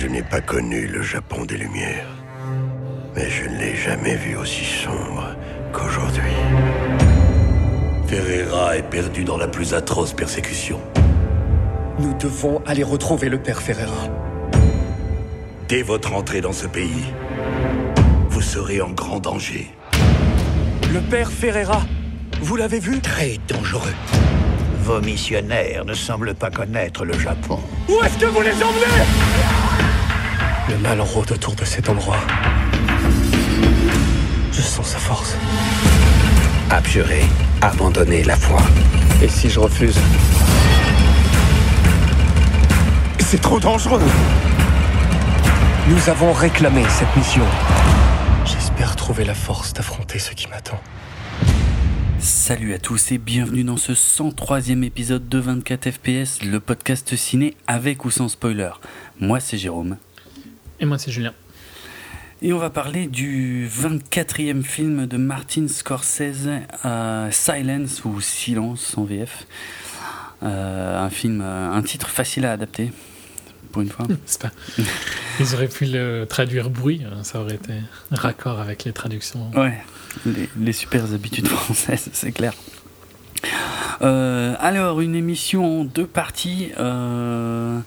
Je n'ai pas connu le Japon des Lumières. Mais je ne l'ai jamais vu aussi sombre qu'aujourd'hui. Ferreira est perdu dans la plus atroce persécution. Nous devons aller retrouver le père Ferreira. Dès votre entrée dans ce pays, vous serez en grand danger. Le père Ferreira, vous l'avez vu? Très dangereux. Vos missionnaires ne semblent pas connaître le Japon. Où est-ce que vous les emmenez? Le mal rôde autour de cet endroit. Je sens sa force. Abjurer, abandonner la foi. Et si je refuse? C'est trop dangereux Nous avons réclamé cette mission. J'espère trouver la force d'affronter ce qui m'attend. Salut à tous et bienvenue dans ce 103e épisode de 24 FPS, le podcast ciné avec ou sans spoiler. Moi c'est Jérôme. Et moi c'est Julien. Et on va parler du 24e film de Martin Scorsese, euh, Silence ou Silence en VF. Euh, un film, euh, un titre facile à adapter, pour une fois. Pas... Ils auraient pu le traduire bruit, hein, ça aurait été raccord avec les traductions. Ouais, les, les super habitudes françaises, c'est clair. Euh, alors, une émission en deux parties. Euh,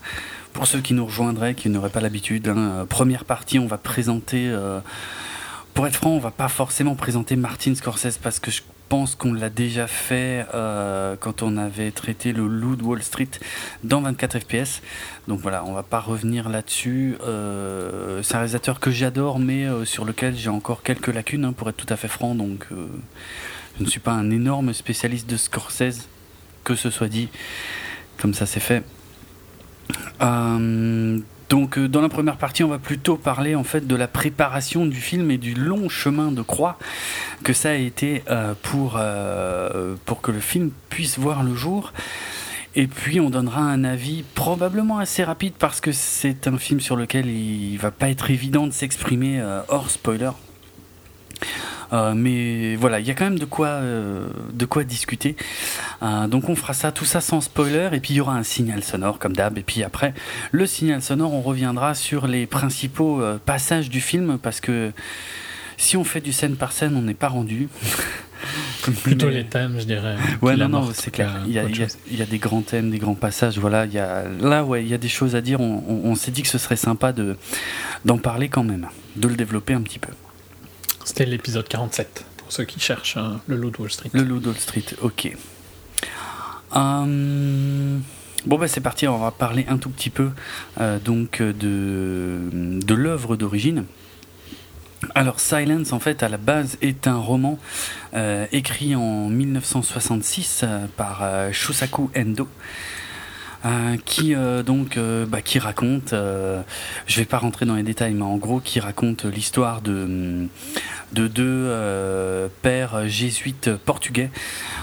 pour ceux qui nous rejoindraient, qui n'auraient pas l'habitude, hein, première partie, on va présenter. Euh, pour être franc, on va pas forcément présenter Martin Scorsese parce que je pense qu'on l'a déjà fait euh, quand on avait traité le Loup de Wall Street dans 24 FPS. Donc voilà, on va pas revenir là-dessus. Euh, c'est un réalisateur que j'adore, mais euh, sur lequel j'ai encore quelques lacunes, hein, pour être tout à fait franc. Donc euh, je ne suis pas un énorme spécialiste de Scorsese, que ce soit dit. Comme ça, c'est fait. Euh, donc euh, dans la première partie, on va plutôt parler en fait de la préparation du film et du long chemin de croix que ça a été euh, pour, pour que le film puisse voir le jour. Et puis on donnera un avis probablement assez rapide parce que c'est un film sur lequel il va pas être évident de s'exprimer hors spoiler. Euh, mais voilà, il y a quand même de quoi, euh, de quoi discuter. Euh, donc on fera ça, tout ça sans spoiler, et puis il y aura un signal sonore comme d'hab. Et puis après, le signal sonore, on reviendra sur les principaux passages du film, parce que si on fait du scène par scène, on n'est pas rendu. Plutôt Mais- les thèmes, je dirais. Ouais, non, non, c'est clair. Il y, a, il y a- chose. il y a des grands thèmes, des grands passages. Voilà, il y a, là, ouais, il y a des choses à dire. On, on- on s'est dit que ce serait sympa de, d'en parler quand même, de le développer un petit peu. C'était l'épisode 47, pour ceux qui cherchent hein, le Loup de Wall Street. Le Loup de Wall Street, ok. Hum, bon, bah, c'est parti. On va parler un tout petit peu euh, donc euh, de, de l'œuvre d'origine. Alors Silence en fait à la base est un roman euh, écrit en 1966 euh, par euh, Shusaku Endo euh, qui euh, donc euh, bah, qui raconte euh, je vais pas rentrer dans les détails mais en gros qui raconte l'histoire de de deux euh, pères jésuites portugais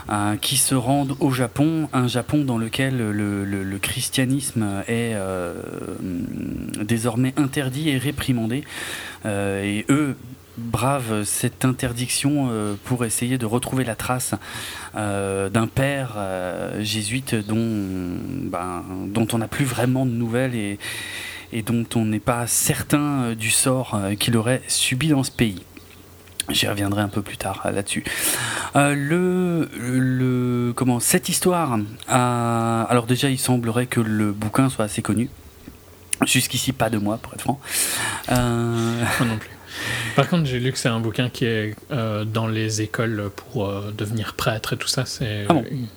euh, qui se rendent au Japon, un Japon dans lequel le, christianisme est euh, désormais interdit et réprimandé. Euh, et eux bravent cette interdiction euh, pour essayer de retrouver la trace euh, d'un père euh, jésuite dont, ben, dont on n'a plus vraiment de nouvelles et, dont on n'est pas certain euh, du sort euh, qu'il aurait subi dans ce pays. J'y reviendrai un peu plus tard euh, là-dessus. Euh, le, comment, cette histoire, alors déjà, il semblerait que le bouquin soit assez connu. Jusqu'ici, pas de moi, pour être franc. Euh, Moi non plus. Par contre, j'ai lu que c'est un bouquin qui est euh, dans les écoles pour euh, devenir prêtre et tout ça. C'est Ah bon une,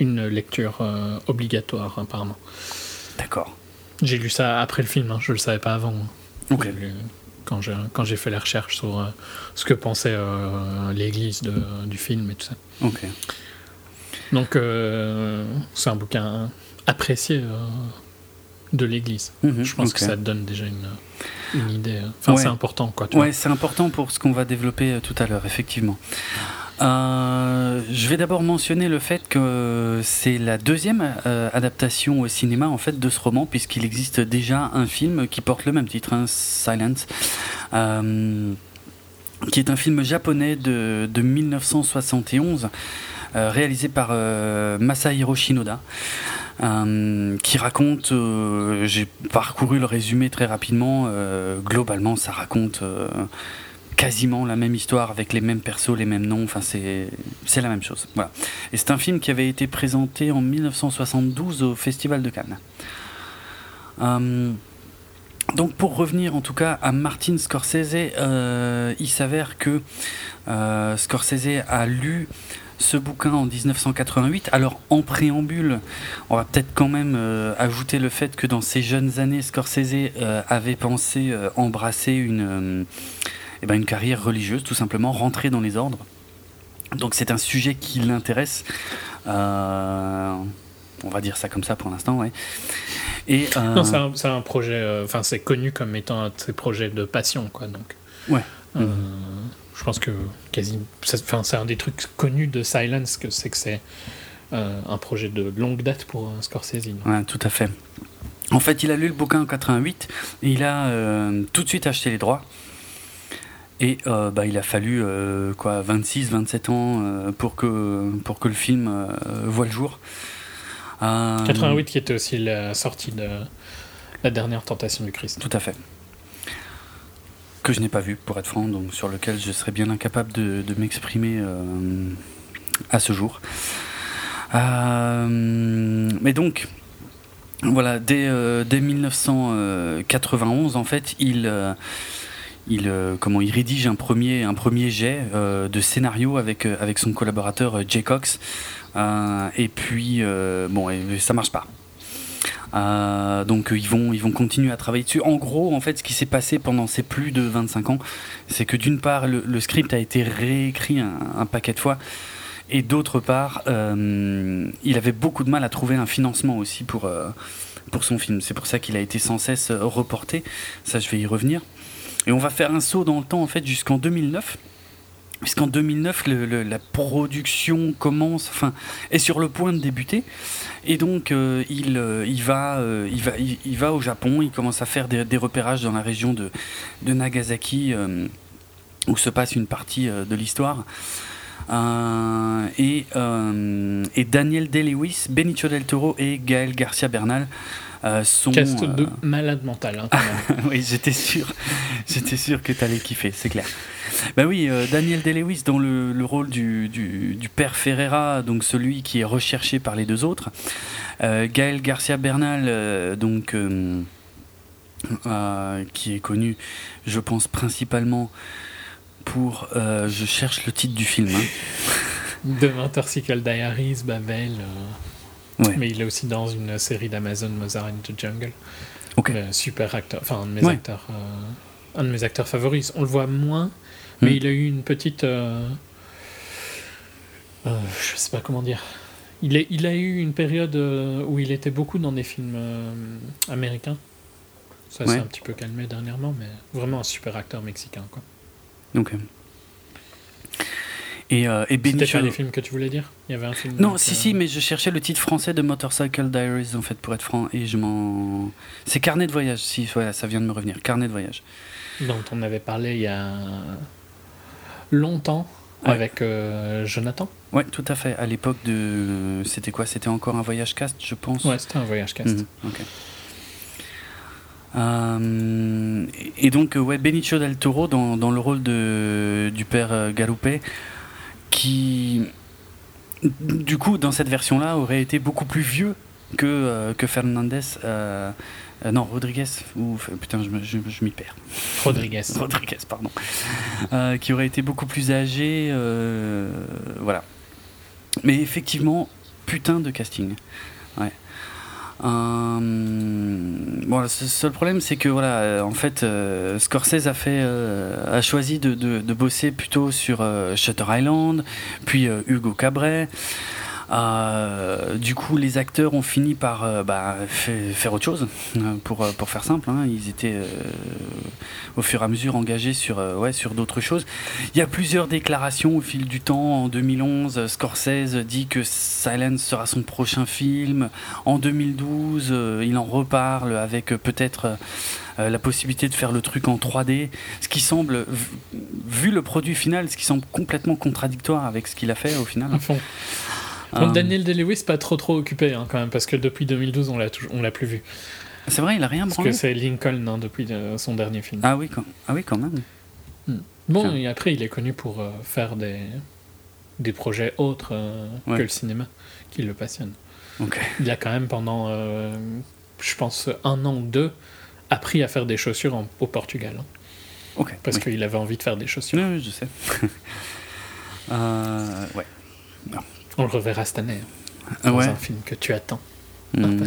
une lecture euh, obligatoire, apparemment. D'accord. J'ai lu ça après le film, hein, je le savais pas avant. Ok. J'ai lu quand j'ai quand j'ai fait les recherches sur euh, ce que pensait euh, l'église de- du film et tout ça. Ok. Donc, euh, c'est un bouquin apprécié euh, de l'église. Mhm, Je pense que ça te donne déjà une, une idée. Enfin, Ouais. c'est important, quoi. Tu Ouais, c'est important pour ce qu'on va développer euh, tout à l'heure, effectivement. Euh, je vais d'abord mentionner le fait que c'est la deuxième euh, adaptation au cinéma en fait de ce roman, puisqu'il existe déjà un film qui porte le même titre, hein, Silence, euh, qui est un film japonais de, de 1971, euh, réalisé par Masahiro Shinoda. Qui raconte, j'ai parcouru le résumé très rapidement, globalement ça raconte quasiment la même histoire avec les mêmes persos, les mêmes noms. Enfin, c'est c'est la même chose. Voilà. Et c'est un film qui avait été présenté en 1972 au Festival de Cannes. Euh, donc pour revenir en tout cas à Martin Scorsese, euh, il s'avère que euh, Scorsese a lu ce bouquin en 1988. Alors en préambule, on va peut-être quand même ajouter le fait que dans ses jeunes années, Scorsese avait pensé embrasser une eh ben, une carrière religieuse, tout simplement, rentrer dans les ordres. Donc c'est un sujet qui l'intéresse. Euh, on va dire ça comme ça pour l'instant, ouais. Et euh, non, c'est un, projet. Euh, enfin, c'est connu comme étant un de ses projets de passion, quoi. Donc. Ouais. Je pense que quasi. Enfin, c'est un des trucs connus de Silence que c'est que c'est un projet de longue date pour Scorsese. Ouais, tout à fait. En fait, il a lu le bouquin en 88 et il a tout de suite acheté les droits. Et euh, bah, il a fallu euh, quoi, 26, 27 ans euh, pour, que, pour que le film voit le jour. 88 qui était aussi la sortie de la dernière tentation du Christ. Tout à fait. Que je n'ai pas vu, pour être franc, donc sur lequel je serais bien incapable de, m'exprimer à ce jour. mais donc, voilà, dès, dès 1991, en fait, il il, euh, comment, il rédige un premier, un premier jet euh, de scénario avec, euh, avec son collaborateur Jay Cox. et puis, bon, et, ça marche pas. Donc ils vont, ils vont continuer à travailler dessus. En gros, en fait, ce qui s'est passé pendant ces plus de 25 ans, c'est que d'une part, le, script a été réécrit un, paquet de fois, et d'autre part, il avait beaucoup de mal à trouver un financement aussi pour, pour son film. C'est pour ça qu'il a été sans cesse reporté. Ça, je vais y revenir. Et on va faire un saut dans le temps en fait jusqu'en 2009 puisqu'en 2009 la production commence, enfin est sur le point de débuter, et donc euh, il, euh, euh, il, va, au Japon, il commence à faire des, repérages dans la région de, Nagasaki où se passe une partie de l'histoire. et, Daniel Day-Lewis, Benicio del Toro et Gaël Garcia Bernal sont. Cast de euh, malade mental. Hein, oui, j'étais sûr, j'étais sûr que tu allais kiffer, c'est clair. Bah oui, euh, Daniel Day-Lewis dans le, le rôle du, du, du, père Ferreira, donc celui qui est recherché par les deux autres. Gaël Garcia Bernal, donc. qui est connu, je pense principalement pour. je cherche le titre du film. Hein. The Diaries, Babel. Mais il est aussi dans une série d'Amazon, Mozart in the Jungle. super acteur, enfin un de mes acteurs, euh, un de mes acteurs favoris. On le voit moins, mais hmm. il a eu une petite, euh, euh, je sais pas comment dire. Il, est, il a eu une période où il était beaucoup dans des films américains. Ça s'est un petit peu calmé dernièrement, mais vraiment un super acteur mexicain, quoi. Ok. Et, euh, et C'était pas les films que tu voulais dire? Il y avait un film. Non, si, si, mais je cherchais le titre français de Motorcycle Diaries, en fait, pour être franc, et je m'en. C'est Carnet de voyage, si, voilà, ça vient de me revenir. Carnet de voyage. Dont on avait parlé il y a longtemps avec euh, Jonathan. Ouais, tout à fait. À l'époque de. C'était quoi? C'était encore un voyage cast, je pense? Ouais, c'était un voyage cast. Mhm, ok. Euh, et donc, ouais, Benicio del Toro dans, dans le rôle de, du père Galupe qui, du coup, dans cette version-là, aurait été beaucoup plus vieux que, euh, que Fernandez. Euh, euh, non, Rodriguez, ou putain, je, je, m'y perds. Rodriguez. Rodriguez, pardon. qui aurait été beaucoup plus âgé. voilà. Mais effectivement, putain de casting. Ouais. Euh, bon, le seul problème, c'est que voilà, euh, en fait, euh, Scorsese a fait, a choisi de, de, de, bosser plutôt sur Shutter Island, puis Hugo Cabret. Euh, du coup, les acteurs ont fini par euh, bah, faire autre chose, euh, pour, pour faire simple. Hein. Ils étaient au fur et à mesure engagés sur, ouais, sur d'autres choses. Il y a plusieurs déclarations au fil du temps. En 2011, Scorsese dit que Silence sera son prochain film. En 2012, il en reparle avec peut-être la possibilité de faire le truc en 3D, ce qui semble, vu le produit final, ce qui semble complètement contradictoire avec ce qu'il a fait au final. Daniel Day-Lewis pas trop trop occupé hein, quand même parce que depuis 2012 on l'a on l'a plus vu. C'est vrai, il a rien Parce que c'est Lincoln hein, depuis son dernier film. Ah oui, quand, ah oui, quand même. Hmm. Bon, et après, il est connu pour faire des, des projets autres que le cinéma qui le passionnent. Il a quand même pendant, je pense, un an ou deux, appris à faire des chaussures au Portugal. Hein. Parce qu'il avait envie de faire des chaussures. Oui, je sais. euh, ouais. On le reverra cette année. Hein, dans un film que tu attends. Hmm.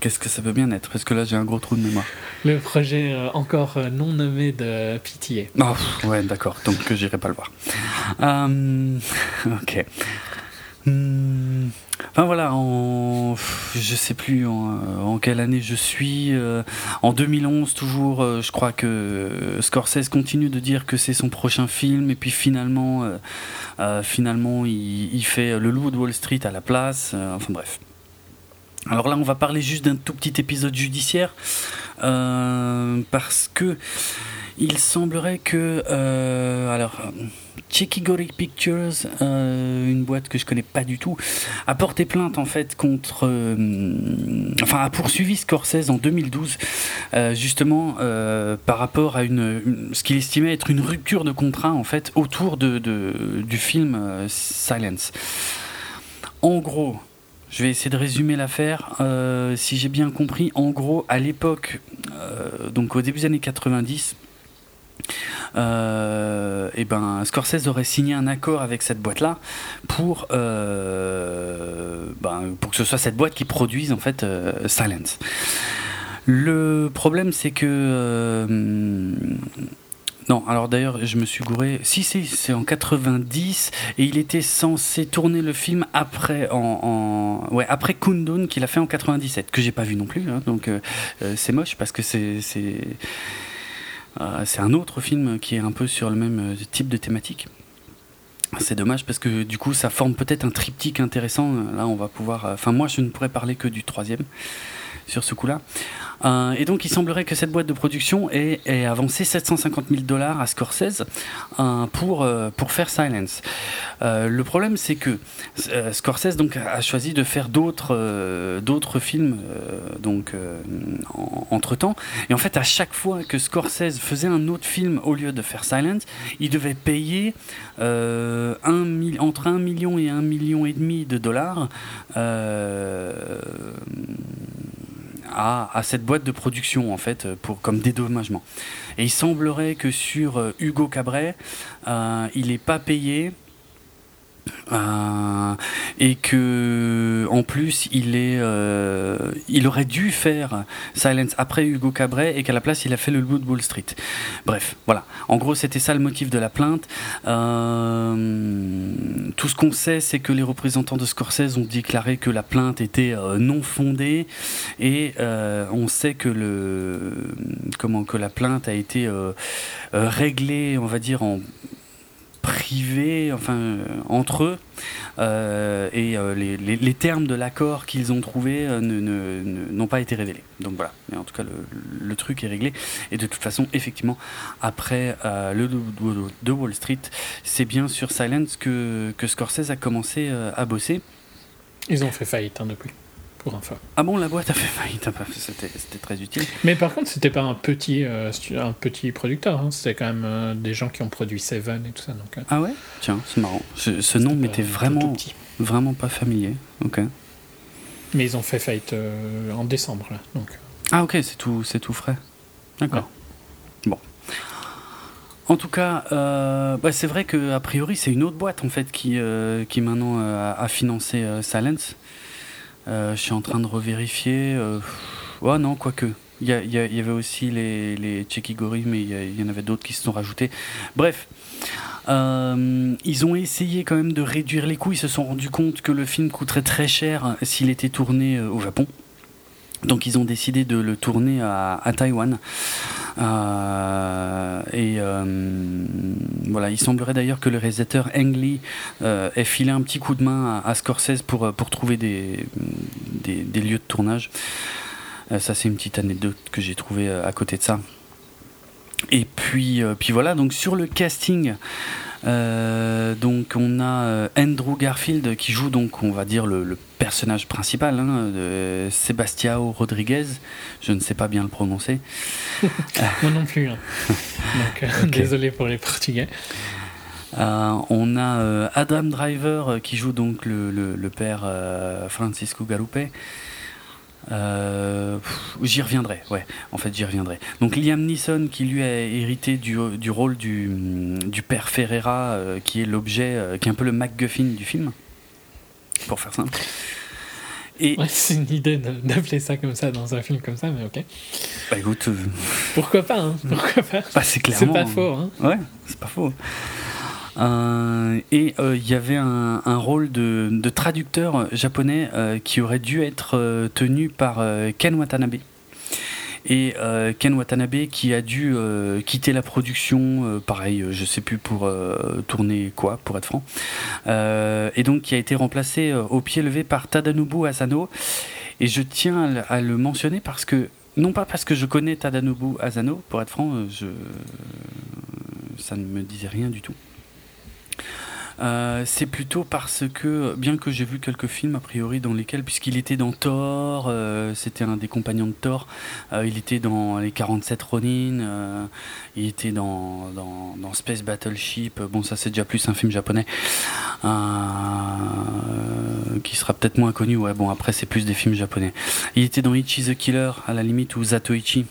Qu'est-ce que ça veut bien être? Parce que là, j'ai un gros trou de mémoire. Le projet euh, encore euh, non nommé de Pitié. Oh, ouais, d'accord. Donc, j'irai pas le voir. Euh, ok. Hmm. Enfin voilà, en, je sais plus en, quelle année je suis. Euh, en 2011 toujours, euh, je crois que Scorsese continue de dire que c'est son prochain film et puis finalement, euh, finalement il, il, fait Le Loup de Wall Street à la place. enfin bref. Alors là, on va parler juste d'un tout petit épisode judiciaire parce que il semblerait que alors Chekigori Pictures, euh, une boîte que je connais pas du tout, a porté plainte en fait contre, euh, enfin a poursuivi Scorsese en 2012, euh, justement par rapport à ce qu'il estimait être une rupture de contrat en fait autour du film Silence. En gros, je vais essayer de résumer l'affaire. si j'ai bien compris, en gros, à l'époque, donc au début des années 90, euh, et ben Scorsese aurait signé un accord avec cette boîte-là pour, euh, ben, pour que ce soit cette boîte qui produise en fait euh, Silence. Le problème c'est que non, alors d'ailleurs, je me suis gouré. Si, c'est en 90 et il était censé tourner le film après, en, ouais, après Kundun qu'il a fait en 97, que j'ai pas vu non plus. Hein, donc c'est moche parce que c'est c'est un autre film qui est un peu sur le même euh, type de thématique. C'est dommage parce que du coup ça forme peut-être un triptyque intéressant. Là on va pouvoir. Euh, enfin moi je ne pourrais parler que du troisième sur ce coup-là. Euh, et donc, il semblerait que cette boîte de production ait, avancé 750 000 dollars à Scorsese euh, pour, euh, pour faire Silence. le problème, c'est que Scorsese donc, a choisi de faire d'autres films donc, entre temps. Et en fait, à chaque fois que Scorsese faisait un autre film au lieu de faire Silence, il devait payer un, entre 1 million et 1 million et demi de dollars à, cette boîte de production en fait pour comme dédommagement. Et il semblerait que sur euh, Hugo Cabret, euh, il n'est pas payé euh, et que en plus il est euh, il aurait dû faire Silence après Hugo Cabret et qu'à la place il a fait le Loup de Wall Street. Bref voilà. En gros c'était ça le motif de la plainte. Euh, tout ce qu'on sait c'est que les représentants de Scorsese ont déclaré que la plainte était non fondée. Et on sait que le comment que la plainte a été réglée on va dire en privés, enfin euh, entre eux, euh, et euh, les, termes de l'accord qu'ils ont trouvé n'ont pas été révélés. Donc voilà, mais en tout cas le, truc est réglé. Et de toute façon, effectivement, après le de Wall Street, c'est bien sur Silence que, que Scorsese a commencé à bosser. Ils ont fait faillite hein, depuis. Ah bon, la boîte a fait faillite, c'était très utile. Mais par contre, c'était pas un petit, euh, un petit producteur, hein. c'était quand même euh, des gens qui ont produit Seven et tout ça. Donc, euh. Ah ouais? Tiens, c'est marrant. Ce, nom m'était vraiment, vraiment pas familier. Ok. Mais ils ont fait faillite en décembre, là. Donc. Ah ok, c'est tout, tout frais. D'accord. Bon. En tout cas, bah, c'est vrai que a priori c'est une autre boîte en fait qui, qui maintenant a financé Silence. Euh, je suis en train de revérifier. Euh... Oh non, quoique. Il y, y, avait aussi les, les Chekigori, mais il y, en avait d'autres qui se sont rajoutés. Bref, euh, ils ont essayé quand même de réduire les coûts. Ils se sont rendus compte que le film coûterait très cher s'il était tourné au Japon. Donc ils ont décidé de le tourner à, Taïwan. Euh, et euh, voilà, il semblerait d'ailleurs que le réalisateur Ang Lee euh, ait filé un petit coup de main à, Scorsese pour, pour trouver des, des, lieux de tournage. ça, c'est une petite anecdote que j'ai trouvée à côté de ça. Et puis, puis voilà, donc sur le casting, donc on a Andrew Garfield qui joue donc on va dire le, personnage principal, hein, de Rodriguez. Je ne sais pas bien le prononcer. Moi non plus. Hein. Donc, désolé pour les Portugais. on a Adam Driver qui joue donc le, le père Francisco Galupe. Euh, j'y reviendrai, ouais, en fait j'y reviendrai. Donc Liam Neeson qui lui a hérité du, du rôle du, du, père Ferreira, euh, qui est l'objet, euh, qui est un peu le MacGuffin du film, pour faire simple. Et... c'est une idée d'appeler ça comme ça dans un film comme ça, mais ok. Bah écoute. Pourquoi pas, hein Pourquoi pas bah, C'est clairement. C'est pas faux, hein Ouais, c'est pas faux. Euh, et euh, il y avait un, rôle de, traducteur japonais euh, qui aurait dû être tenu par Ken Watanabe. Et Ken Watanabe qui a dû quitter la production, pareil, je sais plus pour tourner quoi, pour être franc. et donc qui a été remplacé au pied levé par Tadanobu Asano. Et je tiens à, le mentionner parce que non pas parce que je connais Tadanobu Asano, pour être franc, ça ne me disait rien du tout. Euh, c'est plutôt parce que, bien que j'ai vu quelques films a priori dans lesquels, puisqu'il était dans Thor, euh, c'était un des compagnons de Thor, euh, il était dans les 47 Ronin, il était dans, dans, Space Battleship, bon ça c'est déjà plus un film japonais, qui sera peut-être moins connu, ouais bon après c'est plus des films japonais. Il était dans Ichi the Killer à la limite ou Zatoichi.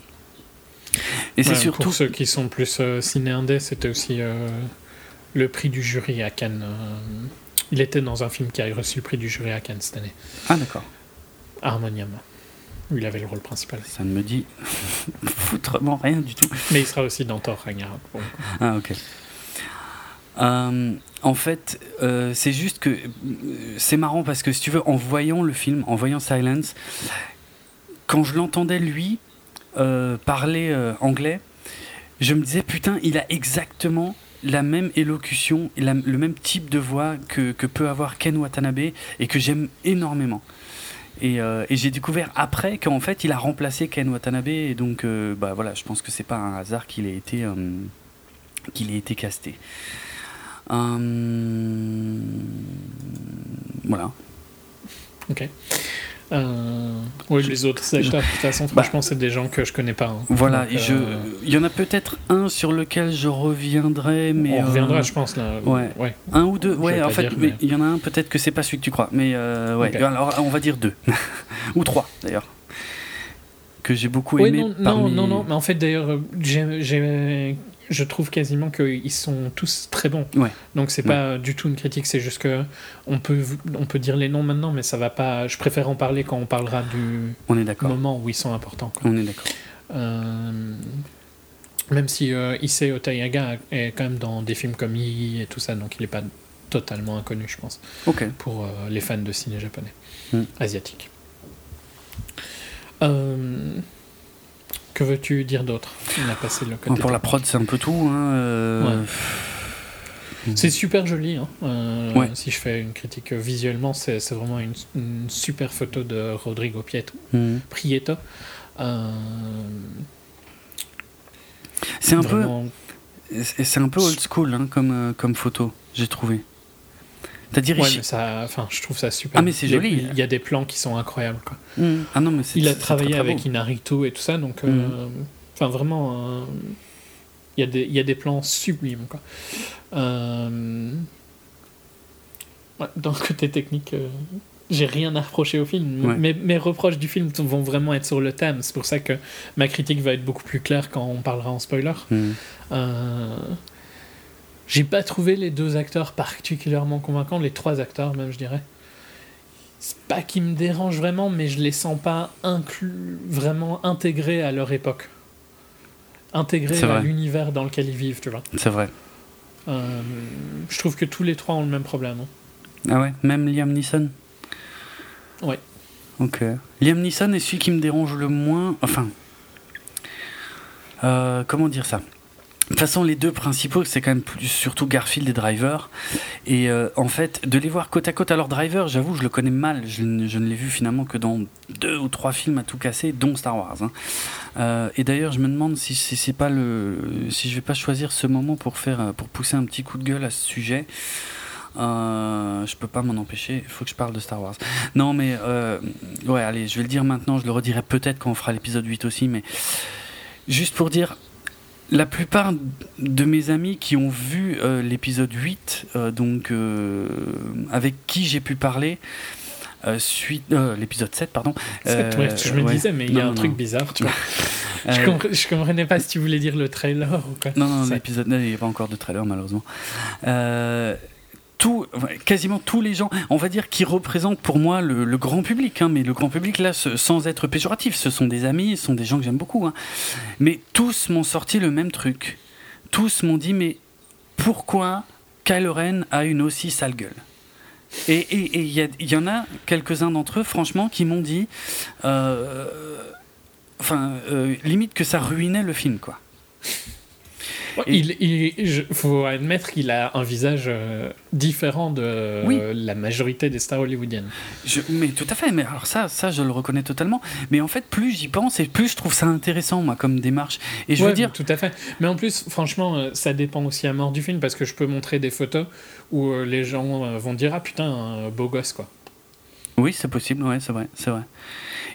Et c'est surtout... Pour ceux qui sont plus ciné c'était aussi le prix du jury à Cannes. Euh, il était dans un film qui a reçu le prix du jury à Cannes cette année. Ah, d'accord. Harmonium. Il avait le rôle principal. Ça ne me dit foutrement rien du tout. Mais il sera aussi dans Thor Ragnarok. Ah, ok. Euh, en fait, euh, c'est juste que c'est marrant parce que si tu veux, en voyant le film, en voyant Silence, quand je l'entendais lui parler anglais, je me disais putain, il a exactement la même élocution, le même type de voix que, peut avoir Ken Watanabe et que j'aime énormément. Euh, et, j'ai découvert après qu'en fait il a remplacé Ken Watanabe et donc euh, bah voilà, je pense que c'est pas un hasard qu'il ait été euh, qu'il ait été casté. voilà. Ok. Euh, oui, les autres secteurs, de toute façon, bah, franchement, c'est des gens que je connais pas. Hein. Voilà, je... Euh, il y en a peut-être un sur lequel je reviendrai, mais. On reviendra, euh, je pense, là. Ouais. Un ou deux, ouais, en fait, il y en a un, peut-être que c'est pas celui que tu crois, mais ouais, alors on va dire deux. ou trois, d'ailleurs. Que j'ai beaucoup aimé. Non, non, non, non, mais en fait, d'ailleurs, j'ai je trouve quasiment qu'ils sont tous très bons. Ouais. Donc c'est pas du tout une critique, c'est juste que on peut, on peut dire les noms maintenant, mais ça va pas. Je préfère en parler quand on parlera du on est moment où ils sont importants. On est d'accord. Euh, même si euh, Issei Otayaga est quand même dans des films comme Yi et tout ça, donc il est pas totalement inconnu, je pense. Pour euh, les fans de ciné japonais, hmm. asiatique. Euh, que veux-tu dire d'autre? On a passé le côté Pour la prod, c'est un peu tout. Hein, euh, c'est super joli. Hein. Euh, si je fais une critique visuellement, c'est vraiment une, super photo de Rodrigo Pietro, mm. Prieto. Euh, c'est un peu, c'est un peu old school hein, comme comme photo, j'ai trouvé cest ça, enfin, je trouve ça super. Ah, mais c'est joli. Il y a des plans qui sont incroyables. Quoi. Mmh. Ah non, mais il a travaillé avec Inarito et tout ça, donc, euh, mmh. enfin, vraiment, euh, il, y a des, il y a des plans sublimes. Quoi. Euh, dans le côté technique, j'ai rien à reprocher au film. Mes, mes, reproches du film vont vraiment être sur le thème. C'est pour ça que ma critique va être beaucoup plus claire quand on parlera en spoiler. Mmh. J'ai pas trouvé les deux acteurs particulièrement convaincants, les trois acteurs même, je dirais. C'est pas qu'ils me dérangent vraiment, mais je les sens pas inclus, vraiment intégrés à leur époque. Intégrés à l'univers dans lequel ils vivent, tu vois. C'est vrai. Euh, je trouve que tous les trois ont le même problème. Hein. Ah ouais Même Liam Neeson? Ouais. Ok. Liam Neeson est celui qui me dérange le moins. Enfin. Euh, comment dire ça? De toute façon, les deux principaux, c'est quand même plus, surtout Garfield et Driver. Et euh, en fait, de les voir côte à côte, alors Driver, j'avoue, je le connais mal. Je, ne l'ai vu finalement que dans deux ou trois films à tout casser, dont Star Wars. Hein. Euh, et d'ailleurs, je me demande si, c'est pas le, si je vais pas choisir ce moment pour faire, pour pousser un petit coup de gueule à ce sujet. Euh, je peux pas m'en empêcher, il faut que je parle de Star Wars. Non, mais euh, ouais, allez, je vais le dire maintenant, je le redirai peut-être quand on fera l'épisode 8 aussi, mais juste pour dire, la plupart de mes amis qui ont vu euh, l'épisode 8, euh, donc euh, avec qui j'ai pu parler, suite l'épisode 7 pardon je me disais mais il y a un truc bizarre tu vois. Je, comprenais pas si tu voulais dire le trailer ou quoi. Non non l'épisode il n'y a pas encore de trailer malheureusement quasiment tous les gens, on va dire, qui représentent pour moi le, grand public, hein, mais le grand public, là, sans être péjoratif, ce sont des amis, ce sont des gens que j'aime beaucoup, hein. mais tous m'ont sorti le même truc. Tous m'ont dit, mais pourquoi Kylo a une aussi sale gueule? Et il y, en a quelques-uns d'entre eux, franchement, qui m'ont dit, euh, enfin, euh, limite que ça ruinait le film, quoi. Il, faut admettre qu'il a un visage euh, différent de la majorité des stars hollywoodiennes. mais tout à fait, mais alors ça, ça, je le reconnais totalement. Mais en fait, plus j'y pense et plus je trouve ça intéressant, moi, comme démarche. Et je veux dire. Tout à fait. Mais en plus, franchement, euh, ça dépend aussi à mort du film parce que je peux montrer des photos où euh, les gens vont dire Ah putain, un beau gosse, quoi. Oui, c'est possible, ouais, c'est vrai, c'est vrai.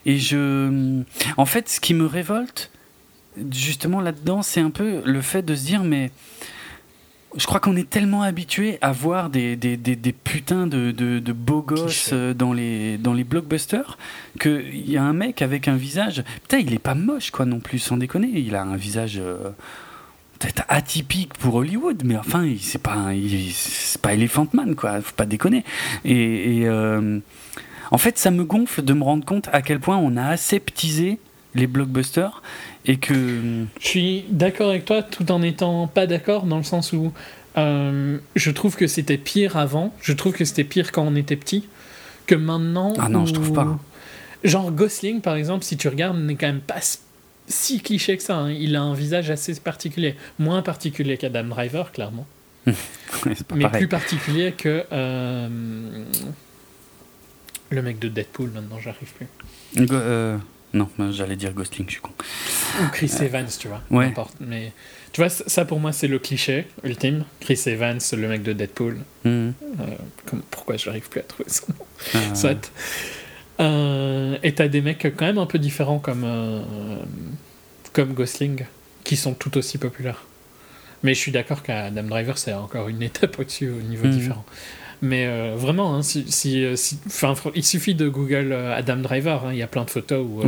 Et je. En fait, ce qui me révolte, justement là-dedans, c'est un peu le fait de se dire, mais je crois qu'on est tellement habitué à voir des, des, des, putains de, de, beaux gosses euh, dans les, dans les blockbusters qu'il y a un mec avec un visage. Putain, il est pas moche, quoi, non plus, sans déconner. Il a un visage. Euh, peut-être atypique pour Hollywood, mais enfin, c'est pas, pas Elephant Man, quoi. Faut pas déconner. Et, euh, en fait, ça me gonfle de me rendre compte à quel point on a aseptisé les blockbusters et que... Je suis d'accord avec toi tout en n'étant pas d'accord dans le sens où euh, je trouve que c'était pire avant, je trouve que c'était pire quand on était petit, que maintenant... Ah non, je trouve pas. Genre Gosling par exemple, si tu regardes, n'est quand même pas si cliché que ça. Hein. Il a un visage assez particulier, moins particulier qu'Adam Driver, clairement. mais plus particulier que euh, le mec de Deadpool, maintenant j'arrive plus. Euh, non, j'allais dire Ghostling, je suis con. Ou Chris euh, Evans, tu vois. Ouais. Mais tu vois, ça pour moi, c'est le cliché ultime. Chris Evans, le mec de Deadpool. Mhm. Euh, comme, pourquoi je n'arrive plus à trouver son nom? Ah. Soit. Euh, et t'as des mecs quand même un peu différents comme, comme Gosling, qui sont tout aussi populaires. Mais je suis d'accord qu'Adam Driver, c'est encore une étape au-dessus, au niveau mhm. différent. Mais euh, vraiment, hein, si, si, euh, il suffit de Google euh, Adam Driver, hein, il y a plein de photos où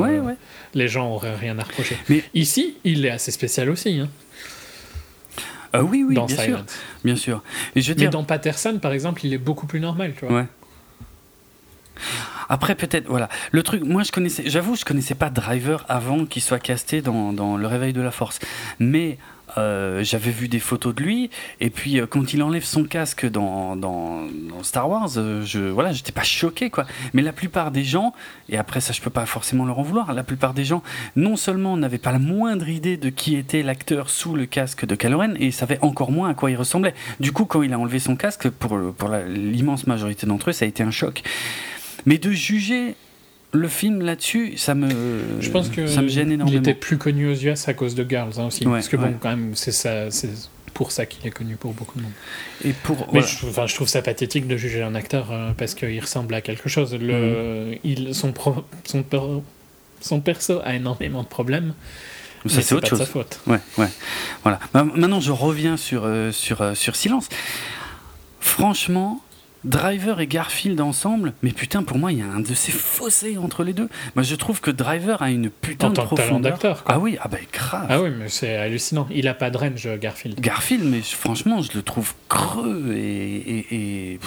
les gens auraient rien à reprocher. Mais ici, il est assez spécial aussi. Hein. oui, oui, dans bien sûr. Bien sûr. Et je Mais dans Patterson, par exemple, il est beaucoup plus normal, tu vois. Après, peut-être, voilà. Le truc, moi, je connaissais, j'avoue, je connaissais pas Driver avant qu'il soit casté dans, dans, Le Réveil de la Force. Mais euh, j'avais vu des photos de lui, et puis euh, quand il enlève son casque dans, dans, Star Wars, euh, je voilà, j'étais pas choqué quoi. Mais la plupart des gens, et après ça je peux pas forcément leur en vouloir, la plupart des gens non seulement n'avaient pas la moindre idée de qui était l'acteur sous le casque de Kylo et savaient encore moins à quoi il ressemblait. Du coup, quand il a enlevé son casque, pour, pour l'immense majorité d'entre eux, ça a été un choc. Mais de juger le film là-dessus, ça me, je pense que ça me gêne énormément. Il était plus connu aux US à cause de Girls hein, aussi. parce que bon, quand même, c'est ça, c'est pour ça qu'il est connu pour beaucoup de monde. Et pour, Mais je, enfin, je trouve ça pathétique de juger un acteur euh, parce qu'il ressemble à quelque chose. Le, il, son, son, son perso a énormément de problèmes. Ça, c'est autre chose. De sa faute. Ouais, ouais. Voilà. Maintenant, je reviens sur, euh, sur, euh, sur Silence. Franchement, Driver et Garfield ensemble, mais putain, pour moi, il y a un de ces fossés entre les deux. Moi, je trouve que Driver a une putain de profondeur. d'acteur. Ah oui, ah bah grave. Ah oui, mais c'est hallucinant. Il a pas de range, Garfield. Garfield, mais franchement, je le trouve creux et.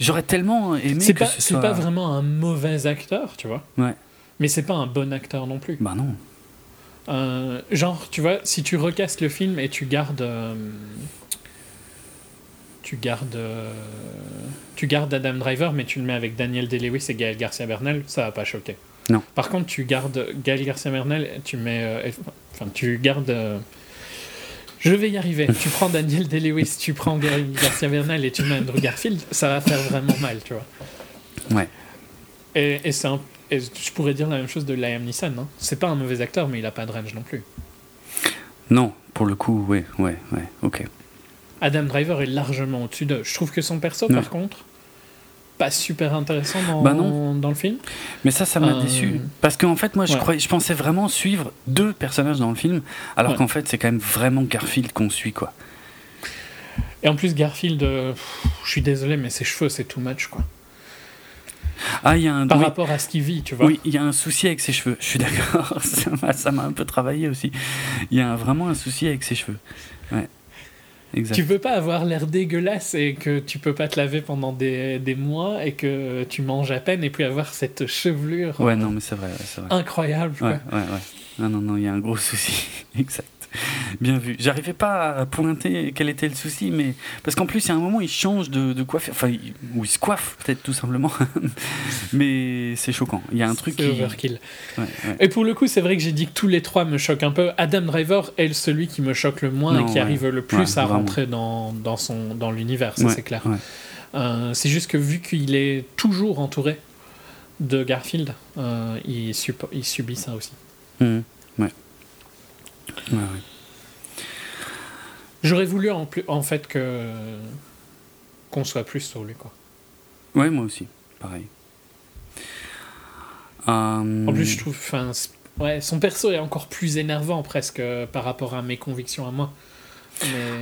J'aurais tellement aimé c'est pas, C'est pas vraiment un mauvais acteur, tu vois. Ouais. Mais c'est pas un bon acteur non plus. Bah non. Euh, genre, tu vois, si tu recastes le film et tu gardes. Euh, tu gardes, euh, tu gardes Adam Driver, mais tu le mets avec Daniel Day-Lewis et Gaël Garcia Bernal, ça va pas choquer. Non. Par contre, tu gardes Gaël Garcia Bernal, tu mets, euh, enfin, tu gardes. Euh, je vais y arriver. tu prends Daniel Day-Lewis, tu prends Gaël Garcia Bernal et tu mets Andrew Garfield, ça va faire vraiment mal, tu vois. Ouais. Et, et c'est je pourrais dire la même chose de Liam Neeson. Hein. C'est pas un mauvais acteur, mais il a pas de range non plus. Non, pour le coup, ouais, ouais, ouais, ok. Adam Driver est largement au-dessus de. Je trouve que son perso, par contre, pas super intéressant dans, bah dans le film. Mais ça, ça m'a euh, déçu. Parce qu'en fait, moi, je, croyais, je pensais vraiment suivre deux personnages dans le film, alors qu'en fait, c'est quand même vraiment Garfield qu'on suit, quoi. Et en plus, Garfield, euh, je suis désolé, mais ses cheveux, c'est too much, quoi. Ah, y a un... Par rapport à ce qu'il vit, tu vois. Oui, il y a un souci avec ses cheveux. Je suis d'accord. ça m'a un peu travaillé aussi. Il y a vraiment un souci avec ses cheveux. Ouais. Exact. Tu peux pas avoir l'air dégueulasse et que tu peux pas te laver pendant des, des, mois et que tu manges à peine et puis avoir cette chevelure. Ouais, non, mais c'est vrai, vrai, Incroyable. Ouais, ouais, ouais. Non, non, non, il y a un gros souci. exact. Bien vu. J'arrivais pas à pointer quel était le souci, mais parce qu'en plus, il y a un moment, il change de, de coiffure, enfin, ou il se coiffe peut-être tout simplement, mais c'est choquant. Il y a un truc qui. overkill. Et pour le coup, c'est vrai que j'ai dit que tous les trois me choquent un peu. Adam Driver est celui qui me choque le moins et qui arrive le plus à rentrer dans, dans, son, dans l'univers, ça c'est clair. Euh, c'est juste que vu qu'il est toujours entouré de Garfield, euh, il, il, subit ça aussi. Mmh. Ouais. J'aurais voulu en, plus, en fait que qu'on soit plus sur lui quoi. Ouais, moi aussi, pareil. En plus, je trouve, ouais, son perso est encore plus énervant presque par rapport à mes convictions à moi.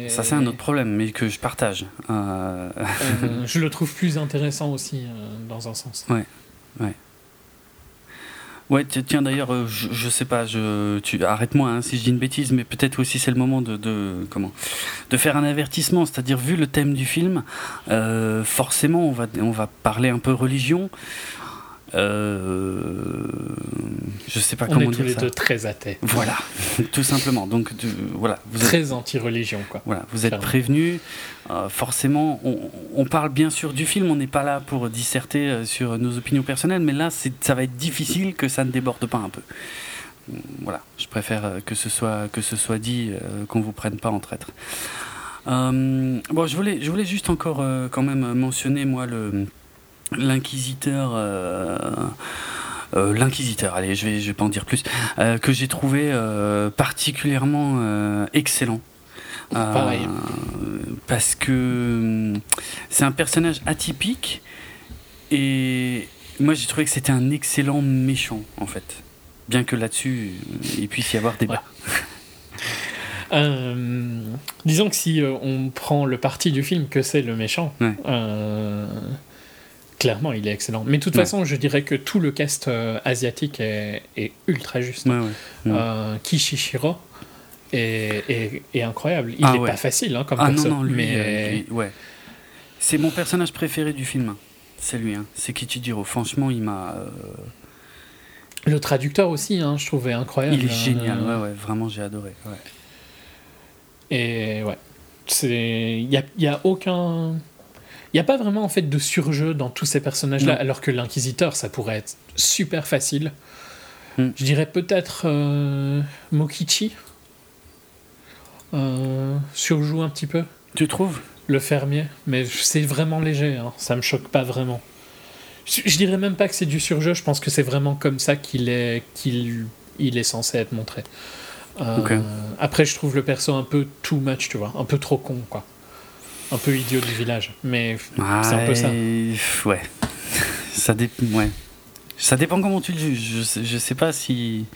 Ça, c'est un autre problème, mais que je partage. Euh, euh, je le trouve plus intéressant aussi, euh, dans un sens. Ouais, ouais. Ouais, tiens d'ailleurs, euh, je, sais pas, je, tu arrête-moi hein, si je dis une bêtise, mais peut-être aussi c'est le moment de, de, comment, de faire un avertissement, c'est-à-dire vu le thème du film, euh, forcément on va on va parler un peu religion. Euh, je sais pas on comment est tous les deux très athées. Voilà, tout simplement. Donc voilà, vous très anti-religion quoi. Voilà, vous êtes prévenus. Euh, forcément, on, parle bien sûr du film. On n'est pas là pour disserter euh, sur nos opinions personnelles, mais là, ça va être difficile que ça ne déborde pas un peu. Voilà, je préfère que ce soit que ce soit dit, qu'on vous prenne pas en traître. bon, je voulais, je voulais juste encore quand même mentionner moi le l'inquisiteur. Euh, euh, l'inquisiteur, allez, je vais, je vais pas en dire plus, euh, que j'ai trouvé particulièrement excellent. Pareil. parce que c'est un personnage atypique et moi j'ai trouvé que c'était un excellent méchant en fait. Bien que là-dessus il puisse y avoir débat. disons que si on prend le parti du film que c'est le méchant, Clairement, il est excellent. Mais de toute façon, je dirais que tout le cast euh, asiatique est, ultra juste. Euh, Kishishiro est, est, incroyable. Il n'est ah pas facile hein, comme ah, Non, non, lui, mais... Euh, ouais. C'est mon personnage préféré du film. C'est lui, hein. c'est Kichijiro. Franchement, il m'a. Le traducteur aussi, hein, je trouvais incroyable. Il est génial, ouais, ouais, vraiment, j'ai adoré. Et ouais, il n'y a, y a aucun il n'y a pas vraiment en fait de surjeu dans tous ces personnages-là, alors que l'inquisiteur, ça pourrait être super facile. Hmm. Je dirais peut-être euh, Mokichi. Euh, surjoue un petit peu. Tu trouves? Le fermier, mais c'est vraiment léger, hein. ça me choque pas vraiment. Je, je, dirais même pas que c'est du surjeu, je pense que c'est vraiment comme ça qu'il est, qu'il il est censé être montré. Euh, après, je trouve le perso un peu too much, tu vois, un peu trop con, quoi un peu idiot du village. Mais c'est un peu ça. Ouais. Ça, dépend ouais. ça dépend comment tu le juges. Je, je sais pas si.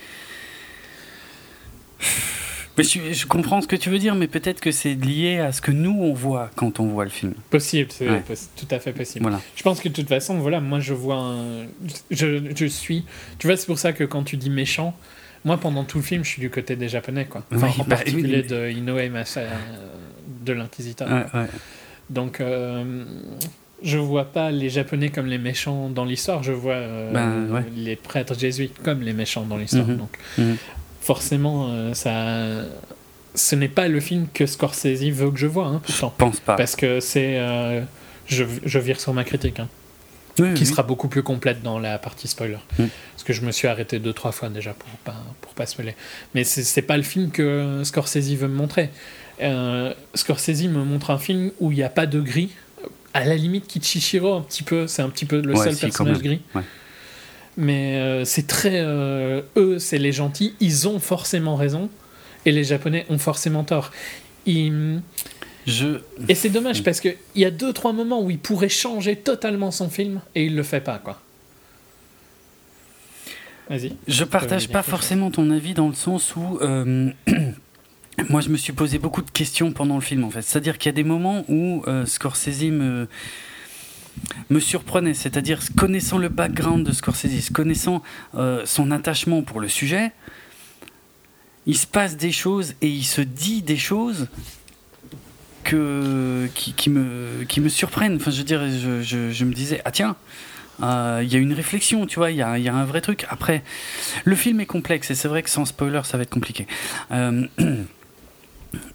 Mais je, comprends ce que tu veux dire, mais peut-être que c'est lié à ce que nous on voit quand on voit le film. Possible, c'est tout à fait possible. Voilà. Je pense que de toute façon, voilà, moi je vois un... je, je suis. Tu vois, c'est pour ça que quand tu dis méchant, moi pendant tout le film, je suis du côté des Japonais, quoi. Enfin, en bah, particulier de Inoue Masa, de l'inquisiteur. Donc, euh, je vois pas les Japonais comme les méchants dans l'histoire, je vois euh, ben, les prêtres jésuites comme les méchants dans l'histoire. Mhm. Donc, mhm. forcément, euh, ça. Ce n'est pas le film que Scorsese veut que je vois, hein, Je pense pas. Parce que c'est. Je, je, vire sur ma critique. Hein. qui sera beaucoup plus complète dans la partie spoiler. Mhm. Parce que je me suis arrêté deux, trois fois déjà pour pas, pour pas spoiler. Mais c'est pas le film que Scorsese veut me montrer. Euh, Scorsese me montre un film où il n'y a pas de gris. À la limite, Kichishiro, un petit peu, c'est un petit peu le seul personnage gris. mais c'est très. eux, c'est les gentils, ils ont forcément raison, et les Japonais ont forcément tort. Ils je... Et c'est dommage parce qu'il y a deux, trois moments où il pourrait changer totalement son film et il le fait pas, quoi. Vas-y. Je partage pas forcément ton avis dans le sens où. Moi, je me suis posé beaucoup de questions pendant le film, en fait. C'est-à-dire qu'il y a des moments où euh, Scorsese me, me surprenait. C'est-à-dire, connaissant le background de Scorsese, connaissant euh, son attachement pour le sujet, il se passe des choses et il se dit des choses que, qui, me, qui me surprennent. Enfin, je veux dire, je, je, me disais, ah tiens, euh, il y a une réflexion, tu vois, il y a, y a, un vrai truc. Après, le film est complexe et c'est vrai que sans spoiler, ça va être compliqué.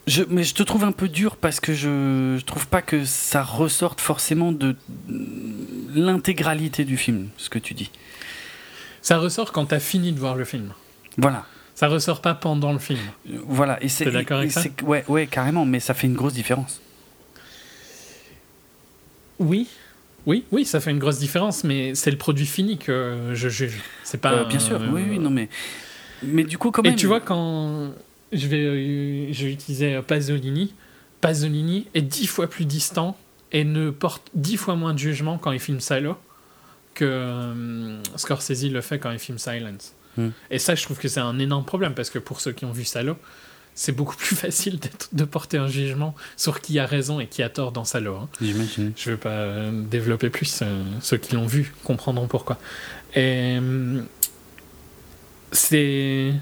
je, mais je te trouve un peu dur parce que je, je trouve pas que ça ressorte forcément de l'intégralité du film, ce que tu dis. Ça ressort quand tu as fini de voir le film. Voilà. Ça ressort pas pendant le film. Voilà. Et c'est d'accord avec ça ouais, ouais, carrément, mais ça fait une grosse différence. Oui, oui, oui, ça fait une grosse différence, mais c'est le produit fini que je juge. C'est pas. Euh, bien sûr, oui, oui, non, mais. Mais du coup, quand même. Et tu vois, quand je vais, euh, je vais utiliser Pasolini, Pasolini est dix fois plus distant et ne porte dix fois moins de jugement quand il filme Silo que euh, Scorsese le fait quand il filme Silence. Hmm. Et ça, je trouve que c'est un énorme problème parce que pour ceux qui ont vu Salo, c'est beaucoup plus facile de porter un jugement sur qui a raison et qui a tort dans Salo. Hein. J'imagine. Je ne veux pas euh, développer plus. Euh, ceux qui l'ont vu comprendront pourquoi. Et c'est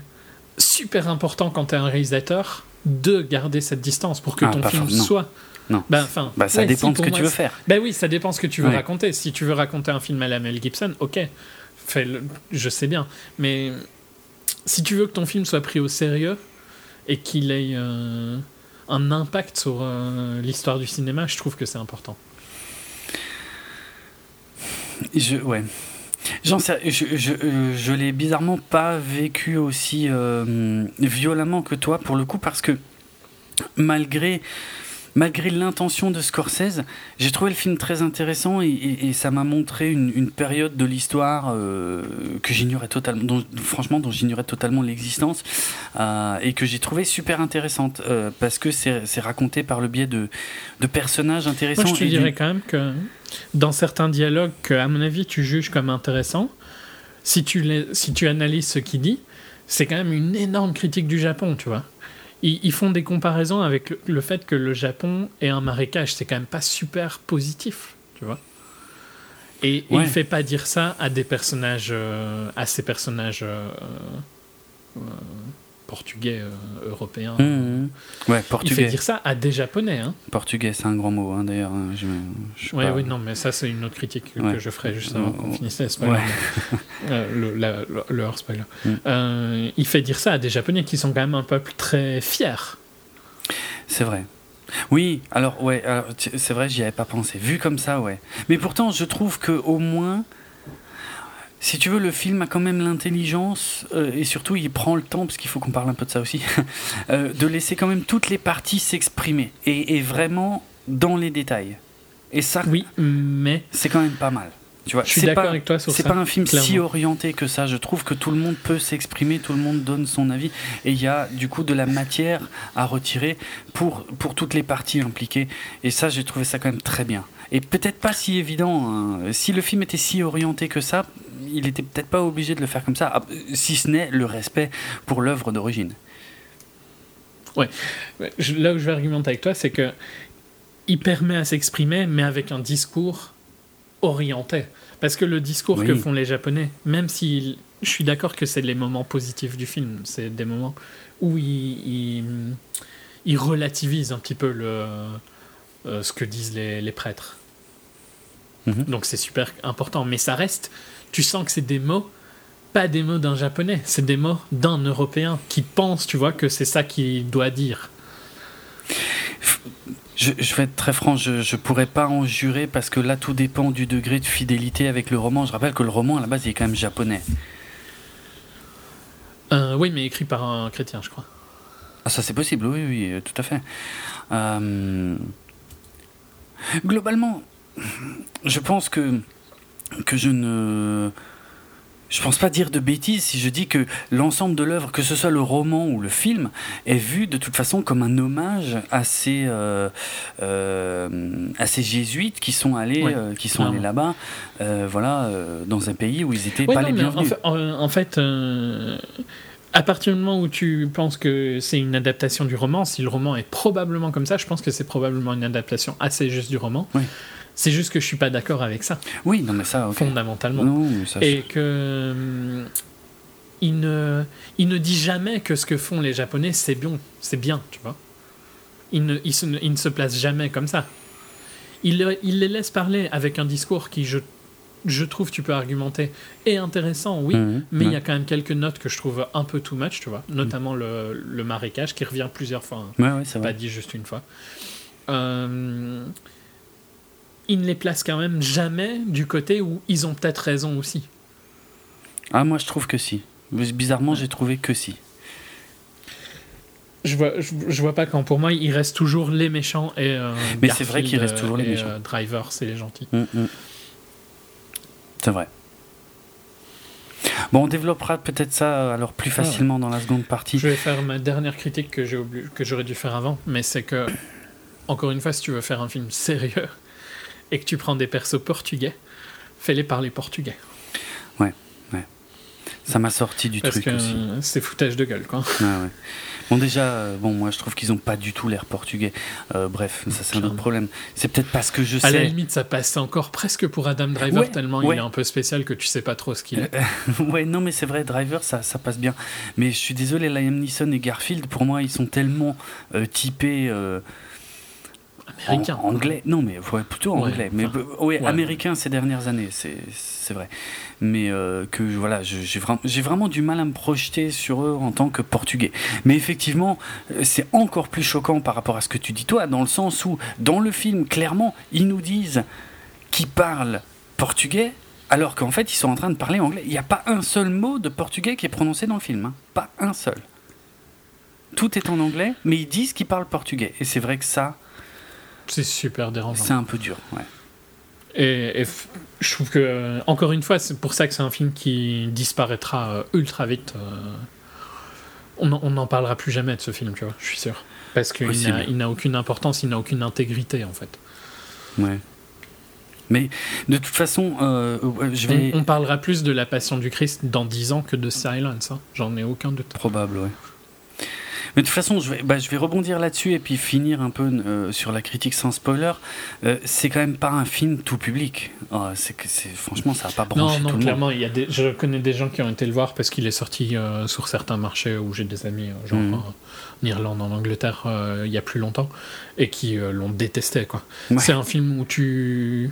super important quand tu es un réalisateur de garder cette distance pour que ah, ton film soit. Non. Ben, bah, ça dépend de ce que tu veux faire. Ben oui, ça dépend de ce que tu veux raconter. Si tu veux raconter un film à la Mel Gibson, ok je sais bien, mais si tu veux que ton film soit pris au sérieux et qu'il ait euh, un impact sur euh, l'histoire du cinéma, je trouve que c'est important. Je, ouais. J'en sais, je, je, je l'ai bizarrement pas vécu aussi euh, violemment que toi pour le coup parce que malgré malgré l'intention de Scorsese, j'ai trouvé le film très intéressant et, ça m'a montré une, période de l'histoire euh, que j'ignorais totalement, franchement, dont j'ignorais totalement l'existence euh, et que j'ai trouvé super intéressante euh, parce que c'est raconté par le biais de, personnages intéressants. Moi, je te dirais quand même que dans certains dialogues que, à mon avis, tu juges comme intéressants, si tu, si tu analyses ce qu'il dit, c'est quand même une énorme critique du Japon, tu vois ils, font des comparaisons avec le, fait que le Japon est un marécage. C'est quand même pas super positif, tu vois. Et, il fait pas dire ça à des personnages, euh, à ces personnages euh, portugais, euh, européen. Mmh, mmh. Ouais, portugais. Il fait dire ça à des Japonais. Hein. Portugais, c'est un grand mot, hein, d'ailleurs. Hein, oui, oui, non, mais ça, c'est une autre critique que je ferai juste avant qu'on finisse les spoilers. euh, le, la, le, hors spoiler. Mmh. Euh, il fait dire ça à des Japonais qui sont quand même un peuple très fier. C'est vrai. Oui, alors ouais, c'est vrai, j'y avais pas pensé. Vu comme ça, ouais. Mais pourtant, je trouve que au moins si tu veux, le film a quand même l'intelligence, euh, et surtout il prend le temps, parce qu'il faut qu'on parle un peu de ça aussi, euh, de laisser quand même toutes les parties s'exprimer, et, vraiment dans les détails. Et ça, oui, mais c'est quand même pas mal. Tu vois, je suis d'accord avec toi sur ça. C'est pas un film si orienté que ça. Je trouve que tout le monde peut s'exprimer, tout le monde donne son avis, et il y a du coup de la matière à retirer pour, pour toutes les parties impliquées. Et ça, j'ai trouvé ça quand même très bien. Et peut-être pas si évident. Hein. Si le film était si orienté que ça, il était peut-être pas obligé de le faire comme ça, ah, si ce n'est le respect pour l'œuvre d'origine. Ouais. Là où je vais argumenter avec toi, c'est que il permet à s'exprimer, mais avec un discours orienté. Parce que le discours que font les Japonais, même si je suis d'accord que c'est les moments positifs du film, c'est des moments où ils, ils, relativisent un petit peu le, euh, ce que disent les, les prêtres. Mhm. Donc c'est super important, mais ça reste tu sens que c'est des mots, pas des mots d'un japonais, c'est des mots d'un européen qui pense, tu vois, que c'est ça qu'il doit dire. Je, vais être très franc, je ne pourrais pas en jurer parce que là tout dépend du degré de fidélité avec le roman. Je rappelle que le roman à la base il est quand même japonais. Euh, oui, mais écrit par un chrétien, je crois. Ah, ça c'est possible, oui, oui, tout à fait. Euh, globalement, je pense que que je ne je pense pas dire de bêtises si je dis que l'ensemble de l'œuvre, que ce soit le roman ou le film, est vu de toute façon comme un hommage à ces, euh, euh, à ces jésuites qui sont allés, euh, qui sont allés là-bas, voilà, dans un pays où ils étaient pas les bienvenus. En fait, à partir du moment où tu penses que c'est une adaptation du roman, si le roman est probablement comme ça, je pense que c'est probablement une adaptation assez juste du roman. Oui. C'est juste que je suis pas d'accord avec ça. Oui, non mais ça, fondamentalement. Non, ça, Et que hum, il ne, il ne dit jamais que ce que font les Japonais c'est bien, c'est bien, tu vois. Il ne, il, se, il ne se place jamais comme ça. Il, il les laisse parler avec un discours qui, je, je trouve, tu peux argumenter, est intéressant, oui, mhm, mais il y a quand même quelques notes que je trouve un peu too much, tu vois. Notamment le, le marécage qui revient plusieurs fois. Hein. Ouais, ouais, pas dit juste une fois. Euh, ils ne les placent quand même jamais du côté où ils ont peut-être raison aussi. Ah, moi je trouve que si. Bizarrement, j'ai trouvé que si. Je vois, je, vois pas quand pour moi il reste toujours les méchants et. Euh, Mais c'est vrai qu'il reste toujours les méchants. Euh, Driver, c'est les gentils. Mm, mm. C'est vrai. Bon, on développera peut-être ça alors plus ah facilement dans la seconde partie. Je vais faire ma dernière critique que j'aurais dû faire avant, mais c'est que encore une fois, si tu veux faire un film sérieux, et que tu prends des persos portugais, fais-les parler portugais. Ouais, ouais. Ça m'a sorti du truc aussi. C'est foutage de gueule, quoi. ouais. Bon, déjà, euh, bon, moi je trouve qu'ils ont pas du tout l'air portugais. Euh, bref, ça c'est un autre problème. C'est peut-être parce que je sais. À la limite, ça passe encore presque pour Adam Driver, tellement il est un peu spécial que tu sais pas trop ce qu'il est. ouais, non, mais c'est vrai, Driver, ça, ça passe bien. Mais je suis désolé, Liam Neeson et Garfield, pour moi, ils sont tellement euh, typés américain. anglais. Non, mais ouais, plutôt anglais. mais ouais, américain ces dernières années, c'est vrai. Mais euh, que voilà, j'ai vraiment, vraiment du mal à me projeter sur eux en tant que portugais. Mais effectivement, euh, c'est encore plus choquant par rapport à ce que tu dis toi, dans le sens où dans le film, clairement, ils nous disent qu'ils parlent portugais. Alors qu'en fait, ils sont en train de parler anglais. Il n'y a pas un seul mot de portugais qui est prononcé dans le film. Hein. Pas un seul. Tout est en anglais, mais ils disent qu'ils parlent portugais. Et c'est vrai que ça, c'est super dérangeant. C'est un peu dur, ouais. Et, je trouve que, euh, encore une fois, c'est pour ça que c'est un film qui disparaîtra euh, ultra vite. Euh. on n'en parlera plus jamais de ce film, tu vois, je suis sûr. Parce qu'il n'a aucune importance, il n'a aucune intégrité, en fait. Ouais. Mais de toute façon, je vais. On, parlera plus de la Passion du Christ dans 10 ans que de Silence, hein. j'en ai aucun doute. Probable, ouais. Mais de toute façon, je vais, bah, je vais rebondir là-dessus et puis finir un peu euh, sur la critique sans spoiler. Euh, c'est quand même pas un film tout public. Oh, c'est que c'est franchement, ça n'a pas branché non, non, clairement, Il y a des, je connais des gens qui ont été le voir parce qu'il est sorti euh, sur certains marchés où j'ai des amis, genre mhm. en Irlande, en Angleterre, il y a plus longtemps, et qui l'ont détesté. Quoi. C'est un film où tu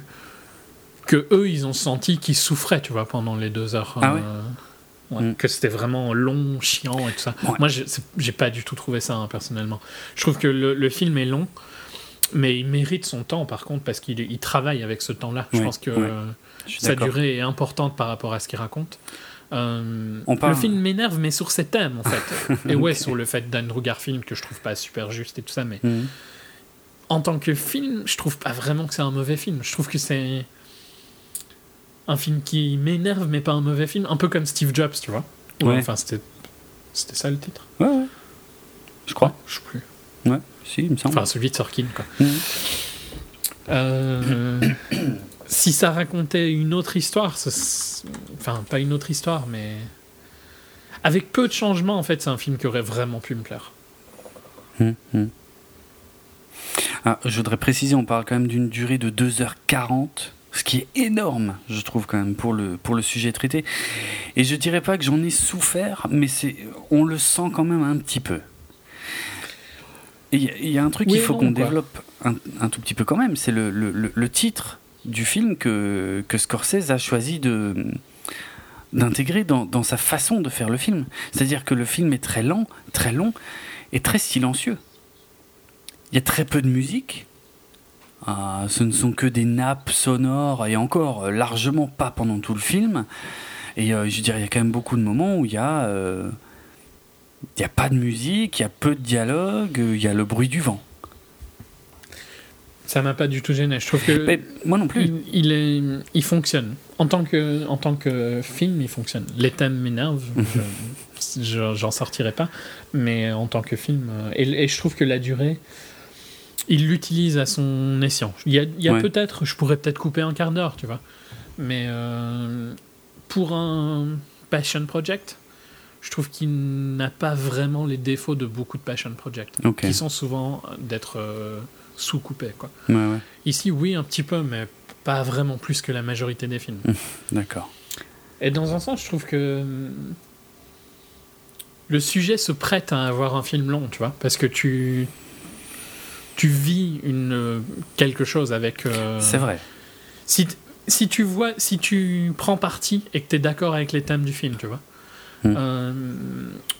que eux ils ont senti qu'ils souffraient tu vois pendant les deux heures ah Mm. Que c'était vraiment long, chiant et tout ça. Moi, j'ai pas du tout trouvé ça, hein, personnellement. Je trouve que le, film est long, mais il mérite son temps, par contre, parce qu'il il travaille avec ce temps-là. Je pense que sa durée est importante par rapport à ce qu'il raconte. Euh, le film m'énerve, mais sur ses thèmes, en fait. et ouais, sur le fait d'Andrew Garfield, que je trouve pas super juste et tout ça, mais mm. en tant que film, je trouve pas vraiment que c'est un mauvais film. Je trouve que c'est un film qui m'énerve, mais pas un mauvais film. Un peu comme Steve Jobs, tu vois. Ouais. Enfin, c'était, c'était ça le titre. Ouais, ouais. Je crois. Je sais plus. Ouais, si, il me semble. Enfin, celui de Sorkin, quoi. Mhm. Euh, si ça racontait une autre histoire, enfin, pas une autre histoire, mais. Avec peu de changements, en fait, c'est un film qui aurait vraiment pu me plaire. Mhm, mhm. Ah, je voudrais préciser, on parle quand même d'une durée de 2h40 ce qui est énorme, je trouve quand même pour le pour le sujet traité. Et je dirais pas que j'en ai souffert, mais c'est on le sent quand même un petit peu. Il y, a un truc qu'il faut qu'on développe un, tout petit peu quand même, c'est le, le, le, titre du film que, que Scorsese a choisi de d'intégrer dans, dans, sa façon de faire le film. C'est-à-dire que le film est très lent, très long et très silencieux. Il y a très peu de musique, euh, ce ne sont que des nappes sonores et encore euh, largement pas pendant tout le film. Et euh, je dirais, il y a quand même beaucoup de moments où il y a, il y a pas de musique, il y a peu de dialogue, il y a le bruit du vent. Ça m'a pas du tout gêné. Je trouve que. moi non plus. Il, est, il fonctionne. En tant, que, en tant que film, il fonctionne. Les thèmes m'énervent. J'en sortirai pas. Mais en tant que film. Euh, et, je trouve que la durée. Il l'utilise à son escient. Il y a, il y a peut-être. Je pourrais peut-être couper un quart d'heure, tu vois. Mais euh, pour un passion project, je trouve qu'il n'a pas vraiment les défauts de beaucoup de passion project. Qui sont souvent d'être. Euh, sous-coupé. Quoi. Ici, oui, un petit peu, mais pas vraiment plus que la majorité des films. D'accord. Et dans un sens, je trouve que le sujet se prête à avoir un film long, tu vois, parce que tu tu vis une quelque chose avec. Euh, C'est vrai. Si si tu vois, si tu prends parti et que tu es d'accord avec les thèmes du film, tu vois, hmm. euh,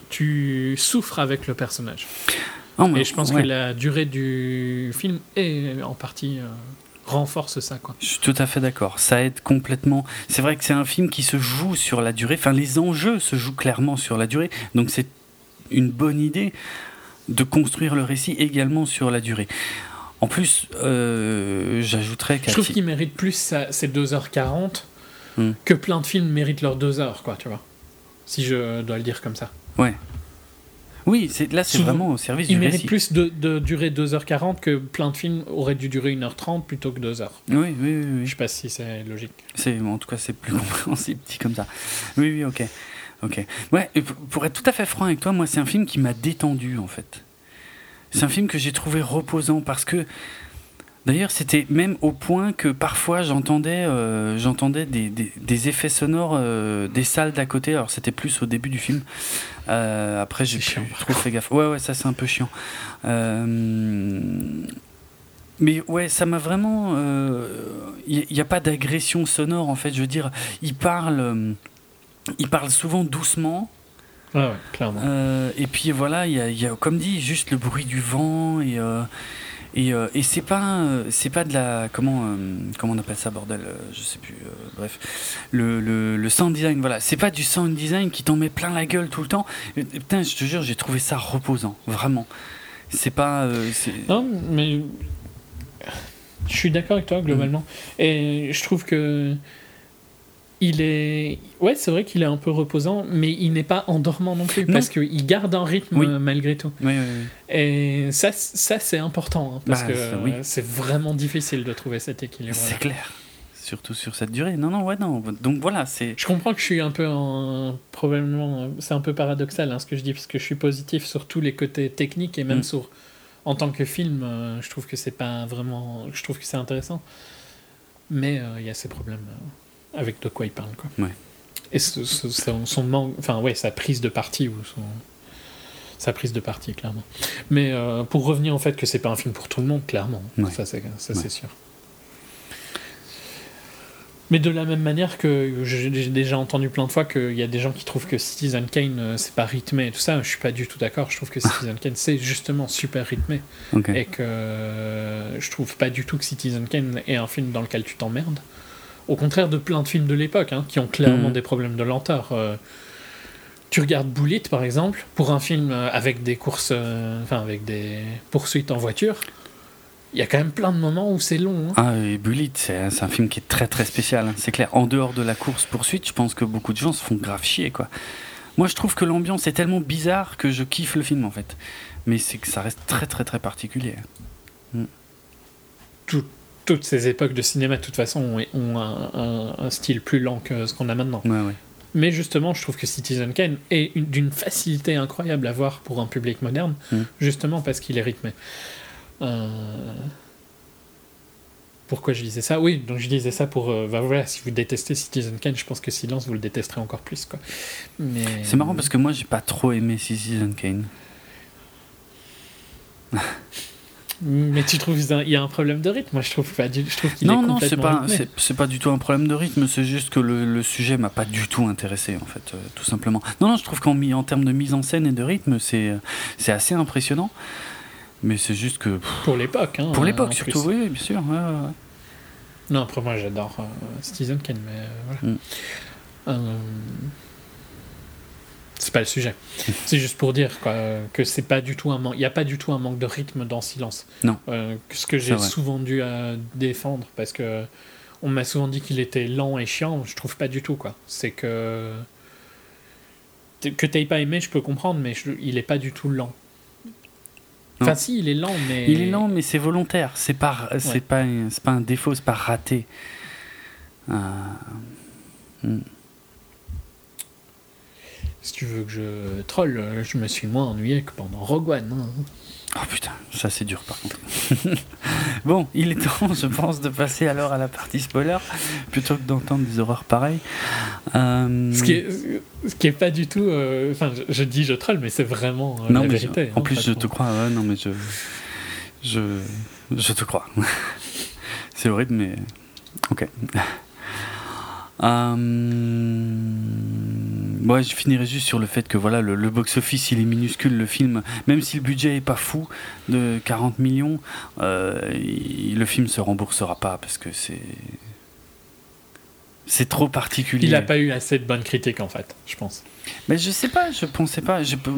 tu souffres avec le personnage. Oh, et je pense que la durée du film est en partie euh, renforce ça. Quoi. Je suis tout à fait d'accord. Ça aide complètement. C'est vrai que c'est un film qui se joue sur la durée. Enfin, les enjeux se jouent clairement sur la durée. Donc c'est une bonne idée de construire le récit également sur la durée. En plus, euh, j'ajouterais Je trouve qu'il mérite plus ces 2h40 hmm. que plein de films méritent leurs 2h, quoi, tu vois. Si je dois le dire comme ça. Ouais. Oui, là c'est vraiment au service il du mérite plus de, de, durer 2h40 que plein de films auraient dû durer 1h30 plutôt que 2h. Oui, oui, oui. oui. Je sais pas si c'est logique. C'est, en tout cas, c'est plus compréhensible dit comme ça. Oui, oui, ok. Ok. Ouais, pour être tout à fait franc avec toi, moi c'est un film qui m'a détendu en fait. C'est un film que j'ai trouvé reposant parce que D'ailleurs, c'était même au point que parfois j'entendais, euh, j'entendais des, des, effets sonores euh, des salles d'à côté. Alors c'était plus au début du film. Euh, après, j'ai trop fait gaffe. Ouais, ouais, ça c'est un peu chiant. mais ouais, ça m'a vraiment. Il n'y a, pas d'agression sonore en fait. Je veux dire, il parle, il parle souvent doucement. Ouais, ouais clairement. et puis voilà, il y a, y a, comme dit, juste le bruit du vent et et, euh, et c'est pas euh, c'est pas de la comment euh, comment on appelle ça bordel je sais plus bref. Le, le, le, sound design voilà. C'est pas du sound design qui t'en met plein la gueule tout le temps. Putain je te jure j'ai trouvé ça reposant vraiment. C'est pas non mais je suis d'accord avec toi globalement. Et je trouve que il est. Ouais, c'est vrai qu'il est un peu reposant, mais il n'est pas endormant non plus, parce qu'il garde un rythme malgré tout. Oui, Et ça, ça c'est important, hein, parce bah, que c'est vraiment difficile de trouver cet équilibre. C'est clair. Surtout sur cette durée. Non, non, ouais, non. Donc voilà, c'est. Je comprends que je suis un peu en. Probablement. C'est un peu paradoxal hein, ce que je dis, parce que je suis positif sur tous les côtés techniques et même mm. sur. En tant que film, euh, je trouve que c'est pas vraiment. Je trouve que c'est intéressant. Mais euh, il y a ces problèmes. Avec de quoi il parle. Quoi. Ouais. Et son, son manque, enfin ouais, sa prise de parti ou son, sa prise de parti clairement. Mais euh, pour revenir au fait que c'est pas un film pour tout le monde, clairement, ça c'est ça c'est sûr. Mais de la même manière que j'ai déjà entendu plein de fois qu'il y a des gens qui trouvent que Citizen Kane euh, c'est pas rythmé et tout ça, je suis pas du tout d'accord. Je trouve que Citizen Kane c'est justement super rythmé et que euh, je trouve pas du tout que Citizen Kane est un film dans lequel tu t'emmerdes. Au contraire de plein de films de l'époque, hein, qui ont clairement mhm. des problèmes de lenteur. Euh, tu regardes Bullet, par exemple, pour un film euh, avec des courses, euh, enfin avec des poursuites en voiture. Il y a quand même plein de moments où c'est long. Hein. Ah, et Bullet, c'est un film qui est très très spécial. Hein. C'est clair. En dehors de la course poursuite, je pense que beaucoup de gens se font grave chier, quoi. Moi, je trouve que l'ambiance est tellement bizarre que je kiffe le film, en fait. Mais c'est que ça reste très très très particulier. Mm. Tout, toutes ces époques de cinéma, de toute façon, ont, un, style plus lent que ce qu'on a maintenant. Mais justement, je trouve que Citizen Kane est d'une facilité incroyable à voir pour un public moderne, mm. justement parce qu'il est rythmé. Euh, pourquoi je disais ça? Oui, donc je disais ça pour. Euh, bah voilà, si vous détestez Citizen Kane, je pense que Silence, vous le détesterez encore plus. Quoi. Mais... C'est marrant parce que moi, j'ai pas trop aimé Citizen Kane. Mais tu trouves qu'il y a un problème de rythme Moi, je trouve pas. Je trouve qu'il non, est non, c'est pas, c'est pas du tout un problème de rythme. C'est juste que le, le sujet m'a pas du tout intéressé, en fait, euh, tout simplement. Non, non, je trouve qu'en en termes de mise en scène et de rythme, c'est c'est assez impressionnant. Mais c'est juste que pour l'époque, hein, pour l'époque surtout, oui, bien sûr. non, après moi, j'adore euh, Citizen Kane, mais euh, voilà. Mm. Pas le sujet. c'est juste pour dire quoi, que c'est pas du tout un manque. Il n'y a pas du tout un manque de rythme dans Silence. Non. Euh, ce que j'ai souvent dû à défendre parce que on m'a souvent dit qu'il était lent et chiant. Je trouve pas du tout quoi. C'est que que t'aies pas aimé, je peux comprendre, mais il est pas du tout lent. Enfin, si, il est lent, mais. Il est lent, mais c'est volontaire. C'est pas, c'est pas, c'est pas un défaut, c'est pas raté. Euh... Hmm. Si tu veux que je troll, je me suis moins ennuyé que pendant Rogue One. Hein. Oh putain, ça c'est dur par contre. bon, il est temps, je pense, de passer alors à la partie spoiler, plutôt que d'entendre des horreurs pareilles. Euh, ce, qui est, ce qui est pas du tout. Euh, enfin, je, dis je troll, mais c'est vraiment euh, non, la mais vérité. en hein, plus, je te crois, ouais, non, mais je. Je, je te crois. c'est horrible, mais. Ok. Euh, ouais, je finirai juste sur le fait que voilà, le, box-office il est minuscule, le film, même si le budget est pas fou de 40 millions, euh, le film se remboursera pas parce que c'est. C'est trop particulier. Il n'a pas eu assez de bonnes critiques en fait, je pense. Mais je sais pas, je pensais pas. Je peux...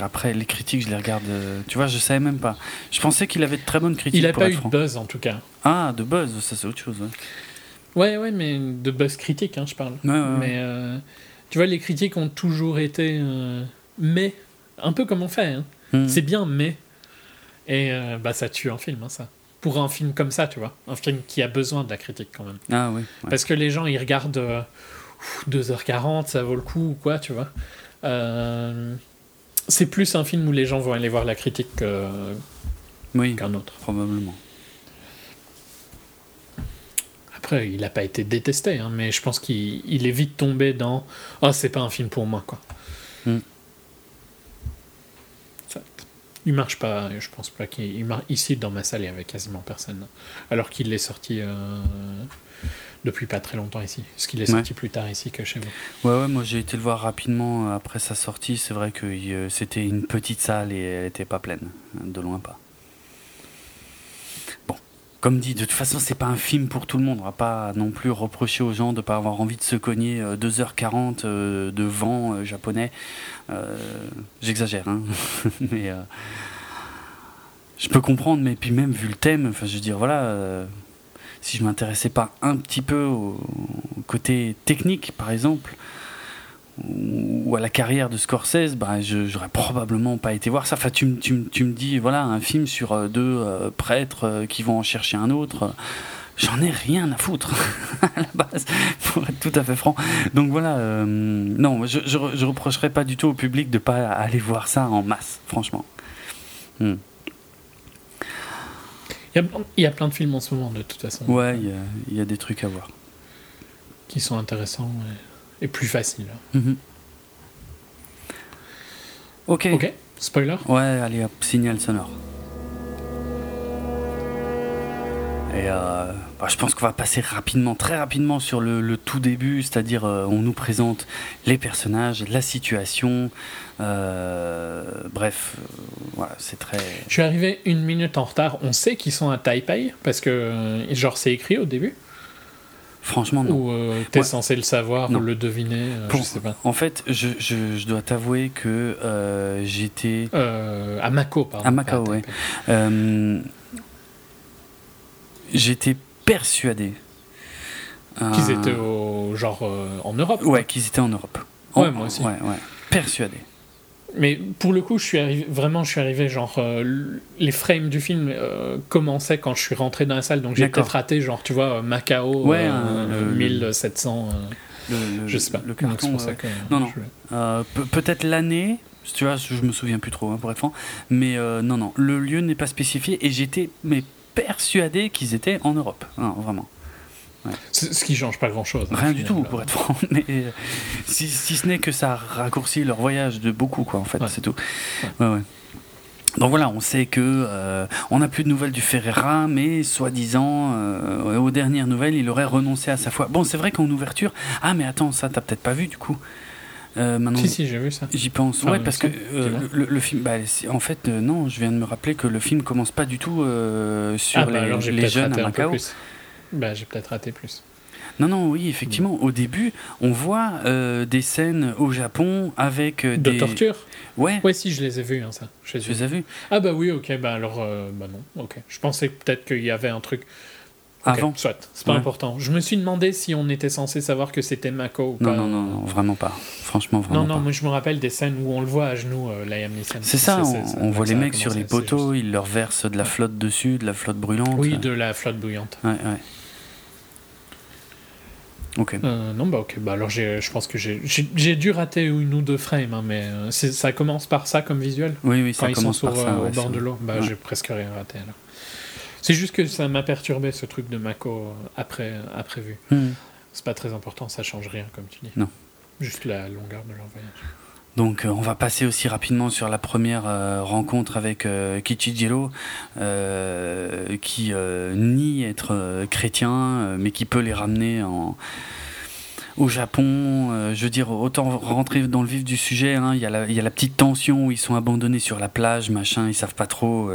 Après les critiques, je les regarde. Euh, tu vois, je savais même pas. Je pensais qu'il avait de très bonnes critiques. Il a pas eu de buzz en tout cas. Ah, de buzz, ça c'est autre chose. Ouais, ouais, mais de buzz critique, hein, je parle. mais euh, tu vois, les critiques ont toujours été euh, mais, un peu comme on fait. Hein. Hmm. C'est bien, mais. Et euh, bah, ça tue un film, hein, ça. Pour un film comme ça, tu vois. Un film qui a besoin de la critique quand même. Ah oui. Parce que les gens, ils regardent 2h40, ça vaut le coup ou quoi, tu vois. c'est plus un film où les gens vont aller voir la critique qu'un autre. Probablement. Après, il n'a pas été détesté, hein, mais je pense qu'il est vite tombé dans Oh, c'est pas un film pour moi, quoi. Hmm. il marche pas, je pense pas qu'il marche. Ici, dans ma salle, il y avait quasiment personne. Alors qu'il est sorti euh, depuis pas très longtemps ici. Parce qu'il est sorti plus tard ici que chez vous. Ouais, ouais, moi j'ai été le voir rapidement après sa sortie. C'est vrai que euh, c'était une petite salle et elle était pas pleine, de loin pas comme dit, de toute façon, c'est pas un film pour tout le monde. On va pas non plus reprocher aux gens de pas avoir envie de se cogner 2h40 euh, euh, de vent euh, japonais. J'exagère, hein. je peux comprendre. Mais puis même vu le thème, je veux dire, voilà, si je m'intéressais pas un petit peu au côté technique, par exemple, ou à la carrière de Scorsese, bah, je j'aurais probablement pas été voir ça. Enfin, tu, tu, tu, me dis, voilà, un film sur euh, deux euh, prêtres euh, qui vont en chercher un autre. J'en ai rien à foutre à la base, pour être tout à fait franc. Donc voilà, non, je, je, reprocherais pas du tout au public de pas aller voir ça en masse, franchement. Hmm. Il, y a, plein de films en ce moment, de toute façon. Ouais, il y a, il y a des trucs à voir. Qui sont intéressants et plus facile. Mhm. Ok. Ok. Spoiler? Ouais, allez hop, signal sonore. Et euh, bah, je pense qu'on va passer rapidement, très rapidement sur le, tout début, c'est-à-dire euh, on nous présente les personnages, la situation, euh, bref, voilà, c'est très... Je suis arrivé une minute en retard, on sait qu'ils sont à Taipei, parce que genre c'est écrit au début Franchement, non. Ou euh, t'es censé le savoir ou le deviner, euh, je sais pas. En fait, je, je, je dois t'avouer que euh, j'étais... à Mako, pardon. À Macao, oui. j'étais persuadé... Qu'ils étaient au, genre en Europe Ouais, qu'ils étaient en Europe. ouais, moi aussi. Ouais, ouais. Persuadé. Mais pour le coup, je suis arrivé, vraiment, je suis arrivé, genre, euh, les frames du film euh, commençaient quand je suis rentré dans la salle, donc j'ai peut-être raté, genre, tu vois, Macao, ouais, euh, le, 1700, le, je sais pas. Le carton, ça que, non, non. peut-être l'année, tu vois, je me souviens plus trop, hein, pour être franc, mais non, non, le lieu n'est pas spécifié et j'étais mais persuadé qu'ils étaient en Europe, non, vraiment. Ce qui change pas grand chose. Hein, Rien du tout, pour être franc. Mais si, si ce n'est que ça raccourcit leur voyage de beaucoup, quoi, en fait, c'est tout. Ouais. Ouais, Donc voilà, on sait que euh, on n'a plus de nouvelles du Ferreira, mais soi-disant, euh, aux dernières nouvelles, il aurait renoncé à sa foi. Bon, c'est vrai qu'en ouverture, ah mais attends, ça t'as peut-être pas vu du coup. Euh, maintenant, si si, j'ai vu ça. J'y pense. ouais, parce que le, film, bah, en fait, non, je viens de me rappeler que le film commence pas du tout sur ah, bah, les, les jeunes à Macao. Bah, j'ai peut-être raté plus. Non, non, oui, effectivement. Au début, on voit des scènes au Japon avec de des... torture? Ouais. Ouais, si, je les ai vus, hein, ça. Je les, ai vus. Ah bah oui, ok, bah alors, bah non, ok. Je pensais peut-être qu'il y avait un truc avant. Soit, c'est pas important. Je me suis demandé si on était censé savoir que c'était Mako ou non, pas. Non, non, non, vraiment pas. Franchement, vraiment Non, non, pas. moi je me rappelle des scènes où on le voit à genoux, euh, Liam Neeson. C'est ça, on, voit les mecs sur les poteaux, ils leur versent de la flotte dessus, de la flotte brûlante. Oui, de la flotte bouillante. Ouais, ouais. Ok. Euh, non, bah ok, bah alors je pense que j'ai dû rater une ou deux frames, hein, mais euh, ça commence par ça comme visuel? Oui, oui, ça Quand commence ils par sur, ça. au bord de l'eau, bah j'ai presque rien raté alors. C'est juste que ça m'a perturbé ce truc de Mako après, après vue. Hmm. C'est pas très important, ça change rien comme tu dis. Non. Juste la longueur de leur voyage. Donc euh, on va passer aussi rapidement sur la première euh, rencontre avec euh, Kichijiro, qui nie être chrétien, mais qui peut les ramener en, au Japon. je veux dire, autant rentrer dans le vif du sujet, hein, il y, y, a la petite tension où ils sont abandonnés sur la plage, machin, ils savent pas trop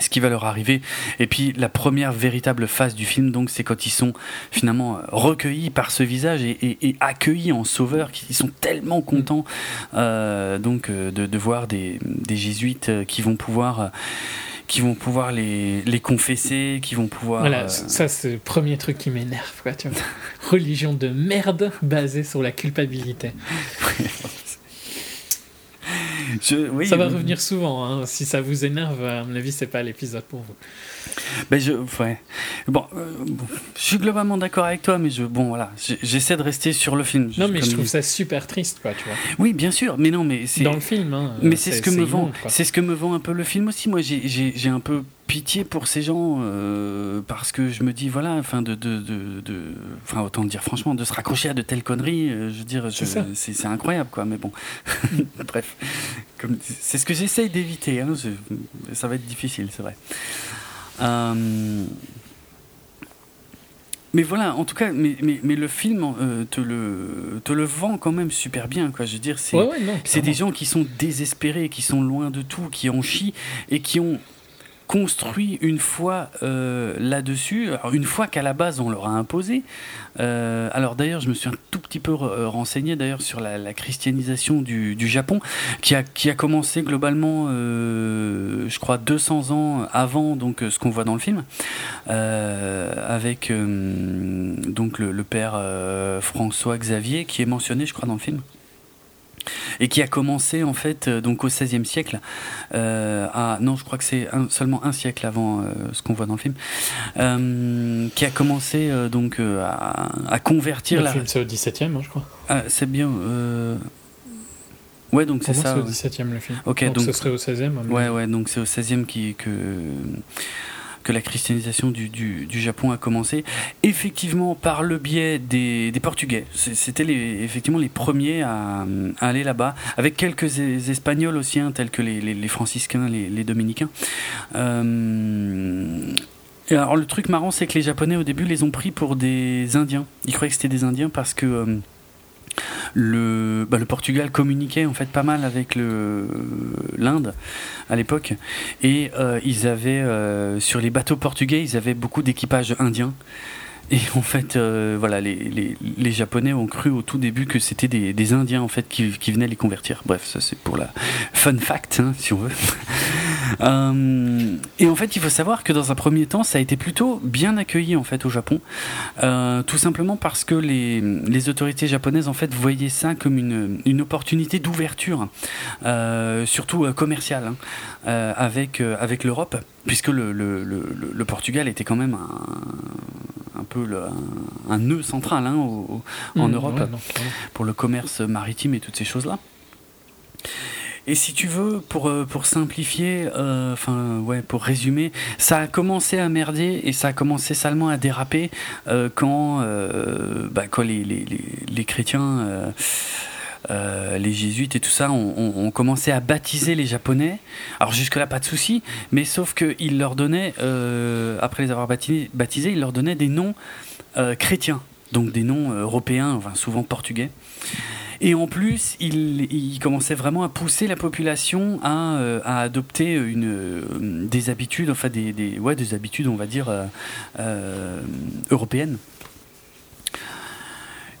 ce qui va leur arriver. Et puis la première véritable phase du film, donc, c'est quand ils sont finalement recueillis par ce visage et, accueillis en sauveur, qu'ils sont tellement contents euh, donc euh, de, voir des, jésuites qui vont pouvoir qui vont pouvoir les, les confesser, qui vont pouvoir... Voilà, euh, ça c'est le premier truc qui m'énerve, quoi, tu vois. Religion de merde basée sur la culpabilité. ça va revenir souvent. Hein. Si ça vous énerve, à mon avis, c'est pas l'épisode pour vous. Ben je, ouais. bon, euh, je suis globalement d'accord avec toi, mais je, bon, voilà, j'essaie de rester sur le film. Non, mais je trouve ça super triste, quoi, tu vois. Oui, bien sûr, mais non, mais c'est dans le film. Hein, mais c'est ce que me vend, c'est ce que me vend un peu le film aussi. Moi, j'ai un peu pitié pour ces gens euh, parce que je me dis voilà enfin de, de, de, enfin autant le dire franchement de se raccrocher à de telles conneries euh, je veux dire c'est incroyable quoi mais bon bref c'est ce que j'essaye d'éviter hein, ça va être difficile c'est vrai euh, mais voilà, en tout cas, mais, mais, mais le film euh, te, le, te le vend quand même super bien. Quoi. Je veux dire, c'est c'est des gens qui sont désespérés, qui sont loin de tout, qui en chient et qui ont construit une fois euh, là-dessus, une fois qu'à la base on leur a imposé. Euh, alors d'ailleurs, je me suis un tout petit peu euh, renseigné d'ailleurs sur la, christianisation du, Japon, qui a, qui a commencé globalement, je crois, 200 ans avant donc ce qu'on voit dans le film, avec donc le, le père François Xavier qui est mentionné, je crois, dans le film et qui a commencé en fait euh, donc au XVIe siècle euh, à non je crois que c'est seulement un siècle avant euh, ce qu'on voit dans le film qui a commencé donc à, convertir le la film c'est au XVIIe hein, je crois ah, c'est bien Ouais, donc c'est ça. c'est au XVIIe le film. Ok, donc, ce serait au XVIe. Hein, ouais, ouais, donc c'est au XVIe qui, que, que la christianisation du, du, Japon a commencé, effectivement par le biais des, des Portugais. C'était effectivement les premiers à, aller là-bas, avec quelques Espagnols aussi, hein, tels que les, franciscains, les, dominicains. Euh, alors le truc marrant, c'est que les Japonais au début les ont pris pour des Indiens. Ils croyaient que c'était des Indiens parce que euh, le, bah, le Portugal communiquait en fait pas mal avec l'Inde à l'époque. Et euh, ils avaient euh, sur les bateaux portugais ils avaient beaucoup d'équipages indiens et en fait, euh, voilà, les, les, les, Japonais ont cru au tout début que c'était des, des, Indiens en fait qui, qui, venaient les convertir. Bref, ça c'est pour la fun fact, hein, si on veut. euh, et en fait, il faut savoir que dans un premier temps, ça a été plutôt bien accueilli en fait au Japon, euh, tout simplement parce que les, les, autorités japonaises en fait voyaient ça comme une, une opportunité d'ouverture, euh, surtout euh, commerciale, hein, euh, avec avec l'Europe, puisque le, le, le, le, Portugal était quand même un, un peu un, un, nœud central hein, au, en mmh, Europe pour le commerce maritime et toutes ces choses là. Et si tu veux, pour, euh, pour simplifier, euh, enfin, ouais, pour résumer, ça a commencé à merder et ça a commencé salement à déraper euh, quand, bah, quand les, les, les, chrétiens. Les jésuites et tout ça ont, commencé à baptiser les japonais. Alors jusque-là, pas de souci, mais sauf qu'ils leur donnaient, après les avoir baptisés, ils leur donnaient des noms chrétiens, donc des noms européens, souvent portugais. Et en plus, il, commençait vraiment à pousser la population à, euh, adopter une, euh, des habitudes, enfin des, ouais, des habitudes, on va dire, euh, européennes.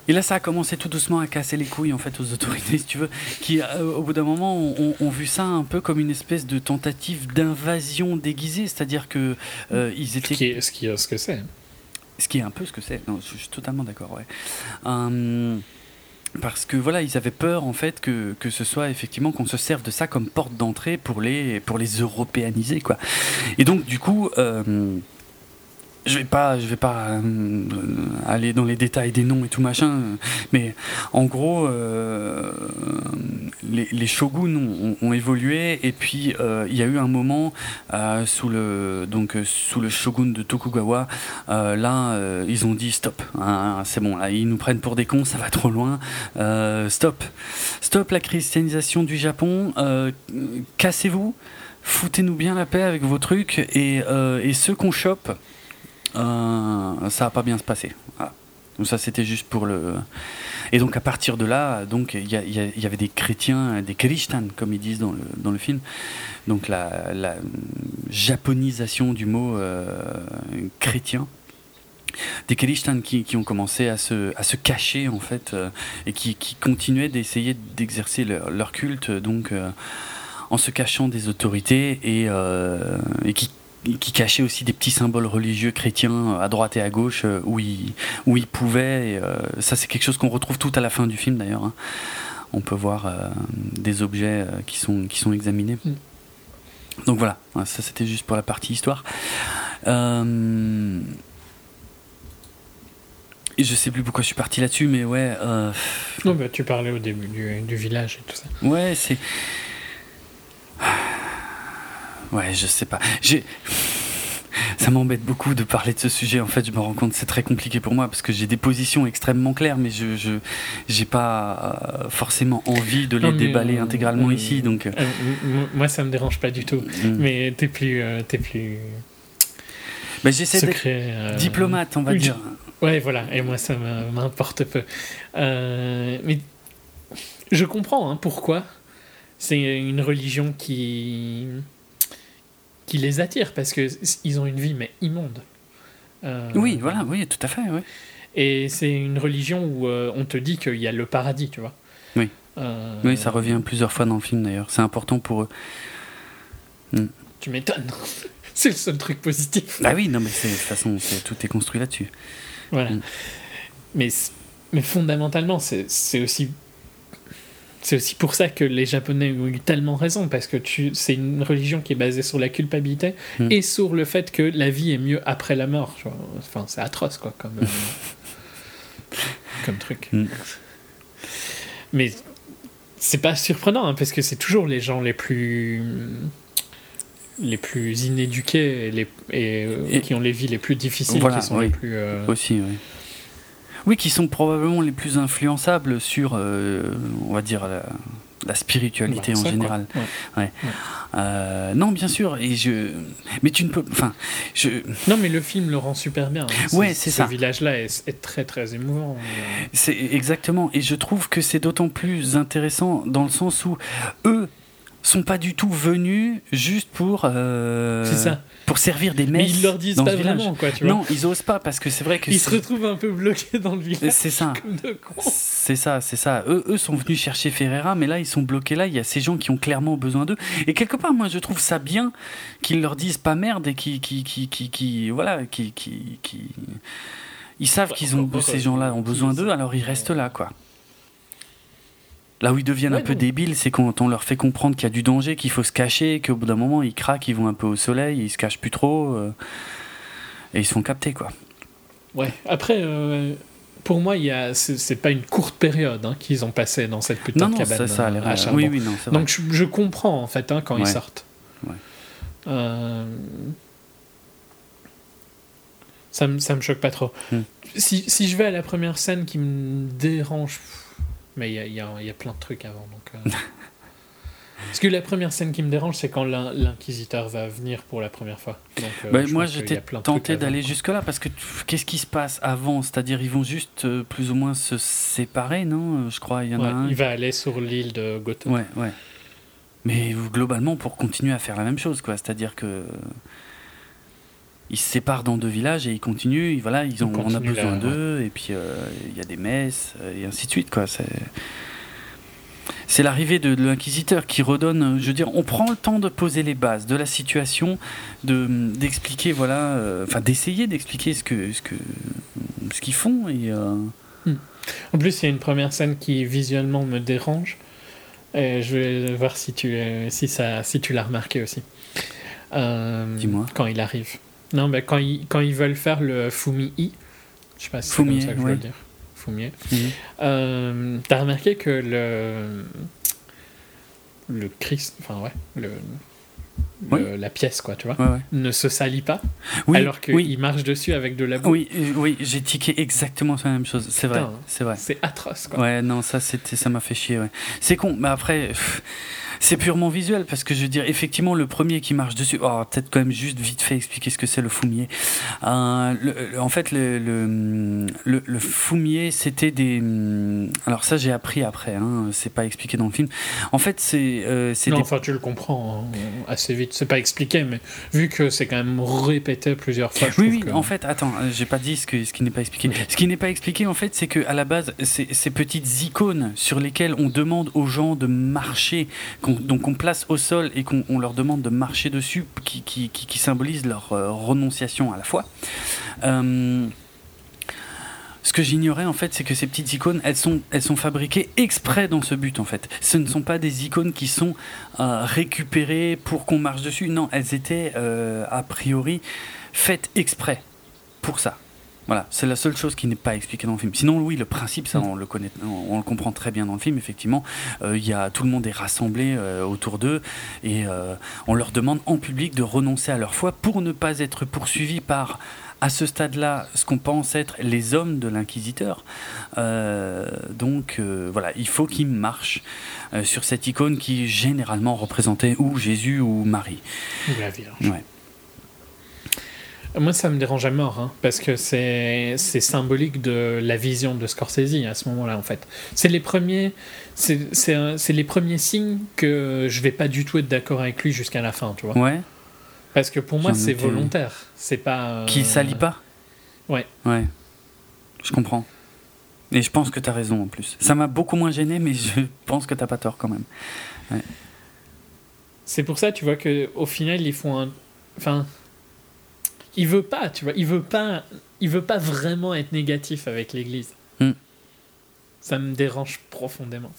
Et là, ça a commencé tout doucement à casser les couilles en fait aux autorités, si tu veux, qui euh, au bout d'un moment ont, vu ça un peu comme une espèce de tentative d'invasion déguisée, c'est-à-dire que euh, ils étaient. Ce qui est ce, qui ce que c'est. Ce qui est un peu ce que c'est. Non, je suis totalement d'accord. Ouais. Hum, parce que voilà, ils avaient peur en fait que, que ce soit effectivement qu'on se serve de ça comme porte d'entrée pour les pour les européaniser quoi. Et donc du coup. Euh, je vais pas, je vais pas euh, aller dans les détails des noms et tout machin, mais en gros, euh, les, shoguns ont, évolué et puis euh, il y a eu un moment sous le donc sous le shogun de Tokugawa, là ils ont dit stop, hein, c'est bon, là ils nous prennent pour des cons, ça va trop loin, stop, stop la christianisation du Japon, cassez-vous foutez-nous bien la paix avec vos trucs et, et ceux qu'on chope, ça va pas bien se passer. Donc ça c'était juste pour le. Et donc à partir de là, donc il y, avait des chrétiens, des krishtan comme ils disent dans le, dans le film. Donc la, japonisation du mot euh, chrétien des Krishtan qui, qui, ont commencé à se, à se cacher en fait euh, et qui, qui continuaient d'essayer d'exercer leur, culte donc en se cachant des autorités et, et qui qui cachait aussi des petits symboles religieux chrétiens à droite et à gauche euh, où il, où il pouvait. Et, euh, ça, c'est quelque chose qu'on retrouve tout à la fin du film d'ailleurs. Hein. On peut voir euh, des objets qui, sont, qui sont examinés. Mm. Donc voilà, ça c'était juste pour la partie histoire. Et je sais plus pourquoi je suis parti là-dessus, mais ouais. Non, bah, tu parlais au début du, du village et tout ça. Ouais, c'est. Ouais, je sais pas. J'ai. Ça m'embête beaucoup de parler de ce sujet. En fait, je me rends compte que c'est très compliqué pour moi parce que j'ai des positions extrêmement claires, mais je je j'ai pas forcément envie de les déballer euh, intégralement euh, ici. Donc, euh. moi, ça me dérange pas du tout. Mm. Mais t'es plus t'es plus. Bah, j'essaie d'être diplomate, on va dire. Ouais, voilà. Et moi, ça m'importe peu. mais je comprends hein, pourquoi. C'est une religion qui qui les attire parce que ils ont une vie mais immonde. Euh, oui, voilà, oui, tout à fait, oui. Et c'est une religion où euh, on te dit qu'il y a le paradis, tu vois. Oui. Euh, oui, ça revient plusieurs fois dans le film d'ailleurs. C'est important pour eux. Hmm. Tu m'étonnes. c'est le seul truc positif. Ah oui, non, mais de toute façon, tout est construit là-dessus. Voilà. Hmm. Mais, mais fondamentalement, c'est aussi c'est aussi pour ça que les Japonais ont eu tellement raison, parce que c'est une religion qui est basée sur la culpabilité hmm. et sur le fait que la vie est mieux après la mort. Enfin, c'est atroce, quoi, comme, euh, comme truc. Hmm. Mais c'est pas surprenant, hein, parce que c'est toujours les gens les plus les plus inéduqués et, les, et, qui ont les vies les plus difficiles qui sont les plus euh, aussi oui oui, qui sont probablement les plus influençables sur, euh, on va dire, la, spiritualité bah, en général. Ouais. Euh, non, bien sûr. Et je, mais tu ne peux, enfin, je. Non, mais le film le rend super bien. Hein. Ouais, c'est ça. Ce village-là est, très très émouvant. C'est exactement. Et je trouve que c'est d'autant plus intéressant dans le sens où eux sont pas du tout venus juste pour euh, ça. pour servir des messes. Mais ils leur disent pas vraiment quoi, tu vois. Non, ils osent pas parce que c'est vrai que ils se retrouvent un peu bloqués dans le village. C'est ça. C'est ça, c'est ça. Eux, eux sont venus chercher Ferreira, mais là ils sont bloqués là. Il y a ces gens qui ont clairement besoin d'eux. Et quelque part, moi je trouve ça bien qu'ils leur disent pas merde et qui qui qui qui, voilà qui qui, qui... ils savent qu'ils ont ces gens-là ont besoin d'eux, alors ils restent là quoi. Là où ils deviennent un peu débiles, c'est quand on leur fait comprendre qu'il y a du danger, qu'il faut se cacher, qu'au bout d'un moment ils craquent, ils vont un peu au soleil, ils se cachent plus trop, euh, et ils sont captés quoi. Ouais. Après, euh, pour moi, il c'est pas une courte période hein, qu'ils ont passé dans cette putain non, de cabane. Ça, ça a l'air. Oui, oui, non, Donc je, comprends en fait hein, quand ils sortent. Ouais. Euh, ça me ça me choque pas trop. Hmm. Si, si je vais à la première scène qui me dérange mais il y a, plein de trucs avant. Donc, euh. Parce que la première scène qui me dérange, c'est quand l'inquisiteur va venir pour la première fois. Euh, bah, moi, j'étais tenté d'aller jusque-là parce que qu'est-ce qui se passe avant? C'est-à-dire, ils vont juste euh, plus ou moins se séparer, non Je crois, il y en a un. Il va aller sur l'île de Gotham. Ouais, ouais. Mais globalement, pour continuer à faire la même chose, quoi. C'est-à-dire que ils se séparent dans deux villages et ils continuent. voilà, ils ont, on a besoin d'eux. Et puis il y a des messes et ainsi de suite. Quoi. C'est c'est l'arrivée de, l'inquisiteur qui redonne, je veux dire, on prend le temps de poser les bases de la situation, de d'expliquer, voilà, euh, enfin d'essayer d'expliquer ce que ce que ce qu'ils font et. Euh, hmm. En plus, il y a une première scène qui visuellement me dérange. Et je vais voir si tu si ça si tu l'as remarqué aussi. Euh, Dis-moi. Quand il arrive. Non, ben quand ils quand ils veulent faire le Fumi-I, je sais pas si c'est comme ça que je veux dire. Mhm. Euh, t'as remarqué que le le Christ, enfin ouais, le, la pièce quoi, tu vois, ne se salit pas, alors qu'il marche dessus avec de la boue. Oui, oui, j'ai tiqué exactement la même chose. C'est vrai, c'est vrai. C'est atroce quoi. Ouais, non, ça ça m'a fait chier. Ouais. C'est con, mais après. C'est purement visuel parce que je veux dire, effectivement, le premier qui marche dessus, oh, peut-être quand même juste vite fait expliquer ce que c'est le fumier. Euh, en fait, le, le, le, fumier, c'était des. Alors, ça, j'ai appris après, hein, c'est pas expliqué dans le film. En fait, c'est. Euh, non, enfin, tu le comprends hein, assez vite. C'est pas expliqué, mais vu que c'est quand même répété plusieurs fois. oui, oui, en fait, attends, euh, j'ai pas dit ce, que, ce qui n'est pas expliqué. Ce qui n'est pas expliqué, en fait, c'est que à la base, ces petites icônes sur lesquelles on demande aux gens de marcher, donc on place au sol et qu'on leur demande de marcher dessus, qui, symbolise leur euh, renonciation à la foi. Euh, ce que j'ignorais en fait, c'est que ces petites icônes, elles sont, elles sont fabriquées exprès dans ce but en fait. Ce ne sont pas des icônes qui sont euh, récupérées pour qu'on marche dessus. Non, elles étaient a priori faites exprès pour ça. Voilà, c'est la seule chose qui n'est pas expliquée dans le film. Sinon, oui, le principe, ça, on le connaît, on, le comprend très bien dans le film. Effectivement, euh, il y a tout le monde est rassemblé euh, autour d'eux et euh, on leur demande en public de renoncer à leur foi pour ne pas être poursuivis par à ce stade-là, ce qu'on pense être les hommes de l'inquisiteur. donc voilà, il faut qu'ils marchent sur cette icône qui généralement représentait ou Jésus ou Marie. Ou la Vierge. Ouais. Moi, ça me dérange à mort, hein, parce que c'est symbolique de la vision de Scorsese à ce moment-là, en fait. C'est les premiers, c'est les premiers signes que je vais pas du tout être d'accord avec lui jusqu'à la fin, tu vois. Ouais. Parce que pour moi, c'est volontaire. C'est pas. Euh... Qui salit pas. Ouais. Ouais. Je comprends. Et je pense que tu as raison en plus. Ça m'a beaucoup moins gêné, mais je pense que t'as pas tort quand même. Ouais. C'est pour ça, tu vois, qu'au final, ils font un. Enfin, il veut pas, tu vois, il veut pas, il veut pas vraiment être négatif avec l'Église. Hmm. Ça me dérange profondément.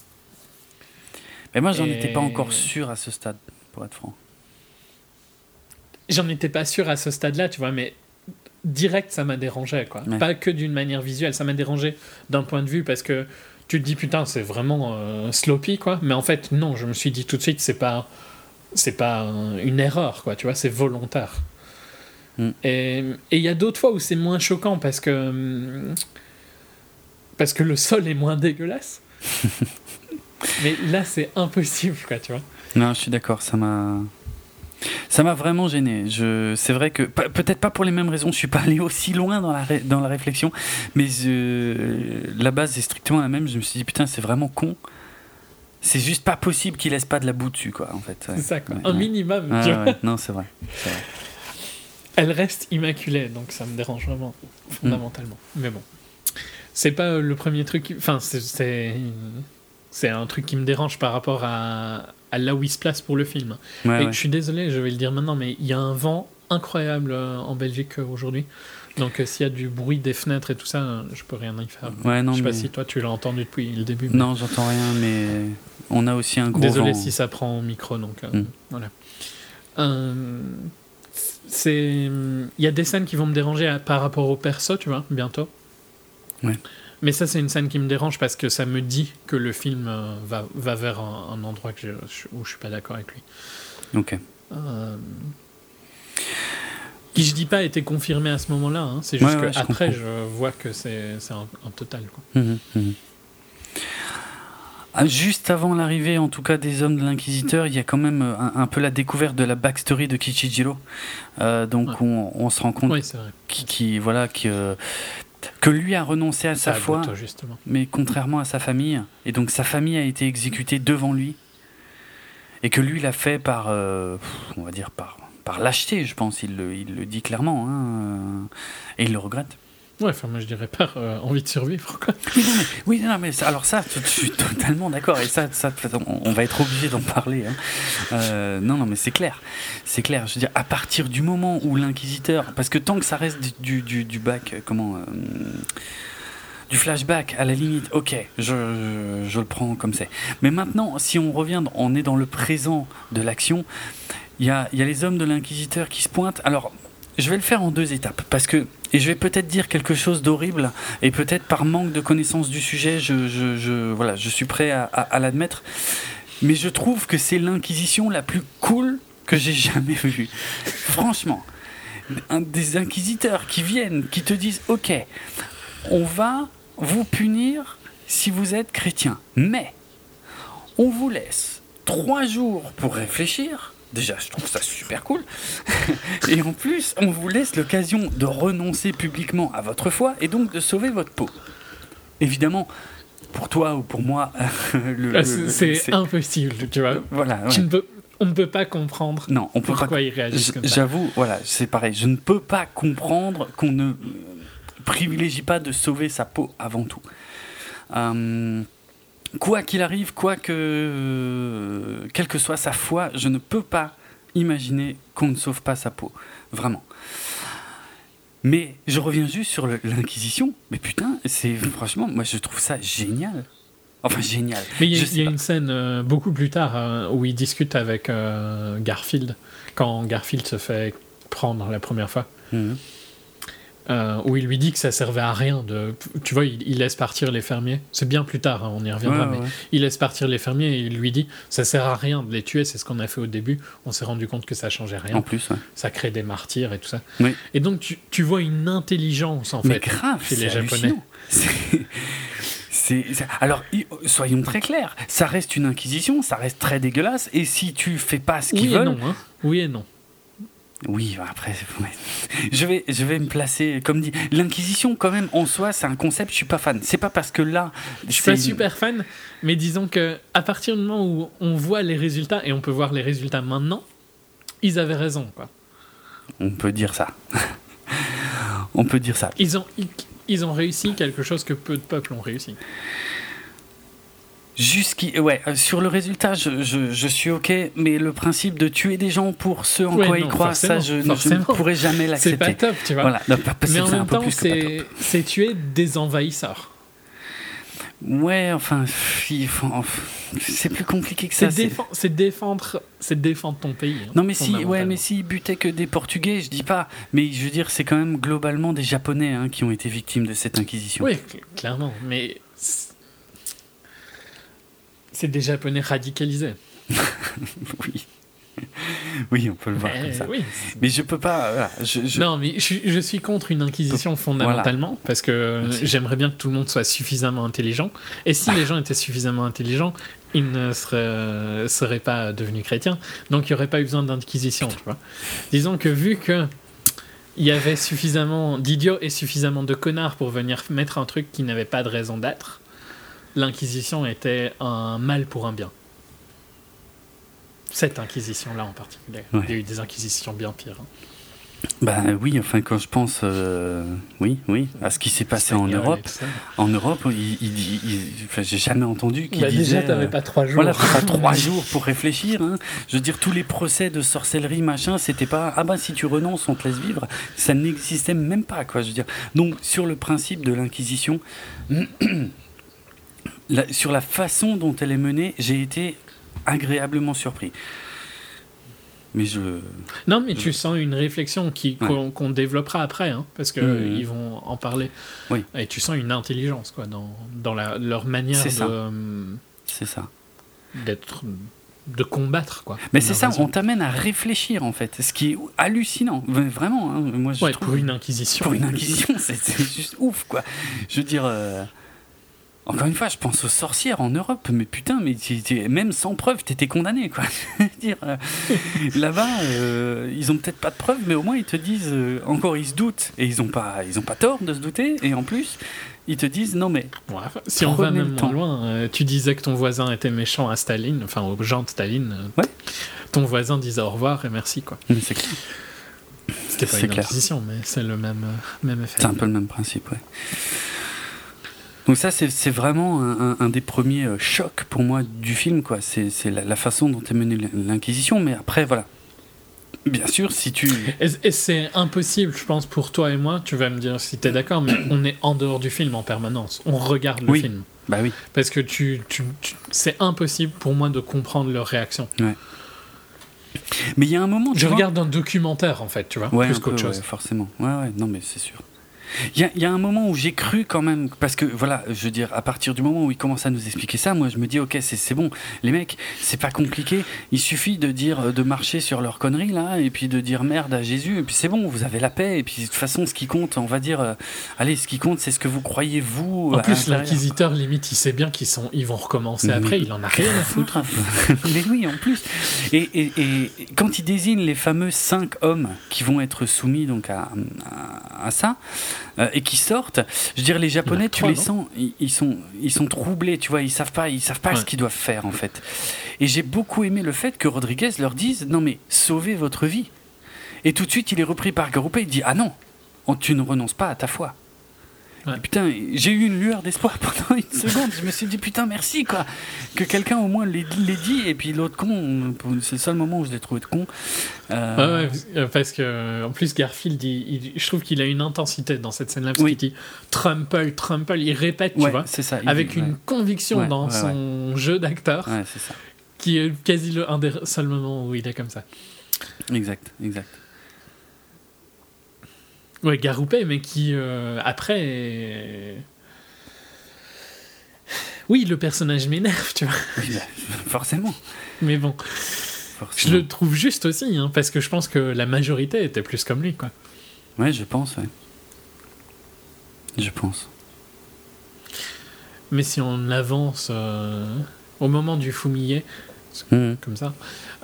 Mais moi, j'en étais pas encore sûr à ce stade, pour être franc. J'en étais pas sûr à ce stade-là, tu vois, mais direct, ça m'a dérangé, quoi. Pas que d'une manière visuelle, ça m'a dérangé d'un point de vue parce que tu te dis putain, c'est vraiment euh, sloppy, quoi. Mais en fait, non, je me suis dit tout de suite, c'est pas, c'est pas une erreur, quoi. Tu vois, c'est volontaire. Mm. Et il y a d'autres fois où c'est moins choquant parce que, parce que le sol est moins dégueulasse. Mais là, c'est impossible, quoi, tu vois. Non, je suis d'accord, ça m'a. Ça m'a vraiment gêné. Je, c'est vrai que peut-être pas pour les mêmes raisons. Je suis pas allé aussi loin dans la dans la réflexion, mais la base est strictement la même. Je me suis dit putain, c'est vraiment con. C'est juste pas possible qu'il laisse pas de la boue dessus, quoi. En fait. C'est ça, quoi. Un minimum. Non, c'est vrai. vrai. Elle reste immaculée, donc ça me dérange vraiment, fondamentalement. Mais bon, c'est pas le premier truc. Enfin, c'est c'est un truc qui me dérange par rapport à, à là où il se place pour le film. et je suis désolé, je vais le dire maintenant, mais il y a un vent incroyable euh, en Belgique euh, aujourd'hui. Donc euh, s'il y a du bruit des fenêtres et tout ça, je peux rien y faire. Ouais, non, je sais pas si toi tu l'as entendu depuis le début. Non, j'entends rien, mais on a aussi un gros Désolé vent. si ça prend au micro, donc mm. voilà. Euh, c'est il y a des scènes qui vont me déranger par rapport au perso tu vois bientôt ouais. mais ça c'est une scène qui me dérange parce que ça me dit que le film euh, va, va vers un, endroit que je, où je suis pas d'accord avec lui ok euh, qui je dis pas a été confirmé à ce moment là hein. c'est juste que après je vois que c'est un, un, total quoi. Mmh, mmh. Ah, juste avant l'arrivée, en tout cas, des hommes de l'Inquisiteur, il y a quand même euh, un, peu la découverte de la backstory de Kichijiro. Euh, donc on, se rend compte qui, voilà, que, que lui a renoncé à sa foi, mais contrairement à sa famille. Et donc sa famille a été exécutée devant lui. Et que lui l'a fait par, euh, on va dire, par, par lâcheté, je pense. Il le, il le dit clairement. Hein, et il le regrette. Ouais, enfin, moi je dirais par envie de survivre. Quoi. Oui, non, mais, alors ça, je suis totalement d'accord. Et ça, ça on, va être obligé d'en parler. Hein. non, non, mais c'est clair. C'est clair. Je veux dire, à partir du moment où l'inquisiteur. Parce que tant que ça reste du, du, bac, comment du flashback, à la limite, ok, je, je, le prends comme c'est. Mais maintenant, si on revient, on est dans le présent de l'action, il y a, y a les hommes de l'Inquisiteur qui se pointent. Alors, je vais le faire en deux étapes, parce que, et je vais peut-être dire quelque chose d'horrible, et peut-être par manque de connaissance du sujet, je, voilà, je suis prêt à l'admettre, mais je trouve que c'est l'Inquisition la plus cool que j'ai jamais vue. Franchement. Un, des inquisiteurs qui viennent, qui te disent, ok, on va vous punir si vous êtes chrétien. Mais on vous laisse trois jours pour réfléchir. Déjà, je trouve ça super cool. et en plus, on vous laisse l'occasion de renoncer publiquement à votre foi et donc de sauver votre peau. Évidemment, pour toi ou pour moi, ah, c'est impossible, tu vois. Voilà. on ne peut pas comprendre non, on peut pourquoi pas, ils réagissent comme ça. J'avoue, voilà, c'est pareil. Je ne peux pas comprendre qu'on ne privilégie pas de sauver sa peau avant tout. Euh, quoi qu'il arrive, quoi que, euh, quelle que soit sa foi, je ne peux pas imaginer qu'on ne sauve pas sa peau. Vraiment. Mais je reviens juste sur l'Inquisition. Mais putain, c'est franchement, moi je trouve ça génial. Enfin, génial. Mais il y, a une scène euh, beaucoup plus tard où il discute avec Garfield, quand Garfield se fait prendre la première fois. Mhm. Euh, où il lui dit que ça servait à rien de. Tu vois, il, laisse partir les fermiers. C'est bien plus tard, hein, on y reviendra, mais il laisse partir les fermiers et il lui dit ça sert à rien de les tuer, c'est ce qu'on a fait au début. On s'est rendu compte que ça changeait rien. En plus, ça crée des martyrs et tout ça. Et donc, tu, tu, vois une intelligence en mais fait grave, chez les Japonais. Alors, soyons très clairs, ça reste une inquisition, ça reste très dégueulasse, et si tu fais pas ce qu'ils oui veulent. non, hein. Oui et non. Oui, après, je vais, je vais me placer, comme dit, l'inquisition quand même en soi, c'est un concept, je suis pas fan. C'est pas parce que là, je suis pas super fan, mais disons que à partir du moment où on voit les résultats et on peut voir les résultats maintenant, ils avaient raison, quoi. On peut dire ça. on peut dire ça. Ils ont, ils ont réussi quelque chose que peu de peuples ont réussi. Ouais, euh, sur le résultat, je, je, je, suis ok, mais le principe de tuer des gens pour ceux en quoi ils croient, ça, je, je, ne pourrais jamais l'accepter. C'est pas top, tu vois. Voilà. mais en même temps, c'est tuer des envahisseurs. Ouais, enfin, c'est plus compliqué que ça. C'est défendre, c'est défendre ton pays. Hein, non, mais si, ouais, mais s'ils butaient que des Portugais, je dis pas. Mais je veux dire, c'est quand même globalement des Japonais hein, qui ont été victimes de cette inquisition. Oui, clairement. Mais c'est des Japonais radicalisés. oui. Oui, on peut le voir comme ça. Mais je peux pas. Non, mais je, suis contre une inquisition fondamentalement parce que j'aimerais bien que tout le monde soit suffisamment intelligent. Et si les gens étaient suffisamment intelligents, ils ne seraient, seraient pas devenus chrétiens. Donc il n'y aurait pas eu besoin d'inquisition. Disons que vu que il y avait suffisamment d'idiots et suffisamment de connards pour venir mettre un truc qui n'avait pas de raison d'être, l'Inquisition était un mal pour un bien. Cette Inquisition-là en particulier. Il y a eu des Inquisitions bien pires. Hein. Bah oui, enfin quand je pense, euh, oui, oui, à ce qui s'est passé en Europe, en Europe, j'ai jamais entendu qu'il bah, disait. Déjà, t'avais pas trois jours. Voilà, pas trois jours pour réfléchir. Hein. Je veux dire, tous les procès de sorcellerie, machin, c'était pas ah bah si tu renonces, on te laisse vivre. Ça n'existait même pas, quoi. Je veux dire. Donc sur le principe de l'inquisition. sur la façon dont elle est menée, j'ai été agréablement surpris. Mais je. Non, mais tu sens une réflexion qui qu'on développera après, hein, parce que mmh. ils vont en parler. Oui. Et tu sens une intelligence quoi dans, dans la, leur manière de. C'est ça. D'être de combattre quoi. Mais c'est ça, on t'amène à réfléchir en fait, ce qui est hallucinant, vraiment. Hein. Moi, je ouais, trouve, pour une inquisition. Pour une inquisition, c'est juste ouf quoi. Je veux dire. Euh, encore une fois, je pense aux sorcières en Europe, mais putain, mais même sans preuve, t'étais condamné, quoi. dire, euh, là-bas, euh, ils ont peut-être pas de preuves, mais au moins ils te disent, euh, encore ils se doutent, et ils ont pas, ils ont pas tort de se douter, et en plus, ils te disent non mais. si on va même moins loin, euh, tu disais que ton voisin était méchant à Staline, enfin aux gens de Staline. Ouais. Ton voisin disait au revoir et merci quoi. C'est clair. C'était pas une inquisition, mais c'est le même, euh, même effet. C'est un peu le même principe, ouais. Donc ça, c'est vraiment un, des premiers euh, chocs pour moi du film, quoi. C'est la, la, façon dont est menée l'Inquisition, mais après, voilà. Bien sûr, si tu... Et, c'est impossible, je pense, pour toi et moi, tu vas me dire si tu es d'accord, mais on est en dehors du film en permanence. On regarde le film. Bah oui. Parce que tu, tu, c'est impossible pour moi de comprendre leur réaction. Ouais. Mais il y a un moment. Je regarde un documentaire en fait, tu vois, plus qu'autre chose. forcément. Ouais, ouais, non, mais c'est sûr. Il y, a un moment où j'ai cru quand même, parce que voilà, je veux dire, à partir du moment où il commence à nous expliquer ça, moi je me dis, ok, c'est bon, les mecs, c'est pas compliqué, il suffit de dire, euh, de marcher sur leur connerie là, et puis de dire merde à Jésus, et puis c'est bon, vous avez la paix, et puis de toute façon, ce qui compte, on va dire, euh, allez, ce qui compte, c'est ce que vous croyez vous. En plus, l'inquisiteur, limite, il sait bien qu'ils sont, ils vont recommencer après, il en a rien à foutre. Mais oui, en plus. Et, et, et, quand il désigne les fameux cinq hommes qui vont être soumis donc à, à, à ça, euh, et qui sortent. Je veux dire, les Japonais, tu les sens, ils, sont, ils sont troublés, tu vois, ils savent pas, ils savent pas ce qu'ils doivent faire en fait. Et j'ai beaucoup aimé le fait que Rodriguez leur dise non mais sauvez votre vie. Et tout de suite, il est repris par Garupa, il dit ah non, tu ne renonces pas à ta foi putain, j'ai eu une lueur d'espoir pendant une seconde. Je me suis dit putain merci quoi, que quelqu'un au moins l'ait dit. Et puis l'autre con, c'est le seul moment où je l'ai trouvé de con. Euh, ouais, parce que en plus Garfield, je trouve qu'il a une intensité dans cette scène-là parce qu'il dit Trumple, Trumple, il répète, tu vois, ça, avec une conviction dans son jeu d'acteur, qui est quasi le, un des seuls moments où il est comme ça. Exact, exact. Ouais, Garoupé, mais qui, euh, après. Oui, le personnage m'énerve, tu vois. Bah, forcément. Mais bon. Je le trouve juste aussi, hein, parce que je pense que la majorité était plus comme lui, quoi. Ouais, je pense, ouais. Je pense. Mais si on avance euh, au moment du fumier, mmh. comme ça,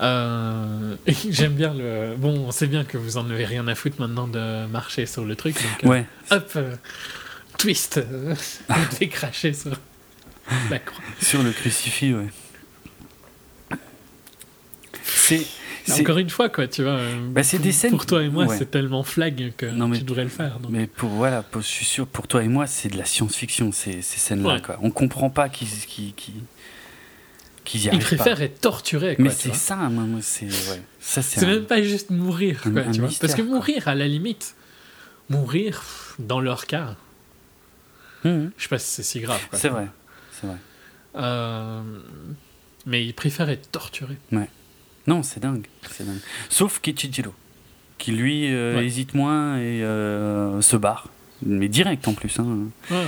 euh, J'aime bien le. Bon, on sait bien que vous en avez rien à foutre maintenant de marcher sur le truc. Donc, euh, ouais. hop, euh, twist. vous devez cracher sur la croix. Sur le crucifix, ouais. C'est. Encore une fois, quoi, tu vois. Bah, c'est des scènes. Pour toi et moi, c'est tellement flag que non, mais, tu devrais le faire. Mais pour, voilà, je suis sûr, pour toi et moi, c'est de la science-fiction, ces, ces scènes-là, quoi. On comprend pas qui. qui, qui il préfère être torturé. mais c'est ça, moi, c'est. c'est même pas juste mourir, quoi, tu vois. Parce que mourir, à la limite, mourir, dans leur cas, mmh. je sais pas si c'est si grave. C'est vrai, c'est vrai. Euh, mais il préfère être torturé. Ouais. Non, c'est dingue, c'est dingue. Sauf Kichijiro, qui lui euh, hésite moins et euh, se barre, mais direct en plus. Hein. Ouais.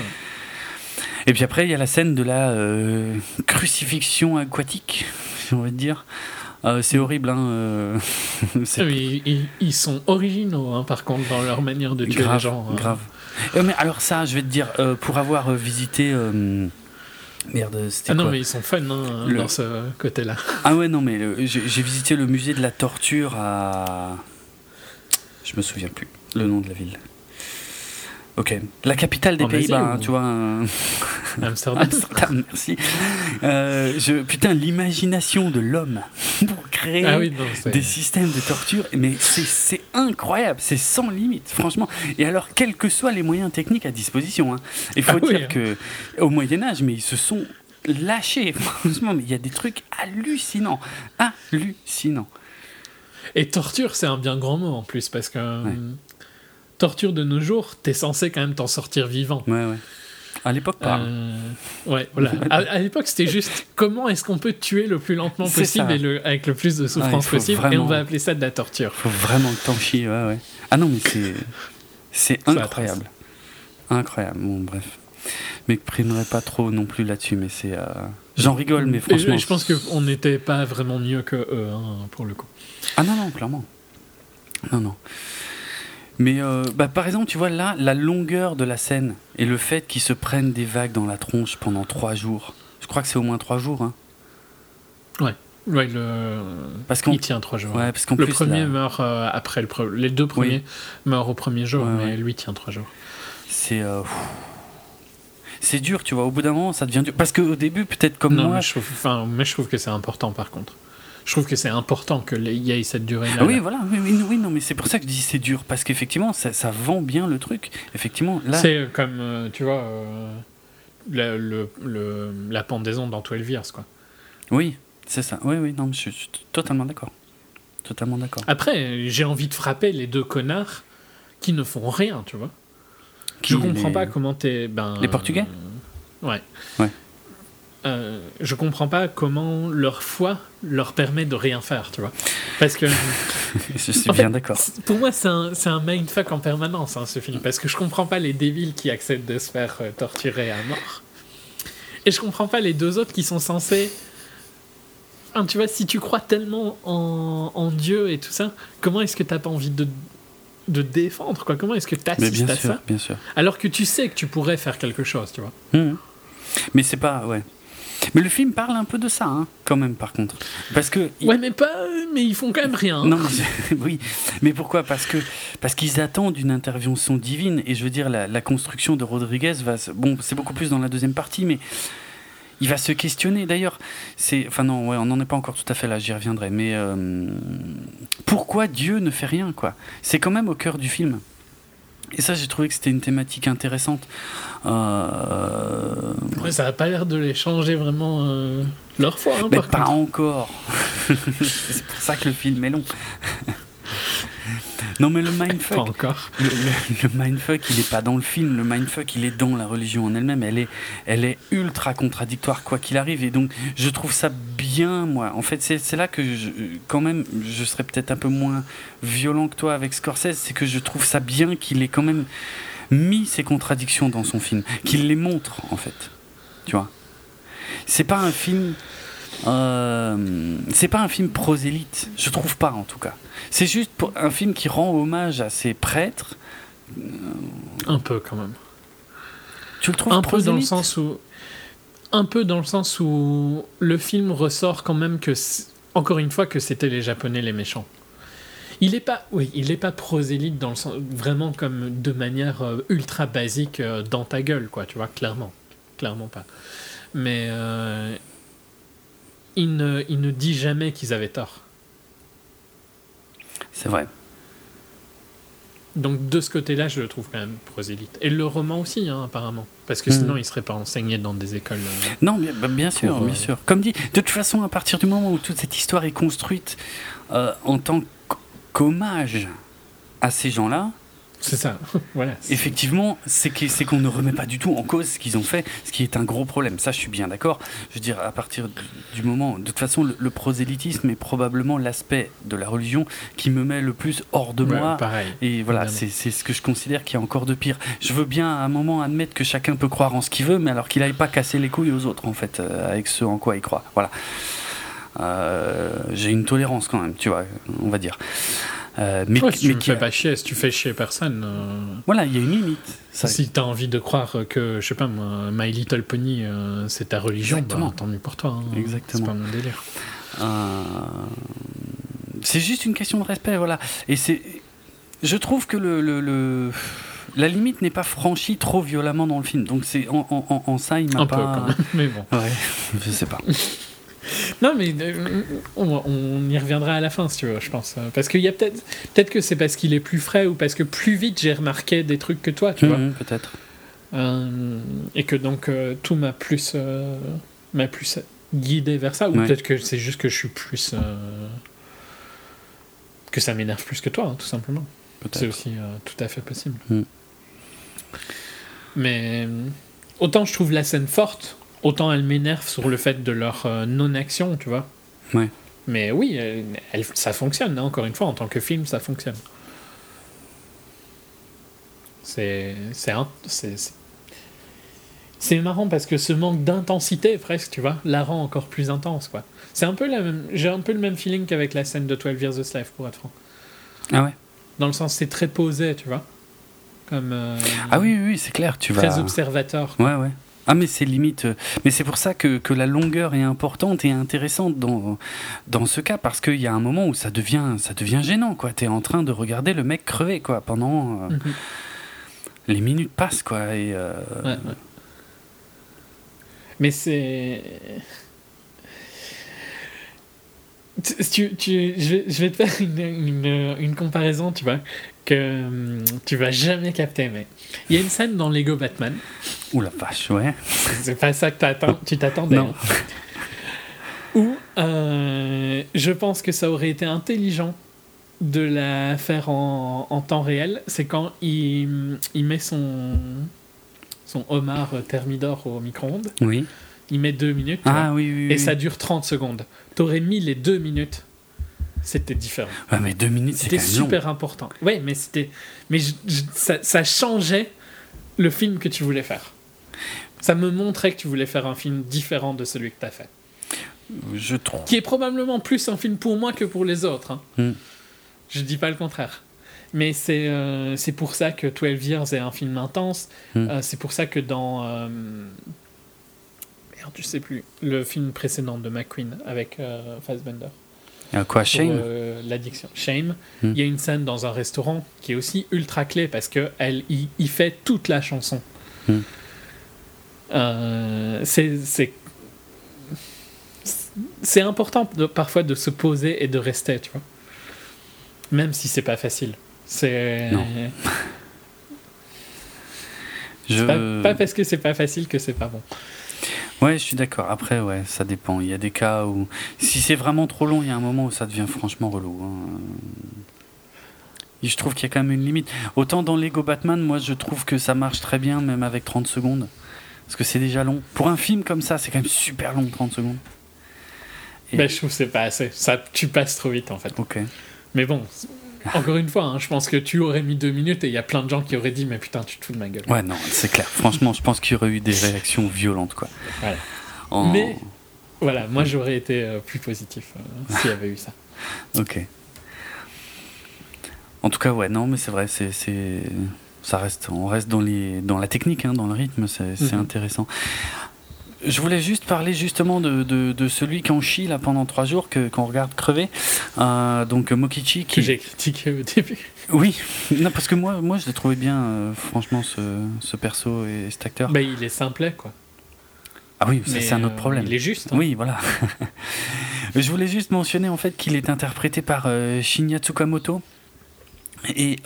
Et puis après, il y a la scène de la euh, crucifixion aquatique, on va dire. Euh, c'est horrible. Hein, euh, ils, sont originaux, hein, par contre, dans leur manière de tuer les gens. Hein. Grave. mais alors ça, je vais te dire, pour avoir visité... Merde, c'était Ah non, mais ils sont fun hein, dans ce côté-là. Ah ouais, non, mais j'ai visité le musée de la torture à... Je me souviens plus le nom de la ville. Ok. La capitale des Pays-Bas, hein, tu vois. Amsterdam. merci. Euh, je, putain, l'imagination de l'homme pour créer ah des systèmes de torture, mais c'est incroyable, c'est sans limite, franchement. Et alors, quels que soient les moyens techniques à disposition, hein. il faut ah dire hein. que au Moyen Âge, mais ils se sont lâchés, franchement, mais il y a des trucs hallucinants, hallucinants. Et torture, c'est un bien grand mot en plus, parce que torture de nos jours, t'es censé quand même t'en sortir vivant. Ouais, ouais. À l'époque, pas. Euh, ouais, voilà. à, l'époque, c'était juste comment est-ce qu'on peut tuer le plus lentement possible et le, avec le plus de souffrance possible, et on va appeler ça de la torture. Faut vraiment que t'en chies, ouais, ouais. Ah non, mais c'est. C'est incroyable. Incroyable. Bon, bref. Mais primerai pas trop non plus là-dessus, mais c'est. Euh, j'en rigole, mais franchement. je, pense qu'on n'était pas vraiment mieux que eux, hein, pour le coup. Ah non, non, clairement. Non, non. Mais euh, bah, par exemple, tu vois là, la longueur de la scène et le fait qu'ils se prennent des vagues dans la tronche pendant trois jours. Je crois que c'est au moins trois jours. Hein. Ouais. Ouais, le... parce il tient trois jours. Ouais, parce le premier meurt euh, après le les deux premiers meurent au premier jour, mais lui tient trois jours. C'est euh, c'est dur, tu vois. Au bout d'un moment, ça devient dur. Parce qu'au début, peut-être comme moi. Mais je, trouve, enfin, mais je trouve que c'est important par contre. Je trouve que c'est important qu'il y ait cette durée-là. Oui, voilà. Oui, oui, non, mais c'est pour ça que je dis c'est dur. Parce qu'effectivement, ça, ça, vend bien le truc. Effectivement, là. C'est comme, euh, tu vois, euh, le, le, la pendaison dans 12 Years, quoi. Oui, c'est ça. Oui, oui, non, je suis totalement d'accord. Totalement d'accord. Après, j'ai envie de frapper les deux connards qui ne font rien, tu vois. Qui, je comprends pas comment t'es. Ben, les Portugais? Ouais. Ouais. Euh, je comprends pas comment leur foi leur permet de rien faire, tu vois. Parce que. je suis bien d'accord. Pour moi, c'est un, un mindfuck en permanence, hein, ce film. Parce que je comprends pas les débiles qui acceptent de se faire euh, torturer à mort. Et je comprends pas les deux autres qui sont censés. Hein, tu vois, si tu crois tellement en, en Dieu et tout ça, comment est-ce que t'as pas envie de de défendre quoi? Comment est-ce que tu assistes à ça? bien sûr. alors que tu sais que tu pourrais faire quelque chose tu vois mmh. mais c'est pas ouais mais le film parle un peu de ça, hein, quand même, par contre. Parce que. Ouais, mais pas. Mais ils font quand même rien. Non, mais oui. Mais pourquoi? Parce que parce qu'ils attendent une intervention divine. Et je veux dire, la, construction de Rodriguez va. Bon, c'est beaucoup plus dans la deuxième partie, mais il va se questionner. D'ailleurs, c'est. Enfin, non, ouais, on n'en est pas encore tout à fait là, j'y reviendrai. Mais euh, pourquoi Dieu ne fait rien, quoi? C'est quand même au cœur du film. Et ça, j'ai trouvé que c'était une thématique intéressante. Euh... Ouais, ça n'a pas l'air de les changer vraiment euh, leur foi. Hein, Mais pas encore. c'est pour ça que le film est long. non, mais le mindfuck. Pas encore. Le, le, mindfuck, il n'est pas dans le film. Le mindfuck, il est dans la religion en elle-même. Elle est, elle est ultra contradictoire, quoi qu'il arrive. Et donc, je trouve ça bien, moi. En fait, c'est là que, je, quand même, je serais peut-être un peu moins violent que toi avec Scorsese. C'est que je trouve ça bien qu'il ait quand même mis ces contradictions dans son film. Qu'il les montre, en fait. Tu vois C'est pas un film. Euh, c'est pas un film prosélyte, je trouve pas en tout cas. C'est juste un film qui rend hommage à ses prêtres. Un peu quand même. Tu le trouves un peu dans le sens où un peu dans le sens où le film ressort quand même que encore une fois que c'était les japonais les méchants. Il est pas oui, il est pas prosélyte dans le sens vraiment comme de manière euh, ultra basique euh, dans ta gueule quoi, tu vois, clairement. Clairement pas. Mais euh, il ne, il ne dit jamais qu'ils avaient tort. C'est vrai. Donc de ce côté-là, je le trouve quand même prosélyte. Et le roman aussi, hein, apparemment. Parce que sinon, mm. il ne serait pas enseigné dans des écoles. Euh, non, bien, bah, bien sûr, bien euh, sûr. Comme dit, de toute façon, à partir du moment où toute cette histoire est construite euh, en tant qu'hommage à ces gens-là, c'est ça, voilà. Effectivement, c'est qu'on ne remet pas du tout en cause ce qu'ils ont fait, ce qui est un gros problème. Ça, je suis bien d'accord. Je veux dire, à partir du moment. De toute façon, le, prosélytisme est probablement l'aspect de la religion qui me met le plus hors de moi. Pareil. Et voilà, c'est ce que je considère qu'il y a encore de pire. Je veux bien à un moment admettre que chacun peut croire en ce qu'il veut, mais alors qu'il n'aille pas casser les couilles aux autres, en fait, euh, avec ce en quoi il croit. Voilà. Euh, j'ai une tolérance quand même, tu vois, on va dire. Euh, mais, si tu ne fais pas chier, si tu fais chier personne. Euh, voilà, il y a une limite. Si tu as envie de croire que, je sais pas My Little Pony, euh, c'est ta religion, bah, tant mieux pour toi. Hein. Exactement. C'est pas mon délire. C'est juste une question de respect, voilà. Et c'est. Je trouve que le, le, la limite n'est pas franchie trop violemment dans le film. Donc c'est en, en, en, ça, il m'a pas. Un peu quand même, mais bon. Ouais, je sais pas. Non, mais euh, on, y reviendra à la fin, si tu veux, je pense. Parce qu'il y a peut-être. Peut-être que c'est parce qu'il est plus frais ou parce que plus vite j'ai remarqué des trucs que toi, tu vois. Mhm, peut-être. Euh, et que donc euh, tout m'a plus. m'a plus guidé vers ça. Ou peut-être que c'est juste que je suis plus. que ça m'énerve plus que toi, hein, tout simplement. C'est aussi tout à fait possible. Mhm. Mais. Autant je trouve la scène forte autant elle m'énerve sur le fait de leur euh, non-action, tu vois. Ouais. Mais oui, elle, ça fonctionne, hein, encore une fois, en tant que film, ça fonctionne. C'est. C'est marrant parce que ce manque d'intensité, presque, tu vois, la rend encore plus intense, quoi. C'est un peu la même. J'ai un peu le même feeling qu'avec la scène de 12 Years a Slave, pour être franc. Ah ouais Dans le sens, c'est très posé, tu vois. Comme. Euh, ah oui, oui, c'est clair, tu vas. Très observateur. Ouais, ouais. Ah mais c'est limite, euh, mais c'est pour ça que, que, la longueur est importante et intéressante dans, dans ce cas parce qu'il y a un moment où ça devient, ça devient gênant quoi. T'es en train de regarder le mec crever quoi pendant euh, mhm. les minutes passent quoi et. Euh, Mais c'est. Tu, tu, je, vais, je, vais, te faire une, une, une, comparaison, tu vois, que hum, tu vas jamais capter, mais il y a une scène dans Lego Batman. Ouh la vache, ouais. C'est pas ça que tu t'attendais. Non. Hein. Où euh, je pense que ça aurait été intelligent de la faire en, en temps réel. C'est quand il, il met son, son homard thermidor au micro-ondes. Oui. Il met deux minutes. Ah, oui, oui, et ça dure 30 secondes. T'aurais mis les deux minutes c'était différent. Ouais, mais deux minutes, c'était super important. Oui, mais c'était, mais ça, ça, changeait le film que tu voulais faire. Ça me montrait que tu voulais faire un film différent de celui que tu as fait. Je trouve. Qui est probablement plus un film pour moi que pour les autres. Hein. Hmm. Je dis pas le contraire. Mais c'est euh, c'est pour ça que 12 Years est un film intense. Hmm. Euh, c'est pour ça que dans. Euh, merde, je sais plus. Le film précédent de McQueen avec Fassbender. Quoi, Shame? L'addiction. Shame. Hmm. Il y a une scène dans un restaurant qui est aussi ultra clé parce que elle y, fait toute la chanson. Hmm. c'est c'est important de, parfois de se poser et de rester, tu vois. Même si c'est pas facile. C'est. Je... Pas, pas, parce que c'est pas facile que c'est pas bon. Ouais, je suis d'accord. Après, ouais, ça dépend. Il y a des cas où. Si c'est vraiment trop long, il y a un moment où ça devient franchement relou. Hein. Et je trouve qu'il y a quand même une limite. Autant dans Lego Batman, moi je trouve que ça marche très bien, même avec 30 secondes. Parce que c'est déjà long. Pour un film comme ça, c'est quand même super long, 30 secondes. Ben, je trouve que c'est pas assez. Ça, tu passes trop vite en fait. Ok. Mais bon, encore une fois, hein, je pense que tu aurais mis deux minutes et il y a plein de gens qui auraient dit Mais putain, tu te fous de ma gueule. Ouais, non, c'est clair. Franchement, je pense qu'il y aurait eu des réactions violentes, quoi. Voilà. Mais voilà, moi j'aurais été euh, plus positif euh, s'il y avait eu ça. Ok. En tout cas, ouais, non, mais c'est vrai, c'est ça reste, on reste dans, les, dans la technique, hein, dans le rythme, c'est mhm. intéressant. Je voulais juste parler justement de, de, celui qui en chie là pendant trois jours que qu'on regarde crever. Euh, donc Mokichi qui. Que j'ai critiqué au début. Oui, non parce que moi moi je l'ai trouvé bien euh, franchement ce, ce, perso et cet acteur. Bah, il est simplet quoi. Ah oui, c'est un autre euh, problème. il est juste. Hein. Oui, voilà. je voulais juste mentionner en fait qu'il est interprété par Shinya Tsukamoto et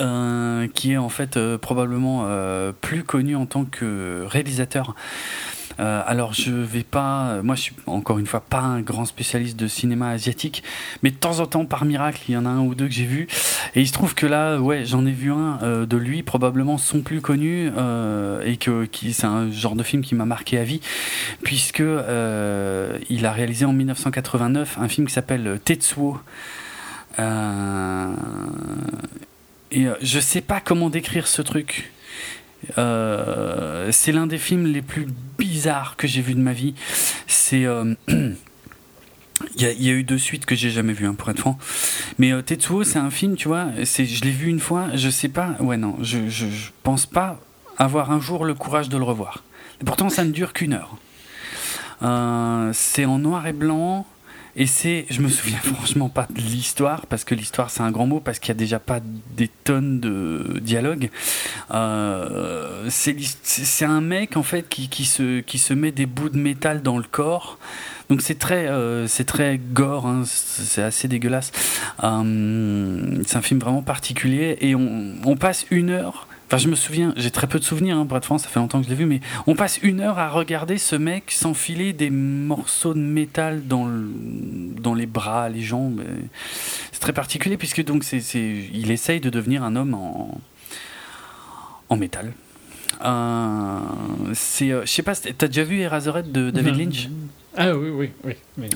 qui est en fait probablement plus connu en tant que réalisateur euh, alors je vais pas, moi je suis encore une fois pas un grand spécialiste de cinéma asiatique, mais de temps en temps par miracle il y en a un ou deux que j'ai vu et il se trouve que là ouais j'en ai vu un euh, de lui probablement son plus connu euh, et que qui c'est un genre de film qui m'a marqué à vie puisque il a réalisé en 1989 un film qui s'appelle Tetsuo. et je sais pas comment décrire ce truc. Euh, c'est l'un des films les plus bizarres que j'ai vu de ma vie. C'est. Euh, il y, a eu deux suites que j'ai jamais vues, hein, pour être franc. Mais euh, Tetsuo, c'est un film, tu vois, je l'ai vu une fois, je sais pas, ouais, non, je, je, pense pas avoir un jour le courage de le revoir. Pourtant, ça ne dure qu'une heure. c'est en noir et blanc, et c'est, je me souviens franchement pas de l'histoire, parce que l'histoire c'est un grand mot, parce qu'il y a déjà pas des tonnes de dialogues. Euh, c'est un mec en fait qui, qui, se, qui se met des bouts de métal dans le corps. Donc c'est très, euh, très gore, hein, c'est assez dégueulasse. Euh, c'est un film vraiment particulier et on passe une heure Enfin, je me souviens, j'ai très peu de souvenirs, hein, franc, ça fait longtemps que je l'ai vu, mais on passe une heure à regarder ce mec s'enfiler des morceaux de métal dans, dans les bras, les jambes. C'est très particulier, puisque donc c'est, il essaye de devenir un homme en, en métal. Euh, c'est, euh, je sais pas, t'as déjà vu Eraserhead de David Lynch? Ah oui, oui, oui. Mais...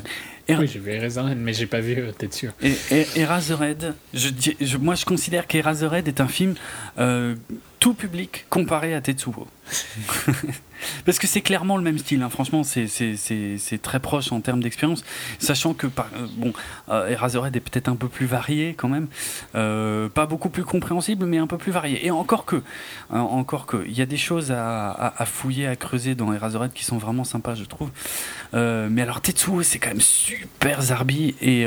Oui, j'ai vu Eraserhead, mais j'ai pas vu euh, Tetsuo. Et, et, Eraserhead, je, je, moi je considère qu'Eraserhead est un film euh, tout public comparé à Tetsuo. Parce que c'est clairement le même style, hein. franchement, c'est très proche en termes d'expérience, sachant que par, euh, bon, euh, Eraserhead est peut-être un peu plus varié quand même, euh, pas beaucoup plus compréhensible, mais un peu plus varié. Et encore que, hein, encore que, il y a des choses à, fouiller, à creuser dans Eraserhead qui sont vraiment sympas, je trouve. mais alors Tetsuo, c'est quand même super zarbi et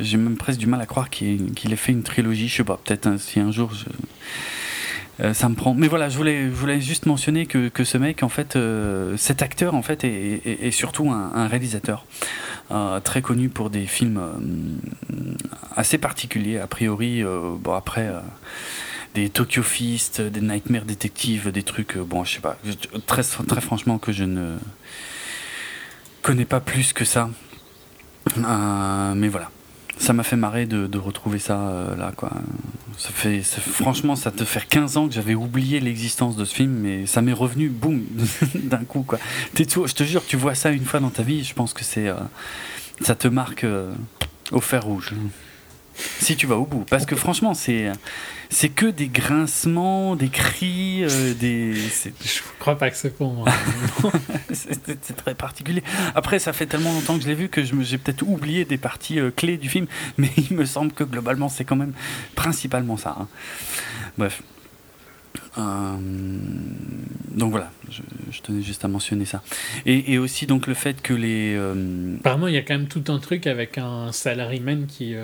j'ai même presque du mal à croire qu'il ait fait une trilogie. Je sais pas, peut-être hein, si un jour je Euh, ça me prend. Mais voilà, je voulais, juste mentionner que, ce mec, en fait, euh, cet acteur, en fait, est, est, surtout un, réalisateur euh, très connu pour des films assez particuliers. A priori, bon après des Tokyo Fist, des Nightmare Detective, des trucs, bon, je sais pas, très, très franchement que je ne connais pas plus que ça. mais voilà ça m'a fait marrer de, retrouver ça euh, là quoi. Ça fait, franchement, ça te fait 15 ans que j'avais oublié l'existence de ce film, mais ça m'est revenu, boum, d'un coup quoi. Tout, je te jure, tu vois ça une fois dans ta vie, je pense que c'est, euh, ça te marque euh, au fer rouge si tu vas au bout. Parce que franchement, c'est c'est que des grincements, des cris, euh, des. Je crois pas que c'est pour moi. c'est très particulier. Après, ça fait tellement longtemps que je l'ai vu que j'ai peut-être oublié des parties euh, clés du film, mais il me semble que globalement, c'est quand même principalement ça. Hein. Bref. Euh, donc voilà, je, tenais juste à mentionner ça. Et, aussi donc le fait que les... Apparemment, il y a quand même tout un truc avec un salaryman qui,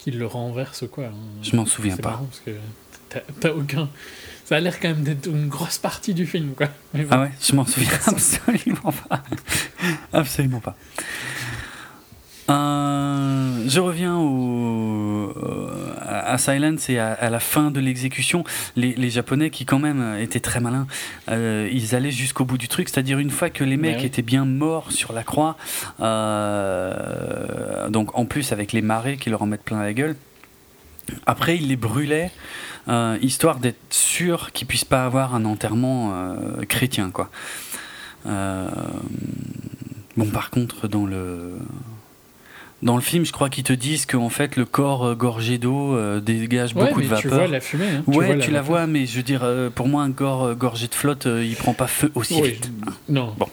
qu'il le renverse quoi. Hein. Je m'en souviens pas. parce que t'as aucun. Ça a l'air quand même d'être une grosse partie du film quoi. Ah ouais, je m'en souviens absolument pas. absolument pas. Euh, je reviens au, euh, à Silence et à, la fin de l'exécution. Les, Japonais qui quand même étaient très malins, euh, ils allaient jusqu'au bout du truc, c'est-à-dire une fois que les mecs étaient bien morts sur la croix, donc en plus avec les marées qui leur en mettent plein la gueule, après ils les brûlaient. histoire d'être sûr qu'ils puissent pas avoir un enterrement chrétien quoi. bon par contre dans le dans le film, je crois qu'ils te disent qu'en fait le corps euh, gorgé d'eau euh, dégage beaucoup de vapeur. Tu vois la fumée. Hein. ouais, tu, la, vois, mais je veux dire, euh, pour moi, un corps gorgé de flotte, il prend pas feu aussi vite. Non. Bon.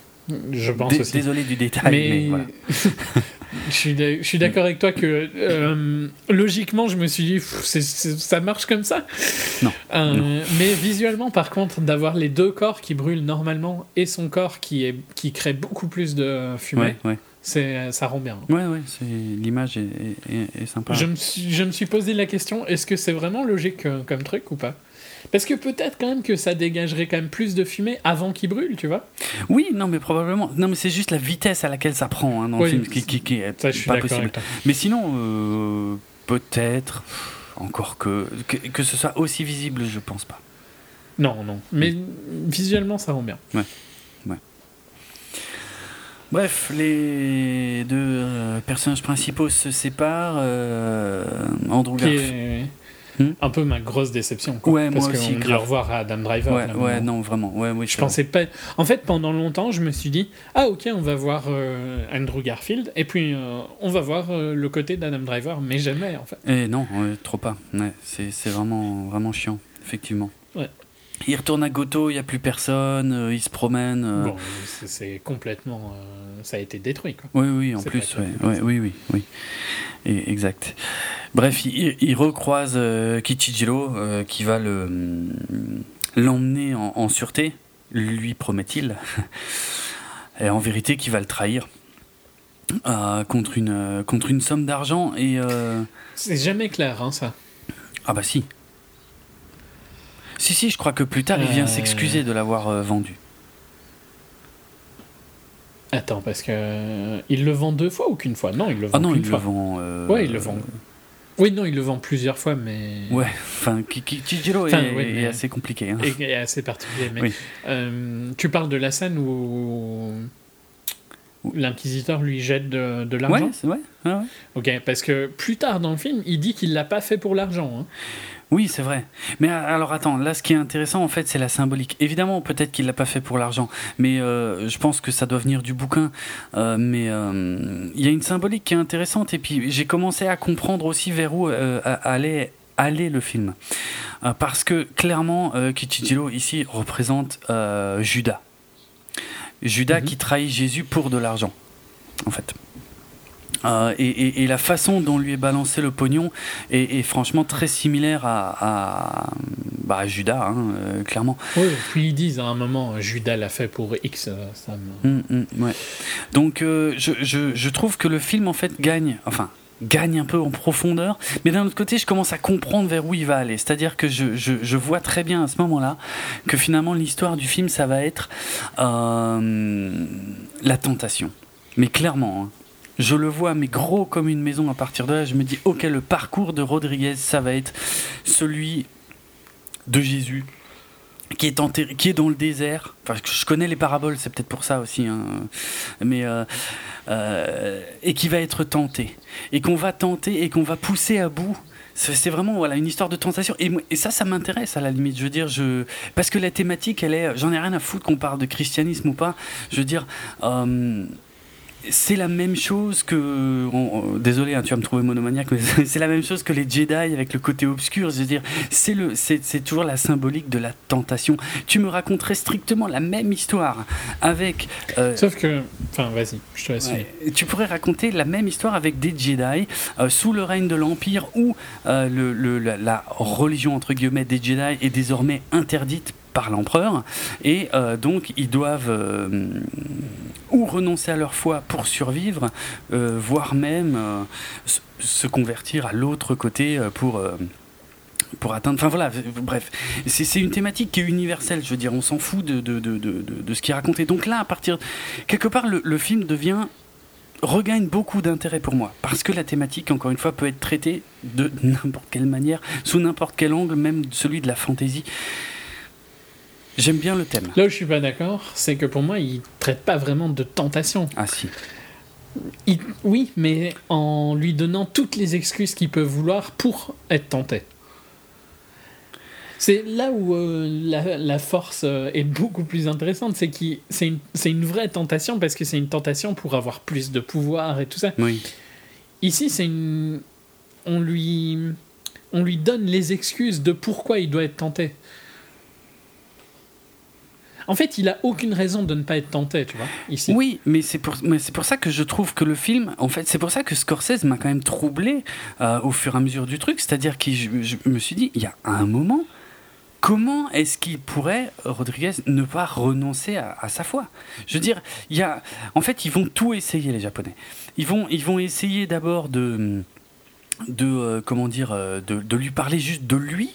Je pense aussi. Désolé du détail, mais, voilà. je suis d'accord avec toi que logiquement, je me suis dit, ça marche comme ça? Non, Mais visuellement, par contre, d'avoir les deux corps qui brûlent normalement et son corps qui, est, qui crée beaucoup plus de fumée. Ouais, ouais c'est ça rend bien. Ouais, ouais, l'image est, est, sympa. Je me, suis, je me suis posé la question est-ce que c'est vraiment logique euh, comme truc ou pas? Parce que peut-être quand même que ça dégagerait quand même plus de fumée avant qu'il brûle, tu vois? Oui, non, mais probablement. Non, mais c'est juste la vitesse à laquelle ça prend hein, dans le film qui, qui, est pas possible. Mais sinon, euh, peut-être, encore que, que, que ce soit aussi visible, je pense pas. Non, non. Mais visuellement, ça rend bien. Ouais. Bref, les deux euh, personnages principaux se séparent. Euh, Andrew Garfield. Hmm un peu ma grosse déception. Quoi, ouais, parce moi aussi. dit au revoir à Adam Driver. Ouais, ouais non, vraiment. Ouais, oui, je pensais pas. En fait, pendant longtemps, je me suis dit ah ok, on va voir euh, Andrew Garfield et puis on va voir le côté d'Adam Driver, mais jamais en fait. Et non, trop pas. Ouais, c'est vraiment vraiment chiant, effectivement. Il retourne à Goto, il n'y a plus personne, euh, il se promène. Euh. Bon, c'est complètement. Euh, ça a été détruit. Quoi. Oui, oui, en plus. oui, oui, oui. Et, exact. Bref, il, recroise Kichijiro qui va l'emmener en, en, sûreté, lui promet-il. Et en vérité, qui va le trahir. contre, une, contre une somme d'argent et. C'est jamais clair, hein, ça. Ah, bah si. Si, si, je crois que plus tard, il vient euh. s'excuser de l'avoir euh, vendu. Attends, parce que euh, il le vend deux fois ou qu'une fois? Non, il le vend. Ah non, il le vend. Ouais, il le vend. Oui, non, il le vend plusieurs fois, mais. Ouais, enfin, Kijiro est, assez compliqué. Hein. Et, assez particulier. Mais tu parles de la scène où l'inquisiteur lui jette de, de l'argent? Ouais. Ouais, ouais. Ok, parce que plus tard dans le film, il dit qu'il l'a pas fait pour l'argent. Hein. Oui, c'est vrai. Mais alors attends, là ce qui est intéressant en fait c'est la symbolique. Évidemment peut-être qu'il l'a pas fait pour l'argent, mais euh, je pense que ça doit venir du bouquin. Euh, mais euh, il y a une symbolique qui est intéressante et puis j'ai commencé à comprendre aussi vers où allait aller le film. parce que clairement Kichijiro ici représente Judas. Judas mhm. qui trahit Jésus pour de l'argent en fait. Euh, et, la façon dont lui est balancé le pognon est, franchement très similaire à, bah, Judas, hein, euh, clairement. Oui, puis ils disent à un moment, Judas l'a fait pour X. Euh, ça hum, ouais. Donc je, je, je, trouve que le film en fait gagne, enfin gagne un peu en profondeur, mais d'un autre côté, je commence à comprendre vers où il va aller. C'est-à-dire que je, je, vois très bien à ce moment-là que finalement l'histoire du film, ça va être la tentation. Mais clairement, hein. Je le vois, mais gros comme une maison à partir de là, je me dis, ok, le parcours de Rodriguez, ça va être celui de Jésus qui est, enterré, qui est dans le désert. Enfin, je connais les paraboles, c'est peut-être pour ça aussi. Hein. Mais, euh, euh, et qui va être tenté. Et qu'on va tenter et qu'on va pousser à bout. C'est vraiment voilà, une histoire de tentation. Et, ça, ça m'intéresse à la limite. Je veux dire, je... parce que la thématique, elle est. J'en ai rien à foutre qu'on parle de christianisme ou pas. Je veux dire. Euh, c'est la même chose que. désolé, hein, tu vas me trouver monomaniaque, mais c'est la même chose que les Jedi avec le côté obscur. Je veux dire, c'est, le, c'est, toujours la symbolique de la tentation. Tu me raconterais strictement la même histoire avec. Euh, Sauf que. Enfin, vas-y, je te laisse. tu pourrais raconter la même histoire avec des Jedi euh, sous le règne de l'Empire où euh, le, la, la religion, entre guillemets, des Jedi est désormais interdite par l'empereur et donc ils doivent ou renoncer à leur foi pour survivre, euh, voire même euh, se convertir à l'autre côté euh, pour pour atteindre. Enfin voilà, bref, c'est une thématique qui est universelle. Je veux dire, on s'en fout de, de, de, de, ce qui est raconté. Donc là, à partir. Quelque part, le, film devient. regagne beaucoup d'intérêt pour moi. Parce que la thématique, encore une fois, peut être traitée de n'importe quelle manière, sous n'importe quel angle, même celui de la fantaisie. J'aime bien le thème. Là où je suis pas d'accord, c'est que pour moi, il traite pas vraiment de tentation. Ah si. oui, mais en lui donnant toutes les excuses qu'il peut vouloir pour être tenté. C'est là où euh, la, force euh, est beaucoup plus intéressante, c'est que c'est une, une, vraie tentation parce que c'est une tentation pour avoir plus de pouvoir et tout ça. Oui. Ici, c'est une, on lui, on lui donne les excuses de pourquoi il doit être tenté. En fait, il a aucune raison de ne pas être tenté, tu vois, ici. Oui, mais c'est pour, c'est pour ça que je trouve que le film, en fait, c'est pour ça que Scorsese m'a quand même troublé euh, au fur et à mesure du truc. C'est-à-dire que je, me suis dit, il y a un moment, comment est-ce qu'il pourrait, Rodriguez, ne pas renoncer à, sa foi? Je veux dire, il y a, en fait, ils vont tout essayer, les Japonais. Ils vont, ils vont essayer d'abord de, de euh, comment dire, euh, de, de lui parler juste de lui